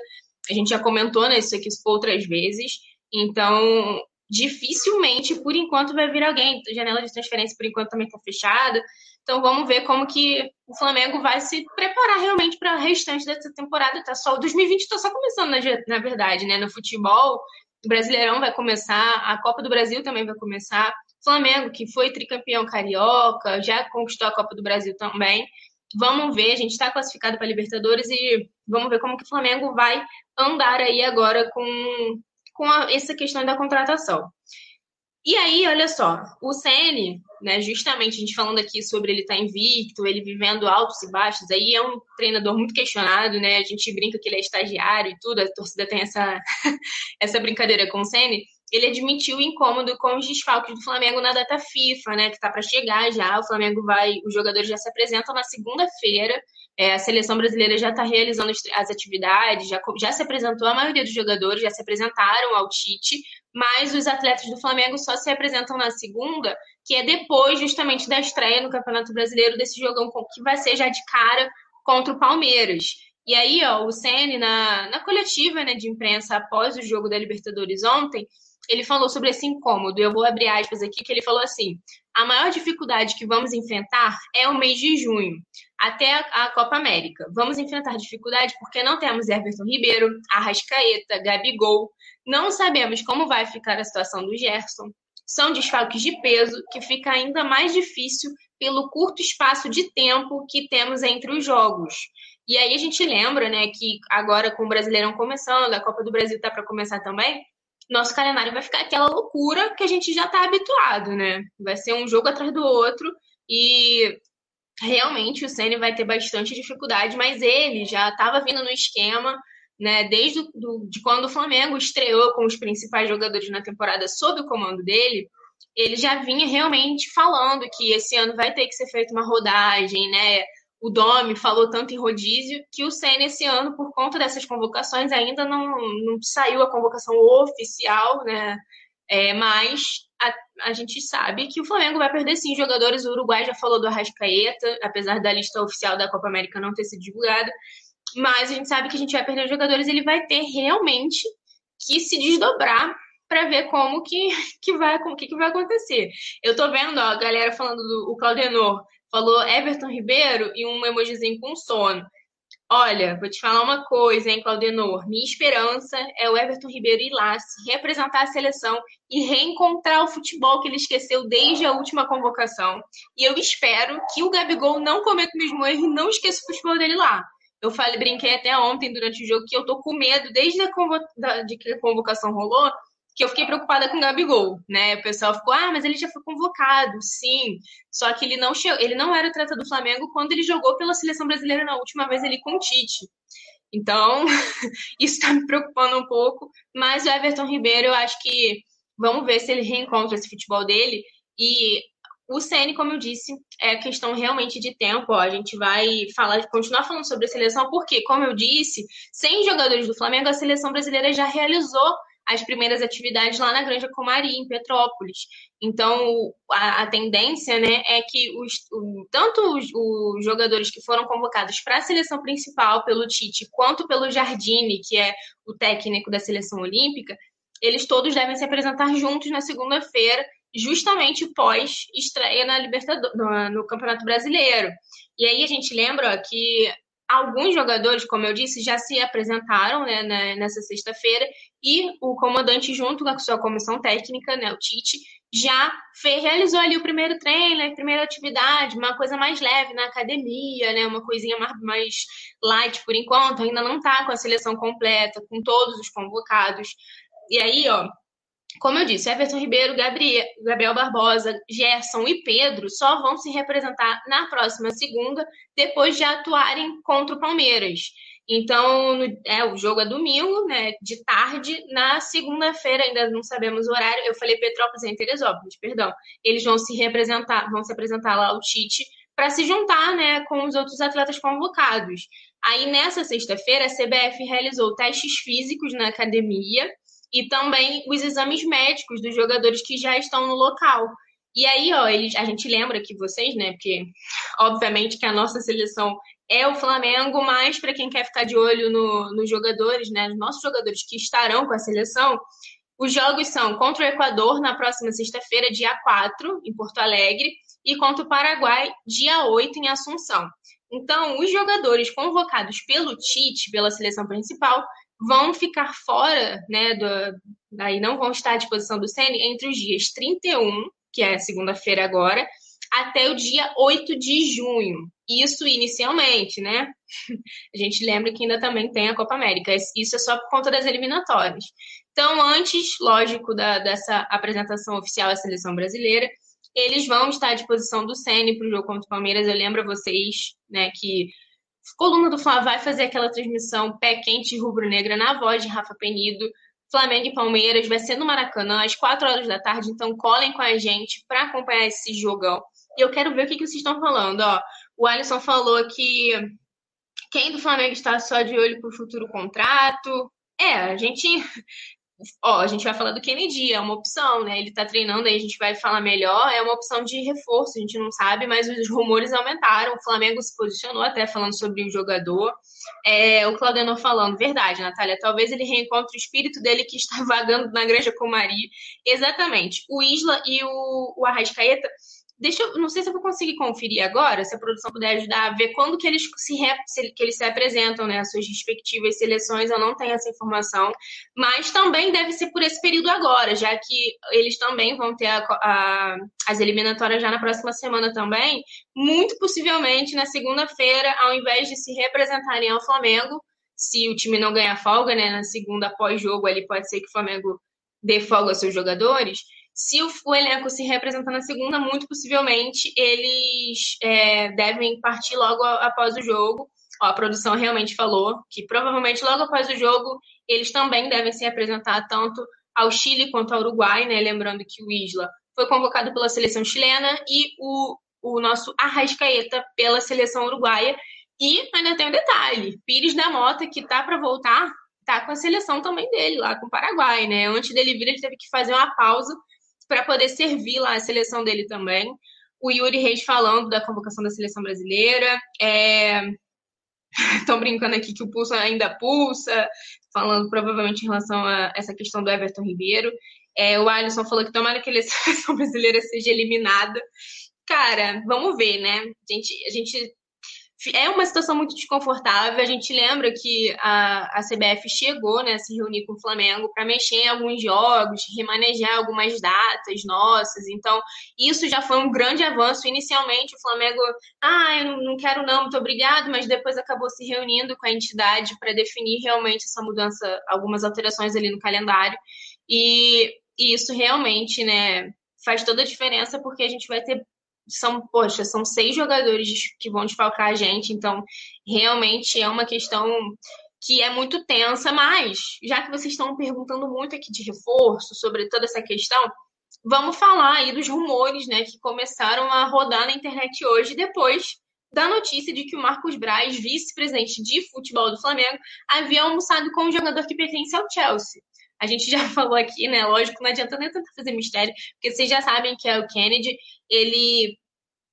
A gente já comentou né, isso aqui outras vezes. Então, dificilmente, por enquanto, vai vir alguém. A janela de transferência, por enquanto, também está fechada. Então vamos ver como que o Flamengo vai se preparar realmente para o restante dessa temporada. Tá só o 2020 está só começando, na, na verdade, né? No futebol, o Brasileirão vai começar, a Copa do Brasil também vai começar. Flamengo, que foi tricampeão carioca, já conquistou a Copa do Brasil também. Vamos ver, a gente está classificado para Libertadores e vamos ver como que o Flamengo vai andar aí agora com, com a, essa questão da contratação. E aí, olha só, o CN, né, justamente a gente falando aqui sobre ele estar tá invicto, ele vivendo altos e baixos, aí é um treinador muito questionado, né? A gente brinca que ele é estagiário e tudo, a torcida tem essa, essa brincadeira com o CN. Ele admitiu o incômodo com os desfalques do Flamengo na data FIFA, né? Que tá para chegar já. O Flamengo vai, os jogadores já se apresentam na segunda-feira. É, a seleção brasileira já está realizando as atividades, já, já se apresentou a maioria dos jogadores, já se apresentaram ao Tite mas os atletas do Flamengo só se apresentam na segunda, que é depois justamente da estreia no Campeonato Brasileiro desse jogão que vai ser já de cara contra o Palmeiras. E aí, ó, o Ceni na, na coletiva né, de imprensa após o jogo da Libertadores ontem, ele falou sobre esse incômodo. Eu vou abrir aspas aqui que ele falou assim: a maior dificuldade que vamos enfrentar é o mês de junho, até a, Copa América. Vamos enfrentar dificuldade porque não temos Everton Ribeiro, Arrascaeta, Gabigol, não sabemos como vai ficar a situação do Gerson. São desfalques de peso que fica ainda mais difícil pelo curto espaço de tempo que temos entre os jogos. E aí a gente lembra, né, que agora com o Brasileirão começando, a Copa do Brasil tá para começar também, nosso calendário vai ficar aquela loucura que a gente já tá habituado, né? Vai ser um jogo atrás do outro e realmente o Ceni vai ter bastante dificuldade, mas ele já estava vindo no esquema, né, desde do, de quando o Flamengo estreou com os principais jogadores na temporada sob o comando dele, ele já vinha realmente falando que esse ano vai ter que ser feita uma rodagem, né? O Domi falou tanto em rodízio que o Senna esse ano, por conta dessas convocações, ainda não, não saiu a convocação oficial, né? É, mas a, a, gente sabe que o Flamengo vai perder sim jogadores. O Uruguai já falou do Arrascaeta, apesar da lista oficial da Copa América não ter sido divulgada. Mas a gente sabe que a gente vai perder jogadores. Ele vai ter realmente que se desdobrar para ver como que, que vai que, que vai acontecer. Eu tô vendo ó, a galera falando do Claudenor falou Everton Ribeiro e um emojizinho com sono. Olha, vou te falar uma coisa, hein, Claudenor. Minha esperança é o Everton Ribeiro ir lá, se representar a seleção e reencontrar o futebol que ele esqueceu desde a última convocação. E eu espero que o Gabigol não cometa o mesmo erro e não esqueça o futebol dele lá. Eu falei, brinquei até ontem durante o jogo que eu tô com medo, desde a convo... de que a convocação rolou, que eu fiquei preocupada com o Gabigol, né? O pessoal ficou, ah, mas ele já foi convocado, sim. Só que ele não chegou, ele não era atleta do Flamengo quando ele jogou pela seleção brasileira na última vez ali com o Tite. Então, isso está me preocupando um pouco. Mas o Everton Ribeiro, eu acho que vamos ver se ele reencontra esse futebol dele. E o CN, como eu disse, é questão realmente de tempo. Ó. A gente vai falar, continuar falando sobre a seleção, porque, como eu disse, sem jogadores do Flamengo, a seleção brasileira já realizou as primeiras atividades lá na Granja Comari, em Petrópolis. Então, a, a tendência né, é que os, o, tanto os, os, jogadores que foram convocados para a seleção principal pelo Tite, quanto pelo Jardine, que é o técnico da seleção olímpica, eles todos devem se apresentar juntos na segunda-feira, justamente pós estreia na Libertadores, no, no Campeonato Brasileiro. E aí a gente lembra ó, que alguns jogadores, como eu disse, já se apresentaram né, nessa sexta-feira e o comandante, junto com a sua comissão técnica, né, o Tite, já fez, realizou ali o primeiro treino, a primeira atividade, uma coisa mais leve na academia, né, uma coisinha mais, mais light por enquanto, ainda não está com a seleção completa, com todos os convocados. E aí, ó, como eu disse, Everton Ribeiro, Gabriel, Gabriel Barbosa, Gerson e Pedro só vão se representar na próxima segunda, depois de atuarem contra o Palmeiras. Então, é, o jogo é domingo, né, de tarde. Na segunda-feira, ainda não sabemos o horário. Eu falei Petrópolis em Teresópolis, perdão. Eles vão se representar, vão se apresentar lá ao Tite para se juntar, né, com os outros atletas convocados. Aí, nessa sexta-feira, a CBF realizou testes físicos na academia e também os exames médicos dos jogadores que já estão no local. E aí, ó, eles, a gente lembra que vocês, né, porque obviamente que a nossa seleção é o Flamengo, mas para quem quer ficar de olho no, nos jogadores, né, nos nossos jogadores que estarão com a seleção, os jogos são contra o Equador na próxima sexta-feira, dia 4, em Porto Alegre, e contra o Paraguai, dia 8, em Assunção. Então, os jogadores convocados pelo Tite, pela seleção principal, vão ficar fora, né, do, daí não vão estar à disposição do CN entre os dias 31, que é segunda-feira agora, até o dia 8 de junho. Isso inicialmente, né? A gente lembra que ainda também tem a Copa América. Isso é só por conta das eliminatórias. Então, antes, lógico, da, dessa apresentação oficial à seleção brasileira, eles vão estar à disposição do CN para o jogo contra o Palmeiras. Eu lembro a vocês né, que Coluna do Fla vai fazer aquela transmissão pé quente rubro-negra na voz de Rafa Penido. Flamengo e Palmeiras vai ser no Maracanã às 4 horas da tarde, então colhem com a gente para acompanhar esse jogão. E eu quero ver o que, que vocês estão falando. Ó, o Alisson falou que quem do Flamengo está só de olho para o futuro contrato. É, a gente Ó, a gente vai falar do Kennedy, é uma opção, né? Ele tá treinando aí, a gente vai falar melhor. É uma opção de reforço, a gente não sabe, mas os rumores aumentaram. O Flamengo se posicionou até falando sobre o jogador. É, o Claudiano falando, verdade, Natália, talvez ele reencontre o espírito dele que está vagando na Granja Comari. Exatamente. O Isla e o, o Arrascaeta deixa eu, não sei se eu vou conseguir conferir agora, se a produção puder ajudar a ver quando que eles se, se que eles se apresentam, né, as suas respectivas seleções, eu não tenho essa informação, mas também deve ser por esse período agora, já que eles também vão ter a, a, as eliminatórias já na próxima semana também, muito possivelmente na segunda-feira, ao invés de se representarem ao Flamengo, se o time não ganhar folga, né, na segunda pós-jogo ali pode ser que o Flamengo dê folga aos seus jogadores, se o, o, elenco se representar na segunda, muito possivelmente eles é, devem partir logo após o jogo. Ó, a produção realmente falou que provavelmente logo após o jogo eles também devem se apresentar tanto ao Chile quanto ao Uruguai, né? Lembrando que o Isla foi convocado pela seleção chilena e o, o nosso Arrascaeta pela seleção uruguaia. E ainda tem um detalhe: Pires da Mota, que tá para voltar, tá com a seleção também dele, lá com o Paraguai, né? Antes dele vir, ele teve que fazer uma pausa para poder servir lá a seleção dele também. O Yuri Reis falando da convocação da seleção brasileira. Estão é... brincando aqui que o pulso ainda pulsa, falando provavelmente em relação a essa questão do Everton Ribeiro. É, o Alisson falou que tomara que a seleção brasileira seja eliminada. Cara, vamos ver, né? A gente, a gente é uma situação muito desconfortável. A gente lembra que a, a CBF chegou né, a se reunir com o Flamengo para mexer em alguns jogos, remanejar algumas datas nossas. Então, isso já foi um grande avanço. Inicialmente, o Flamengo, ah, eu não quero não, muito obrigado, mas depois acabou se reunindo com a entidade para definir realmente essa mudança, algumas alterações ali no calendário. E, e isso realmente, né, faz toda a diferença porque a gente vai ter são, poxa, são seis jogadores que vão desfalcar a gente, então realmente é uma questão que é muito tensa, mas já que vocês estão perguntando muito aqui de reforço sobre toda essa questão, vamos falar aí dos rumores, né, que começaram a rodar na internet hoje depois da notícia de que o Marcos Braz, vice-presidente de futebol do Flamengo, havia almoçado com um jogador que pertence ao Chelsea. A gente já falou aqui, né? Lógico, não adianta nem tentar fazer mistério, porque vocês já sabem que é o Kennedy. Ele,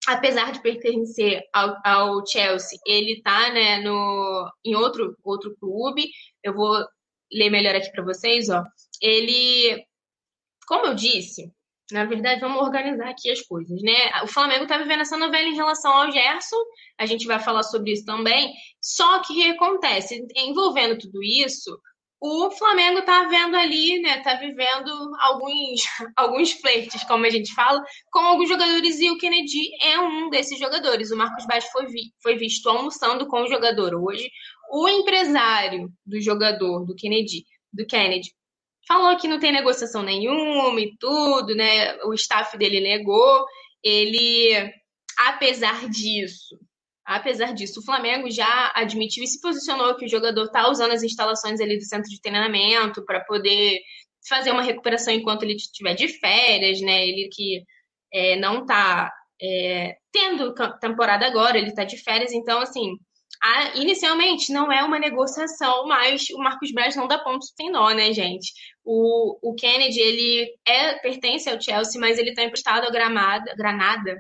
apesar de pertencer ao, ao Chelsea, ele tá, né, no, em outro, outro clube. Eu vou ler melhor aqui para vocês, ó. Ele, como eu disse, na verdade, vamos organizar aqui as coisas, né? O Flamengo está vivendo essa novela em relação ao Gerson, a gente vai falar sobre isso também. Só que o que acontece? Envolvendo tudo isso, o Flamengo está vendo ali, né? Tá vivendo alguns, alguns flertes, como a gente fala, com alguns jogadores, e o Kennedy é um desses jogadores. O Marcos Baixo foi, vi, foi visto almoçando com o jogador hoje. O empresário do jogador, do Kennedy, do Kennedy, falou que não tem negociação nenhuma e tudo, né? O staff dele negou. Ele, apesar disso, Apesar disso, o Flamengo já admitiu e se posicionou que o jogador está usando as instalações ali do centro de treinamento para poder fazer uma recuperação enquanto ele estiver de férias, né? Ele que é, não está é, tendo temporada agora, ele está de férias, então, assim, a, inicialmente não é uma negociação, mas o Marcos Braz não dá ponto sem nó, né, gente? O, o Kennedy, ele é, pertence ao Chelsea, mas ele está emprestado ao Gramada, Granada,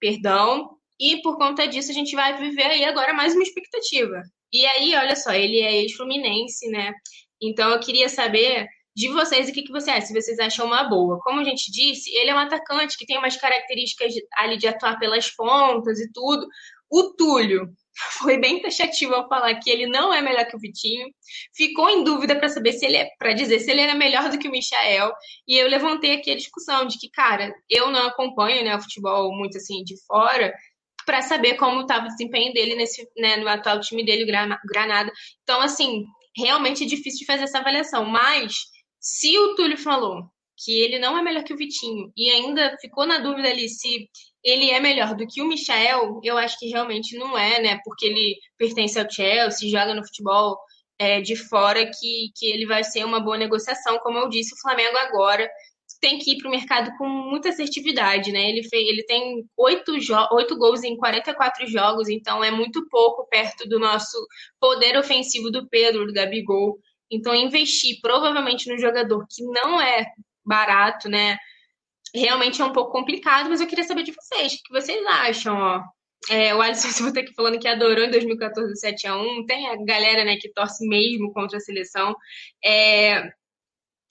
perdão, e por conta disso, a gente vai viver aí agora mais uma expectativa. E aí, olha só, ele é ex-fluminense, né? Então eu queria saber de vocês o que, que você acha, se vocês acham uma boa. Como a gente disse, ele é um atacante que tem umas características ali de atuar pelas pontas e tudo. O Túlio foi bem taxativo ao falar que ele não é melhor que o Vitinho. Ficou em dúvida para saber se ele é, para dizer se ele era melhor do que o Michael. E eu levantei aqui a discussão de que, cara, eu não acompanho, né, o futebol muito assim de fora para saber como estava o desempenho dele nesse, né, no atual time dele, o Granada. Então, assim, realmente é difícil de fazer essa avaliação. Mas, se o Túlio falou que ele não é melhor que o Vitinho e ainda ficou na dúvida ali se ele é melhor do que o Michael, eu acho que realmente não é, né? Porque ele pertence ao Chelsea, joga no futebol é, de fora, que, que ele vai ser uma boa negociação. Como eu disse, o Flamengo agora tem que ir para o mercado com muita assertividade, né? Ele, fez, ele tem oito, oito gols em 44 jogos, então é muito pouco perto do nosso poder ofensivo do Pedro, do Gabigol. Então, investir provavelmente no jogador que não é barato, né? Realmente é um pouco complicado, mas eu queria saber de vocês, o que vocês acham, ó? É, o Alisson Silva aqui falando que adorou em 2014 o 7x1. Tem a galera né, que torce mesmo contra a seleção. É,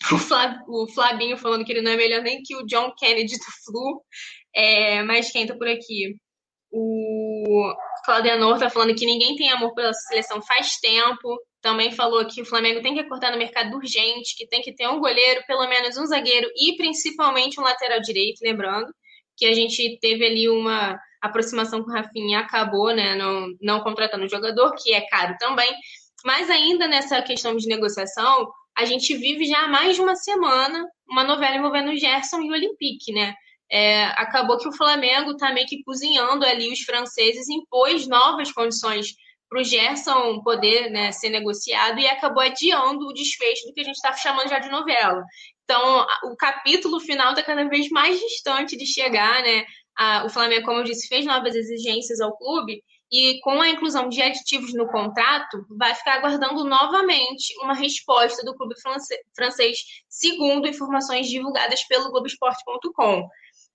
o Flabinho falando que ele não é melhor nem que o John Kennedy do Flu. É, mas quem tá por aqui? O Claudianor tá falando que ninguém tem amor pela seleção faz tempo. Também falou que o Flamengo tem que acordar no mercado urgente, que tem que ter um goleiro, pelo menos um zagueiro e principalmente um lateral direito, lembrando que a gente teve ali uma aproximação com o Rafinha acabou, né, não, não contratando o jogador, que é caro também. Mas ainda nessa questão de negociação, a gente vive já há mais de uma semana uma novela envolvendo o Gerson e o Olympique, né? É, acabou que o Flamengo está meio que cozinhando ali os franceses, impôs novas condições para o Gerson poder né, ser negociado e acabou adiando o desfecho do que a gente está chamando já de novela. Então, o capítulo final está cada vez mais distante de chegar, né? A, o Flamengo, como eu disse, fez novas exigências ao clube e com a inclusão de aditivos no contrato, vai ficar aguardando novamente uma resposta do clube francês, segundo informações divulgadas pelo Globoesporte.com.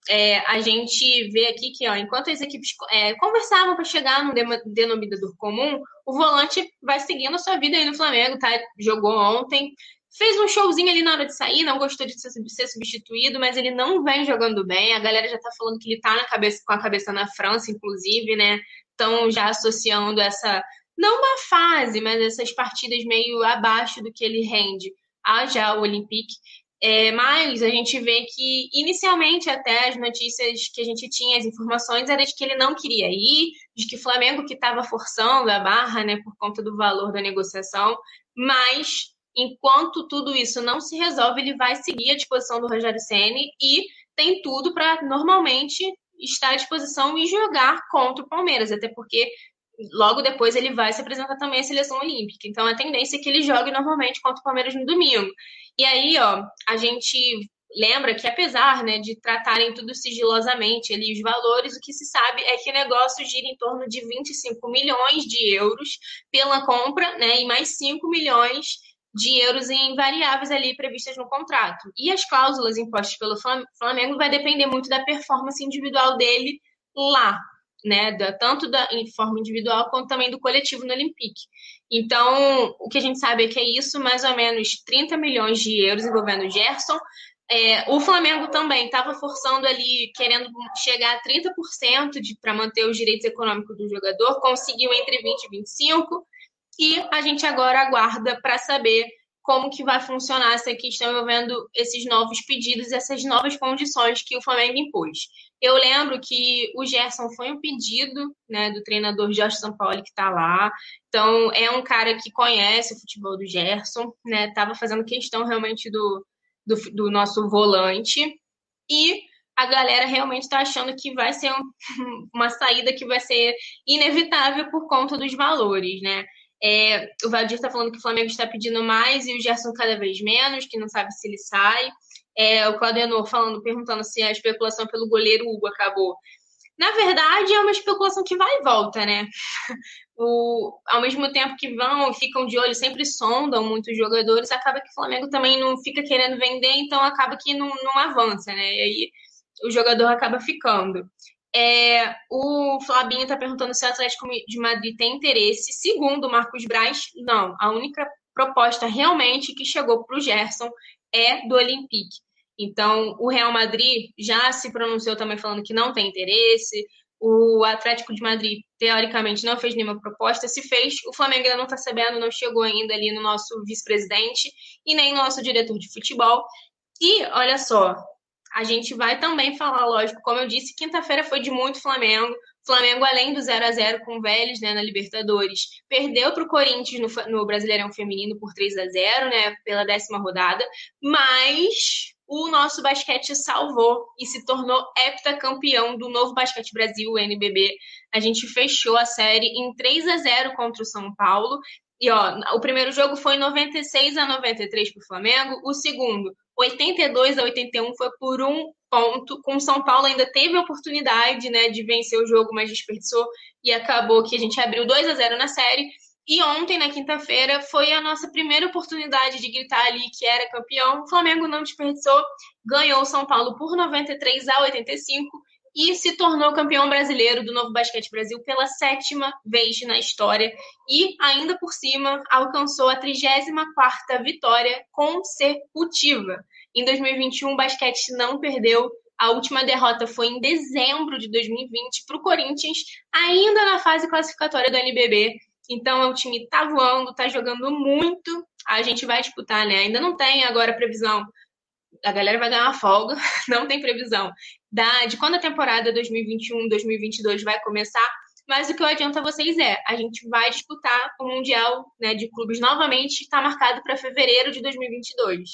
É, a gente vê aqui que, ó, enquanto as equipes é, conversavam para chegar no denominador comum, o volante vai seguindo a sua vida aí no Flamengo, tá? Jogou ontem, Fez um showzinho ali na hora de sair, não gostou de ser substituído, mas ele não vem jogando bem. A galera já tá falando que ele tá na cabeça, com a cabeça na França, inclusive, né? Estão já associando essa, não uma fase, mas essas partidas meio abaixo do que ele rende a já o Olympique. É, mas a gente vê que, inicialmente, até as notícias que a gente tinha, as informações, era de que ele não queria ir, de que o Flamengo que estava forçando a barra, né, por conta do valor da negociação, mas enquanto tudo isso não se resolve, ele vai seguir à disposição do Rogério Ceni e tem tudo para normalmente estar à disposição e jogar contra o Palmeiras, até porque logo depois ele vai se apresentar também à seleção olímpica. Então a tendência é que ele jogue normalmente contra o Palmeiras no domingo. E aí, ó, a gente lembra que apesar né, de tratarem tudo sigilosamente ali os valores, o que se sabe é que o negócio gira em torno de 25 milhões de euros pela compra, né, e mais 5 milhões de euros em variáveis ali previstas no contrato. E as cláusulas impostas pelo Flamengo vai depender muito da performance individual dele lá, né? Da, tanto da, em forma individual quanto também do coletivo no Olympique. Então, o que a gente sabe é que é isso, mais ou menos 30 milhões de euros envolvendo o Gerson. É, o Flamengo também estava forçando ali, querendo chegar a 30% para manter os direitos econômicos do jogador, conseguiu entre 20% e 25%. E a gente agora aguarda para saber como que vai funcionar essa questão envolvendo esses novos pedidos, essas novas condições que o Flamengo impôs. Eu lembro que o Gerson foi um pedido né, do treinador Jorge Sampaoli, que está lá. Então, é um cara que conhece o futebol do Gerson, né? Estava fazendo questão realmente do, do, do, nosso volante. E a galera realmente está achando que vai ser um, uma saída que vai ser inevitável por conta dos valores, né? É, o Valdir está falando que o Flamengo está pedindo mais e o Gerson cada vez menos, que não sabe se ele sai. É, o Claudenor falando, perguntando se a especulação pelo goleiro Hugo acabou. Na verdade, é uma especulação que vai e volta, né? O, ao mesmo tempo que vão, ficam de olho, sempre sondam muitos jogadores, acaba que o Flamengo também não fica querendo vender, então acaba que não, não avança, né? E aí o jogador acaba ficando. É, o Flabinho está perguntando se o Atlético de Madrid tem interesse. Segundo o Marcos Braz, não. A única proposta realmente que chegou para o Gerson é do Olympique. Então, o Real Madrid já se pronunciou também falando que não tem interesse. O Atlético de Madrid, teoricamente, não fez nenhuma proposta. Se fez, o Flamengo ainda não está sabendo, não chegou ainda ali no nosso vice-presidente e nem no nosso diretor de futebol. E olha só, a gente vai também falar, lógico, como eu disse, quinta-feira foi de muito Flamengo. Flamengo, além do 0 a 0 com o Vélez né, na Libertadores, perdeu para o Corinthians no, no, Brasileirão Feminino por 3 a 0 né, pela décima rodada, mas o nosso basquete salvou e se tornou heptacampeão do novo Basquete Brasil, o NBB. A gente fechou a série em 3 a 0 contra o São Paulo. E ó, o primeiro jogo foi 96 a 93 para o Flamengo, o segundo 82 a 81 foi por um ponto. Com São Paulo ainda teve a oportunidade né, de vencer o jogo, mas desperdiçou e acabou que a gente abriu 2 a 0 na série. E ontem, na quinta-feira, foi a nossa primeira oportunidade de gritar ali que era campeão. O Flamengo não desperdiçou, ganhou o São Paulo por 93 a 85 e se tornou campeão brasileiro do Novo Basquete Brasil pela sétima vez na história e, ainda por cima, alcançou a 34ª vitória consecutiva. Em 2021, o basquete não perdeu. A última derrota foi em dezembro de 2020 para o Corinthians, ainda na fase classificatória do NBB. Então, o time tá voando, tá jogando muito. A gente vai disputar, né? Ainda não tem agora previsão a galera vai ganhar uma folga, não tem previsão da, de quando a temporada 2021-2022 vai começar, mas o que eu adianto a vocês é, a gente vai disputar o Mundial né, de Clubes novamente, está marcado para fevereiro de 2022.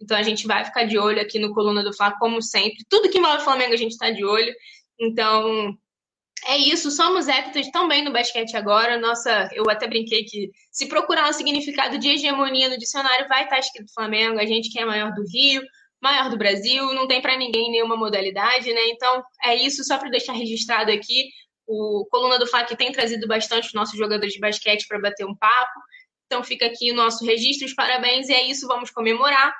Então a gente vai ficar de olho aqui no Coluna do Fla, como sempre. Tudo que envolve o Flamengo a gente está de olho. Então, é isso, somos heptas também no basquete agora. Nossa, eu até brinquei que se procurar um significado de hegemonia no dicionário, vai estar escrito Flamengo, a gente que é maior do Rio, maior do Brasil, não tem para ninguém nenhuma modalidade, né? Então é isso, só para deixar registrado aqui. O Coluna do FAC tem trazido bastante os nossos jogadores de basquete para bater um papo. Então fica aqui o nosso registro, os parabéns, e é isso, vamos comemorar.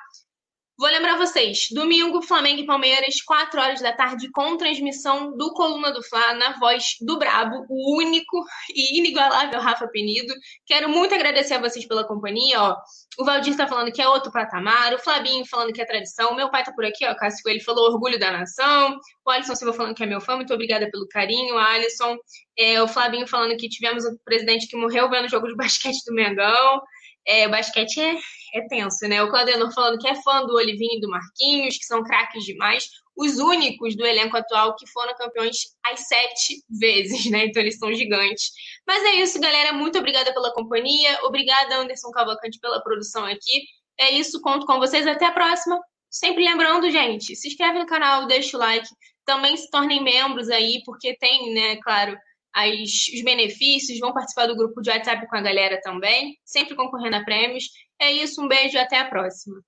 Vou lembrar vocês, domingo, Flamengo e Palmeiras, 4 horas da tarde, com transmissão do Coluna do Fla, na voz do Brabo, o único e inigualável Rafa Penido. Quero muito agradecer a vocês pela companhia, ó. O Valdir tá falando que é outro patamar, o Flabinho falando que é tradição, meu pai tá por aqui, ó, Cássio ele falou orgulho da nação, o Alisson Silva falando que é meu fã, muito obrigada pelo carinho, Alisson, é, o Flabinho falando que tivemos um presidente que morreu vendo o jogo de basquete do Mengão, é, o basquete é, é tenso, né? O Claudenor falando que é fã do Olivinho e do Marquinhos, que são craques demais. Os únicos do elenco atual que foram campeões às sete vezes, né? Então eles são gigantes. Mas é isso, galera. Muito obrigada pela companhia. Obrigada, Anderson Cavalcante, pela produção aqui. É isso, conto com vocês. Até a próxima. Sempre lembrando, gente, se inscreve no canal, deixa o like. Também se tornem membros aí, porque tem, né, claro, as, os benefícios, vão participar do grupo de WhatsApp com a galera também, sempre concorrendo a prêmios. É isso, um beijo e até a próxima.